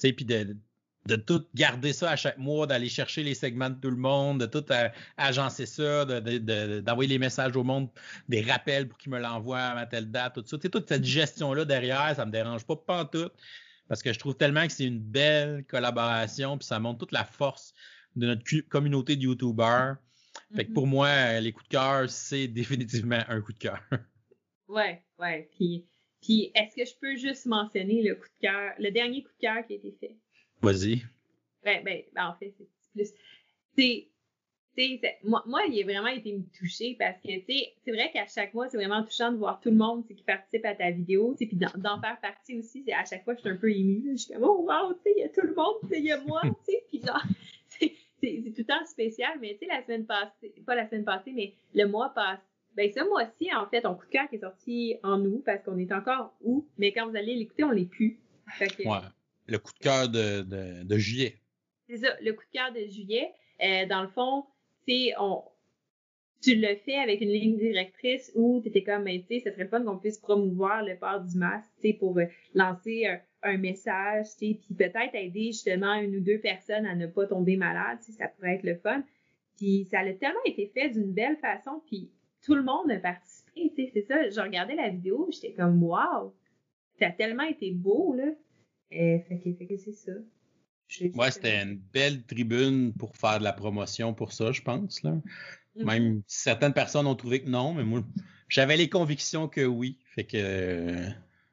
Puis de, de tout garder ça à chaque mois, d'aller chercher les segments de tout le monde, de tout euh, agencer ça, d'envoyer les messages au monde, des rappels pour qu'ils me l'envoient à telle date, tout ça. toute cette gestion-là derrière, ça me dérange pas, pas en tout, parce que je trouve tellement que c'est une belle collaboration, puis ça montre toute la force de notre communauté de YouTubers. Fait que mm-hmm. pour moi, les coups de cœur, c'est définitivement un coup de cœur. Ouais, ouais. Puis, puis est-ce que je peux juste mentionner le coup de cœur, le dernier coup de cœur qui a été fait? Vas-y. Ben, ben, ben, en fait, c'est plus. C'est. Moi, moi, il a vraiment été me toucher parce que, tu sais, c'est vrai qu'à chaque mois, c'est vraiment touchant de voir tout le monde qui participe à ta vidéo, puis d'en faire partie aussi. À chaque fois, je suis un peu émue. Je suis comme, oh wow, tu sais, il y a tout le monde, il y a moi, tu sais, puis genre, c'est c'est tout le temps spécial, mais tu sais, la semaine passée, pas la semaine passée, mais le mois passé, ben ce mois-ci, en fait, on coup de cœur qui est sorti en août, parce qu'on est encore août, mais quand vous allez l'écouter, on l'est plus. ouais, le coup de cœur de, de, juillet. C'est ça, le coup de cœur de juillet. Euh, dans le fond, on, tu le fais avec une ligne directrice où tu étais comme, ben, tu sais, ce serait fun qu'on puisse promouvoir le port du masque, tu sais, pour euh, lancer un, message, tu sais, puis peut-être aider justement une ou deux personnes à ne pas tomber malade, tu sais, ça pourrait être le fun. Puis ça a tellement été fait d'une belle façon, puis tout le monde a participé, tu sais, c'est ça. Je regardais la vidéo, j'étais comme, wow, ça a tellement été beau, là. Euh, fait que, fait que c'est ça. Ouais, c'était une belle tribune pour faire de la promotion pour ça, je pense, là. Mm-hmm. Même certaines personnes ont trouvé que non, mais moi, j'avais les convictions que oui. Fait que.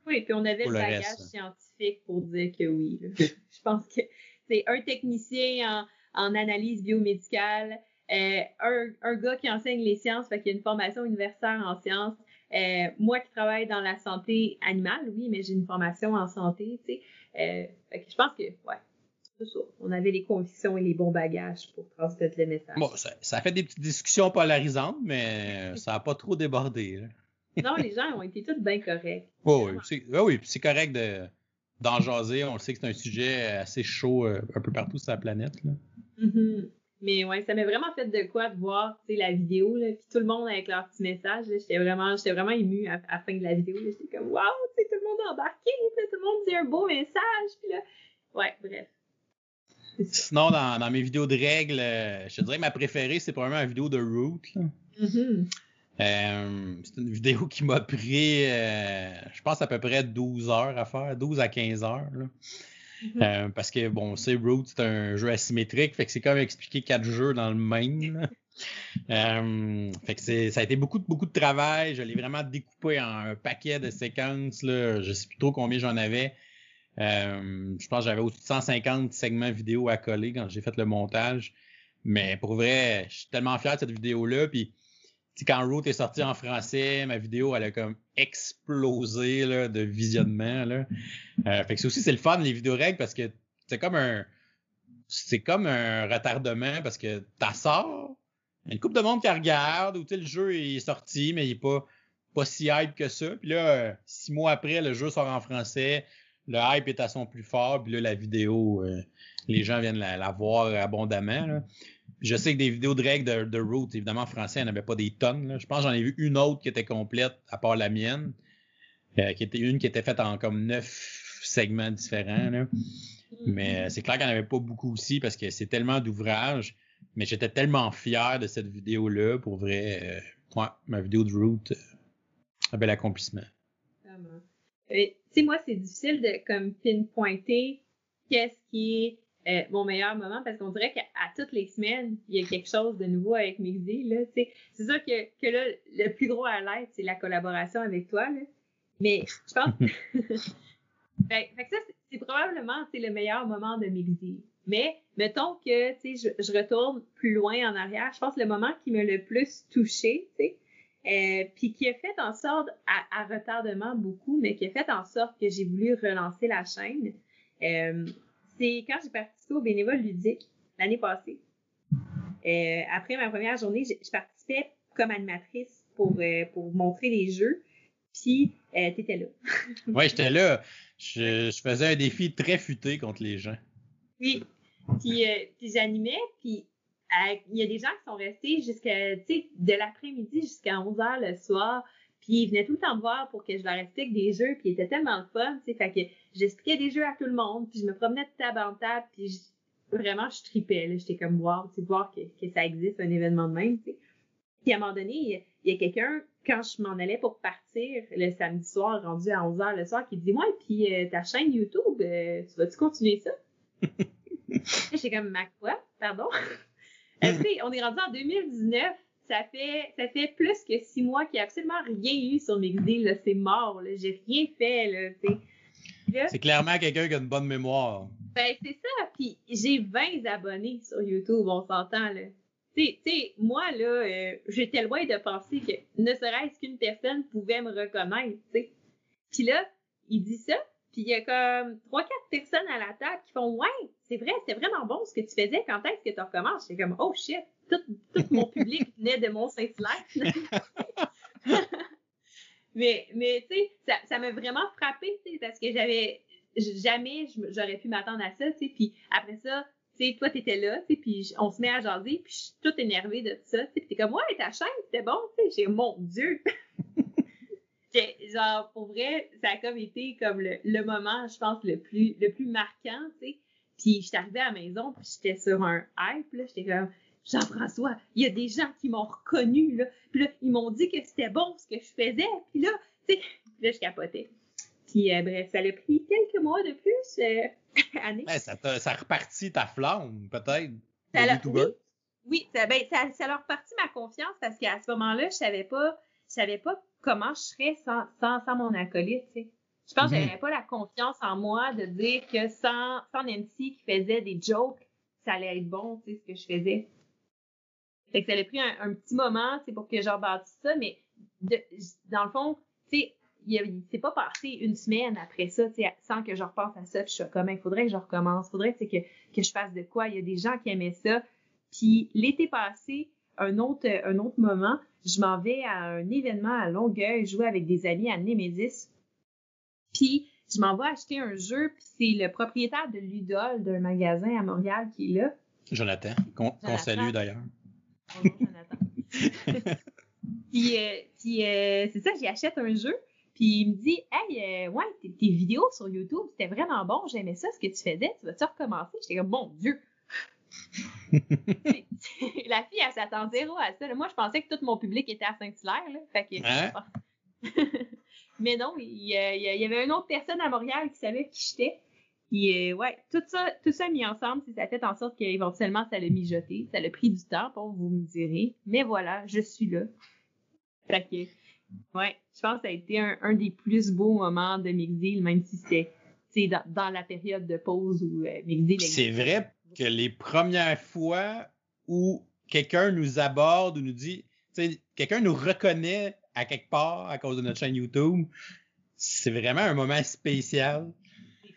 Oui, puis on avait le bagage scientifique pour dire que oui. Je pense que c'est un technicien en, analyse biomédicale, euh, un, un, gars qui enseigne les sciences, fait qu'il a une formation universitaire en sciences. Euh, moi qui travaille dans la santé animale, oui, mais j'ai une formation en santé, tu sais. Euh, fait que je pense que, ouais, on avait les convictions et les bons bagages pour transmettre le message. Bon, ça, ça fait des petites discussions polarisantes, mais ça n'a pas trop débordé. non, les gens ont été tous bien corrects. oui, c'est, oui, c'est correct de, d'en jaser. On le sait que c'est un sujet assez chaud euh, un peu partout sur la planète. Mm-hmm. Mais ouais, ça m'a vraiment fait de quoi de voir la vidéo, là, puis tout le monde avec leur petit message. j'étais vraiment, j'étais vraiment émue à, la fin de la vidéo. J'étais comme Waouh, tout le monde a embarqué, tout le monde dit un beau message. Puis là, ouais, bref. Sinon, dans, mes vidéos de règles, euh, je te dirais que ma préférée, c'est probablement la vidéo de Root. Mm-hmm. Euh, c'est une vidéo qui m'a pris, euh, je pense, à peu près 12 heures à faire, 12 à 15 heures. Mm-hmm. parce que, bon, c'est Root, c'est un jeu asymétrique, fait que c'est comme expliquer quatre jeux dans le même. fait que ça a été beaucoup, beaucoup de travail. Je l'ai vraiment découpé en un paquet de séquences. Là. Je sais plus trop combien j'en avais. Euh, je pense que j'avais au-dessus de 150 segments vidéo à coller quand j'ai fait le montage. Mais pour vrai, je suis tellement fier de cette vidéo-là. Puis, quand Root est sorti en français, ma vidéo, elle a comme explosé là, de visionnement. Là. Euh, fait que aussi, c'est le fun, les vidéos règles, parce que c'est comme un c'est comme un retardement parce que t'as sort, une couple de monde qui regarde, ou le jeu est sorti, mais il est pas, pas si hype que ça. Puis là, six mois après, le jeu sort en français, le hype est à son plus fort, puis là, la vidéo, euh, les gens viennent la, voir abondamment. Je sais que des vidéos de règles de, Root, évidemment, en français, il n'y en avait pas des tonnes. Je pense que j'en ai vu une autre qui était complète, à part la mienne, euh, qui était une qui était faite en comme neuf segments différents. Mais euh, c'est clair qu'il n'y en avait pas beaucoup aussi parce que c'est tellement d'ouvrages. Mais j'étais tellement fier de cette vidéo-là. Pour vrai, ma vidéo de Root, un bel accomplissement tu sais, moi, c'est difficile de comme pinpointer qu'est-ce qui est euh, mon meilleur moment parce qu'on dirait qu'à toutes les semaines, il y a quelque chose de nouveau avec Mixi. Là, c'est sûr que, que là, le plus gros à l'aide, c'est la collaboration avec toi. Là. Mais je pense ben, fait que ça, c'est probablement le meilleur moment de Mixi. Mais mettons que je, je retourne plus loin en arrière, je pense que le moment qui m'a le plus touché, euh, puis qui a fait en sorte, à, retardement beaucoup, mais qui a fait en sorte que j'ai voulu relancer la chaîne. Euh, c'est quand j'ai participé au bénévole ludique l'année passée. Euh, après ma première journée, je, participais comme animatrice pour, pour montrer les jeux. Puis, euh, t'étais là. oui, j'étais là. Je, je, faisais un défi très futé contre les gens. Oui. Puis, puis j'animais, puis il y a des gens qui sont restés jusqu'à, tu sais, de l'après-midi jusqu'à 11 h le soir. Puis ils venaient tout le temps me voir pour que je leur explique des jeux, puis ils étaient tellement le fun, tu sais, fait que j'expliquais des jeux à tout le monde, puis je me promenais de table en table, puis vraiment, je tripais, là, j'étais comme, wow, tu sais, voir que, que, ça existe, un événement de même, tu sais. Puis à un moment donné, il y a, quelqu'un, quand je m'en allais pour partir le samedi soir, rendu à 11 h le soir, qui dit, ouais, puis euh, ta chaîne YouTube, euh, tu vas-tu continuer ça? J'étais comme, ma quoi? Pardon? on est rendu en 2019. Ça fait, ça fait plus que six mois qu'il n'y a absolument rien eu sur Mixdeal. C'est mort. J'ai rien fait. C'est clairement quelqu'un qui a une bonne mémoire. Ben, c'est ça. Puis j'ai 20 abonnés sur YouTube, on s'entend. là. Tu sais, moi, là, euh, j'étais loin de penser que ne serait-ce qu'une personne pouvait me reconnaître, tu sais. Puis là, il dit ça, Puis il y a comme trois, quatre personnes à la table qui font Ouais, c'est vrai, c'était vraiment bon ce que tu faisais. Quand est-ce que tu recommences? J'étais comme Oh shit, tout, tout mon public venait de mon Saint-Hilaire. mais, mais tu sais, ça, m'a vraiment frappé, tu sais, parce que j'avais jamais j'aurais pu m'attendre à ça, tu sais. Puis après ça, tu sais, toi, t'étais là, tu sais, puis on se met à jaser, puis je suis toute énervée de ça, tu sais. Puis t'es comme, ouais, ta chaîne, c'était bon, tu sais. J'ai, mon Dieu! genre, pour vrai, ça a comme été comme le, moment, je pense, le plus, le plus marquant, tu sais. Puis j'étais arrivée à la maison, puis j'étais sur un hype, là, j'étais comme, Jean-François, il y a des gens qui m'ont reconnu, là. Puis là, ils m'ont dit que c'était bon ce que je faisais, puis là, tu sais, là, je capotais. Puis euh, bref, ça a pris quelques mois de plus, euh, année. ça, a, ça a reparti ta flamme, peut-être, oui, oui, ça, ben, ça, ça a reparti ma confiance parce qu'à ce moment-là, je savais pas, je savais pas comment je serais sans, sans, sans mon acolyte, tu sais. Je pense que mhm. j'avais pas la confiance en moi de dire que sans, sans Nancy qui faisait des jokes, ça allait être bon, tu sais, ce que je faisais. Fait que ça a pris un, petit moment, c'est pour que j'en bâtisse ça, mais de, dans le fond, tu sais, il s'est pas passé une semaine après ça, tu sais, sans que je repense à ça, puis je suis comme, il faudrait que je recommence, faudrait que, que je fasse de quoi. Il y a des gens qui aimaient ça. Puis l'été passé, un autre, un autre moment, je m'en vais à un événement à Longueuil, jouer avec des amis à Nemesis. Puis je m'en vais acheter un jeu, puis c'est le propriétaire de Ludol d'un magasin à Montréal qui est là. Jonathan, qu'on salue d'ailleurs. Bonjour Jonathan. puis, euh, puis euh, c'est ça, j'y achète un jeu. Puis il me dit Hey, euh, ouais, tes, vidéos sur YouTube, c'était vraiment bon, j'aimais ça, ce que tu faisais, tu vas-tu recommencer? J'étais comme Mon Dieu! la fille, elle s'attend zéro à ça. Moi, je pensais que tout mon public était à Saint-Hilaire. Fait que, hein? Mais non, il, y avait une autre personne à Montréal qui savait qui j'étais. Puis, euh, ouais, tout ça, tout ça mis ensemble, ça a fait en sorte qu'éventuellement, ça l'a mijoté. Ça a pris du temps, pour vous me direz. Mais voilà, je suis là. Fait que, ouais, je pense que ça a été un, des plus beaux moments de Mixdeal, même si c'était dans, dans la période de pause où euh, Mixdeal... C'est vrai que les premières fois où quelqu'un nous aborde ou nous dit, quelqu'un nous reconnaît à quelque part à cause de notre chaîne YouTube, c'est vraiment un moment spécial.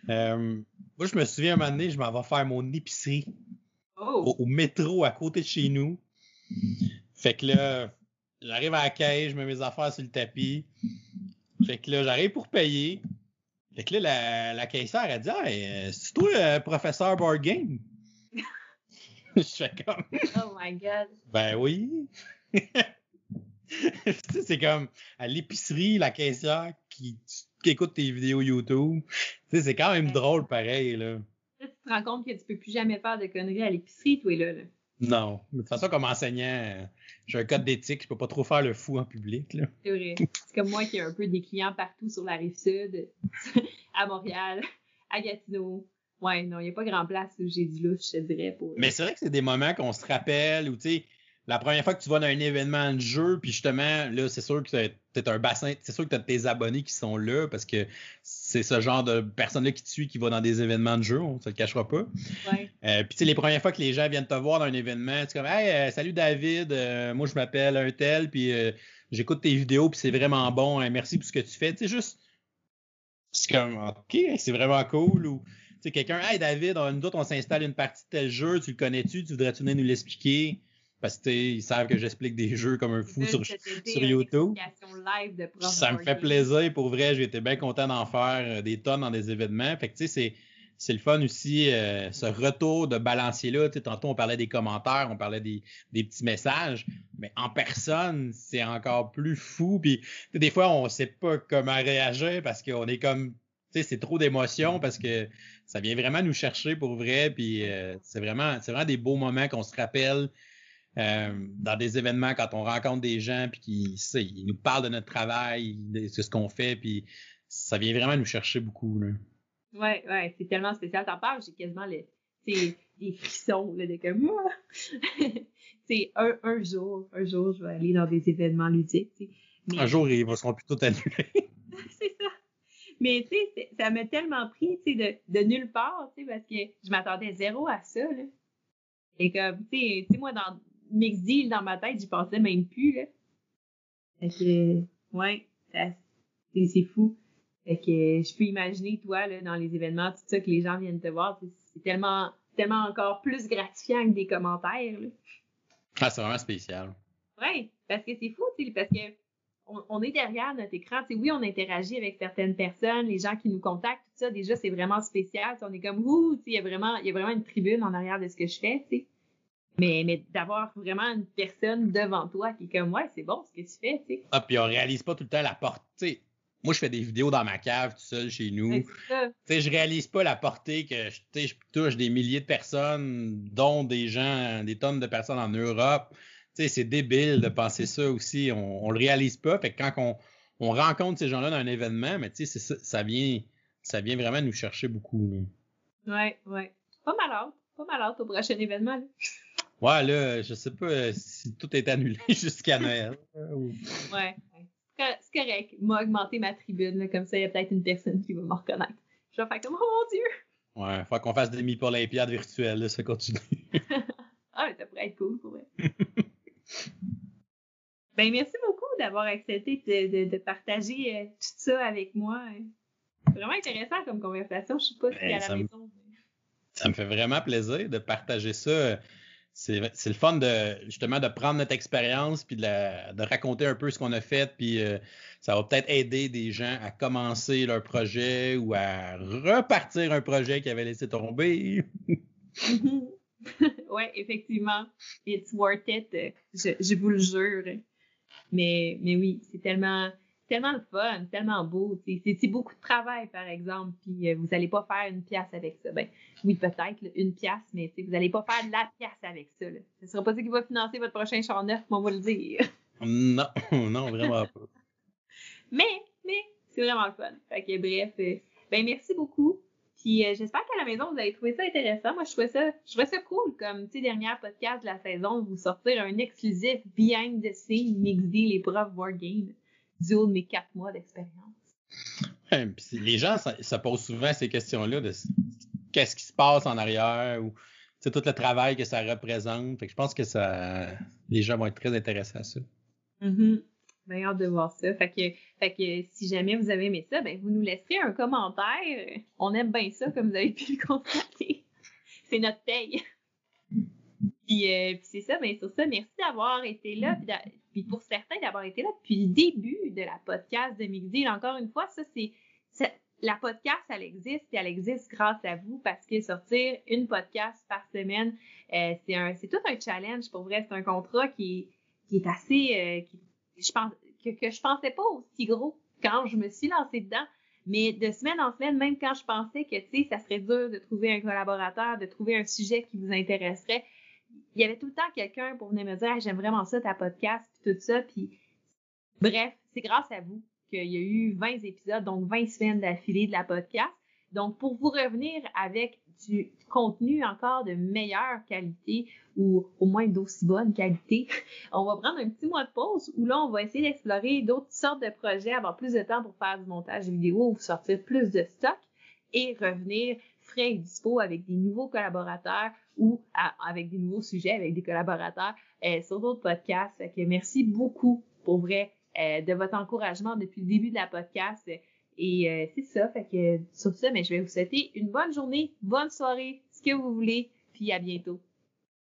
Euh, moi, je me souviens un moment donné, je m'en vais faire mon épicerie oh. au, métro à côté de chez nous. Fait que là, j'arrive à la caisse, je mets mes affaires sur le tapis. Fait que là, j'arrive pour payer. Fait que là, la, la caissière, elle dit Ah, c'est toi le professeur Board Game? je fais comme. oh my god. Ben oui. c'est comme à l'épicerie, la caissière qui, écoute tes vidéos YouTube. c'est quand même drôle pareil. Là. tu te rends compte que tu peux plus jamais faire de conneries à l'épicerie, toi, là. là. Non. de toute façon, comme enseignant, j'ai un code d'éthique, je peux pas trop faire le fou en public. C'est vrai. C'est comme moi qui ai un peu des clients partout sur la rive sud, à Montréal, à Gatineau, Ouais, non, il n'y a pas grand place où j'ai du louche, je dirais. Pour... Mais c'est vrai que c'est des moments qu'on se rappelle où, tu sais, la première fois que tu vas dans un événement de jeu, puis justement, là, c'est sûr que tu un bassin, c'est sûr que tu as tes abonnés qui sont là parce que c'est ce genre de personne-là qui te suit qui va dans des événements de jeu, on se le cachera pas. Ouais. Euh, puis tu sais, les premières fois que les gens viennent te voir dans un événement, tu es comme Hey, euh, salut David, euh, moi je m'appelle un tel, puis j'écoute tes vidéos, puis c'est vraiment bon, hein, merci pour ce que tu fais. Tu sais, juste. C'est comme OK, c'est vraiment cool. Ou sais, quelqu'un, hey David, on, nous autres, on s'installe une partie de tel jeu, tu le connais-tu, tu voudrais-tu venir nous l'expliquer? Parce que ils savent que j'explique des jeux comme un fou sur, sur YouTube. ça me fait plaisir, pour vrai, j'ai été bien content d'en faire euh, des tonnes dans des événements. Fait que tu sais, c'est c'est le fun aussi, euh, ce retour de balancier-là. Tu sais, tantôt, on parlait des commentaires, on parlait des, des petits messages, mais en personne, c'est encore plus fou. Puis, des fois, on sait pas comment réagir parce qu'on est comme, tu sais, c'est trop d'émotions parce que ça vient vraiment nous chercher pour vrai. Puis euh, c'est vraiment, c'est vraiment des beaux moments qu'on se rappelle euh, dans des événements quand on rencontre des gens puis qui ils nous parlent de notre travail, de, ce qu'on fait, puis ça vient vraiment nous chercher beaucoup. Là. Ouais, ouais, c'est tellement spécial. T'en parles, j'ai quasiment les, des frissons là, de comme moi. c'est un, un jour, un jour, je vais aller dans des événements ludiques. Un jour, ils vont seront plutôt annulés. c'est ça. Mais tu sais, ça m'a tellement pris, de, de nulle part, parce que je m'attendais zéro à ça, là. Et comme, tu sais, moi, dans Deal, dans ma tête, j'y pensais même plus, là. Fait que, ouais, c'est fou. Fait que je peux imaginer, toi, là, dans les événements, tout ça, que les gens viennent te voir, c'est tellement, tellement encore plus gratifiant que des commentaires. Là. Ah, c'est vraiment spécial. Oui, parce que c'est fou, parce que on, est derrière notre écran. oui, on interagit avec certaines personnes, les gens qui nous contactent, tout ça, déjà, c'est vraiment spécial. on est comme, ouh, il y a vraiment, il y a vraiment une tribune en arrière de ce que je fais, tu sais. Mais, mais d'avoir vraiment une personne devant toi qui est comme, ouais, c'est bon ce que tu fais, tu sais. Ah, puis on réalise pas tout le temps la portée. Moi, je fais des vidéos dans ma cave tout seul chez nous. Tu sais, je réalise pas la portée que je touche des milliers de personnes, dont des gens, des tonnes de personnes en Europe. Tu sais, c'est débile de penser ça aussi. On, on le réalise pas. Fait que quand on, on rencontre ces gens-là dans un événement, mais tu sais, ça, ça vient, ça vient vraiment nous chercher beaucoup. Ouais, ouais. Pas malade. Pas malade au prochain événement. Là. Ouais, là, je sais pas euh, si tout est annulé jusqu'à Noël. Ouais, c'est correct. M'a augmenté ma tribune, comme ça, il y a peut-être une personne qui va me reconnaître. Je vais faire comme, oh mon Dieu! Ouais, faut qu'on fasse des mi olympiades virtuelles, là, ça continue. ah, mais ça pourrait être cool pour vrai. ben, merci beaucoup d'avoir accepté de, de, partager euh, tout ça avec moi. C'est vraiment intéressant comme conversation. Je sais pas si ben, à la maison. Ça me fait vraiment plaisir de partager ça c'est le fun de justement de prendre notre expérience puis de, raconter un peu ce qu'on a fait puis euh, ça va peut-être aider des gens à commencer leur projet ou à repartir un projet qu'ils avaient laissé tomber. oui, effectivement. It's worth it, je, je vous le jure. Mais, mais oui, c'est tellement tellement le fun, tellement beau. C'est beaucoup de travail, par exemple, puis euh, vous n'allez pas faire une pièce avec ça. Ben, oui, peut-être une pièce, mais vous n'allez pas faire la pièce avec ça. Là. Ce ne sera pas ça qui va financer votre prochain char neuf, on va le dire. Non, non, vraiment pas. mais, mais, c'est vraiment le fun. Fait que, bref, euh, ben, merci beaucoup. Puis euh, j'espère qu'à la maison, vous avez trouvé ça intéressant. Moi, je trouvais ça, je trouvais ça cool, comme, dernière podcast de la saison, vous sortir un exclusif behind the scenes les profs Wargame du haut de mes quatre mois d'expérience. les gens se posent souvent ces questions-là de qu'est-ce qui se passe en arrière ou tout le travail que ça représente. je pense que ça, les gens vont être très intéressés à ça. Mm hâte de voir ça. Fait que, si jamais vous avez aimé ça, ben vous nous laisserez un commentaire. On aime bien ça, comme vous avez pu le constater. C'est notre paye. Puis, euh, puis c'est ça, bien sur ça, merci d'avoir été là. Puis pour certains, d'avoir été là depuis le début de la podcast de Mixdeal. Encore une fois, ça, c'est. La podcast, elle existe et elle existe grâce à vous parce que sortir une podcast par semaine, euh, c'est un, c'est tout un challenge pour vrai. C'est un contrat qui, qui est assez, euh, qui, je pense, que, que je pensais pas aussi gros quand je me suis lancée dedans. Mais de semaine en semaine, même quand je pensais que, tu sais, ça serait dur de trouver un collaborateur, de trouver un sujet qui vous intéresserait, il y avait tout le temps quelqu'un pour venir me dire j'aime vraiment ça ta podcast puis tout ça puis bref c'est grâce à vous qu'il y a eu 20 épisodes donc 20 semaines d'affilée de la podcast. Donc pour vous revenir avec du contenu encore de meilleure qualité ou au moins d'aussi bonne qualité, on va prendre un petit mois de pause où là on va essayer d'explorer d'autres sortes de projets, avoir plus de temps pour faire du montage vidéo sortir plus de stock et revenir frais et dispo avec des nouveaux collaborateurs ou avec des nouveaux sujets, avec des collaborateurs euh, sur d'autres podcasts. que merci beaucoup pour vrai euh, de votre encouragement depuis le début de la podcast. Et euh, c'est ça. Fait que sur ça, mais je vais vous souhaiter une bonne journée, bonne soirée, ce que vous voulez, puis à bientôt.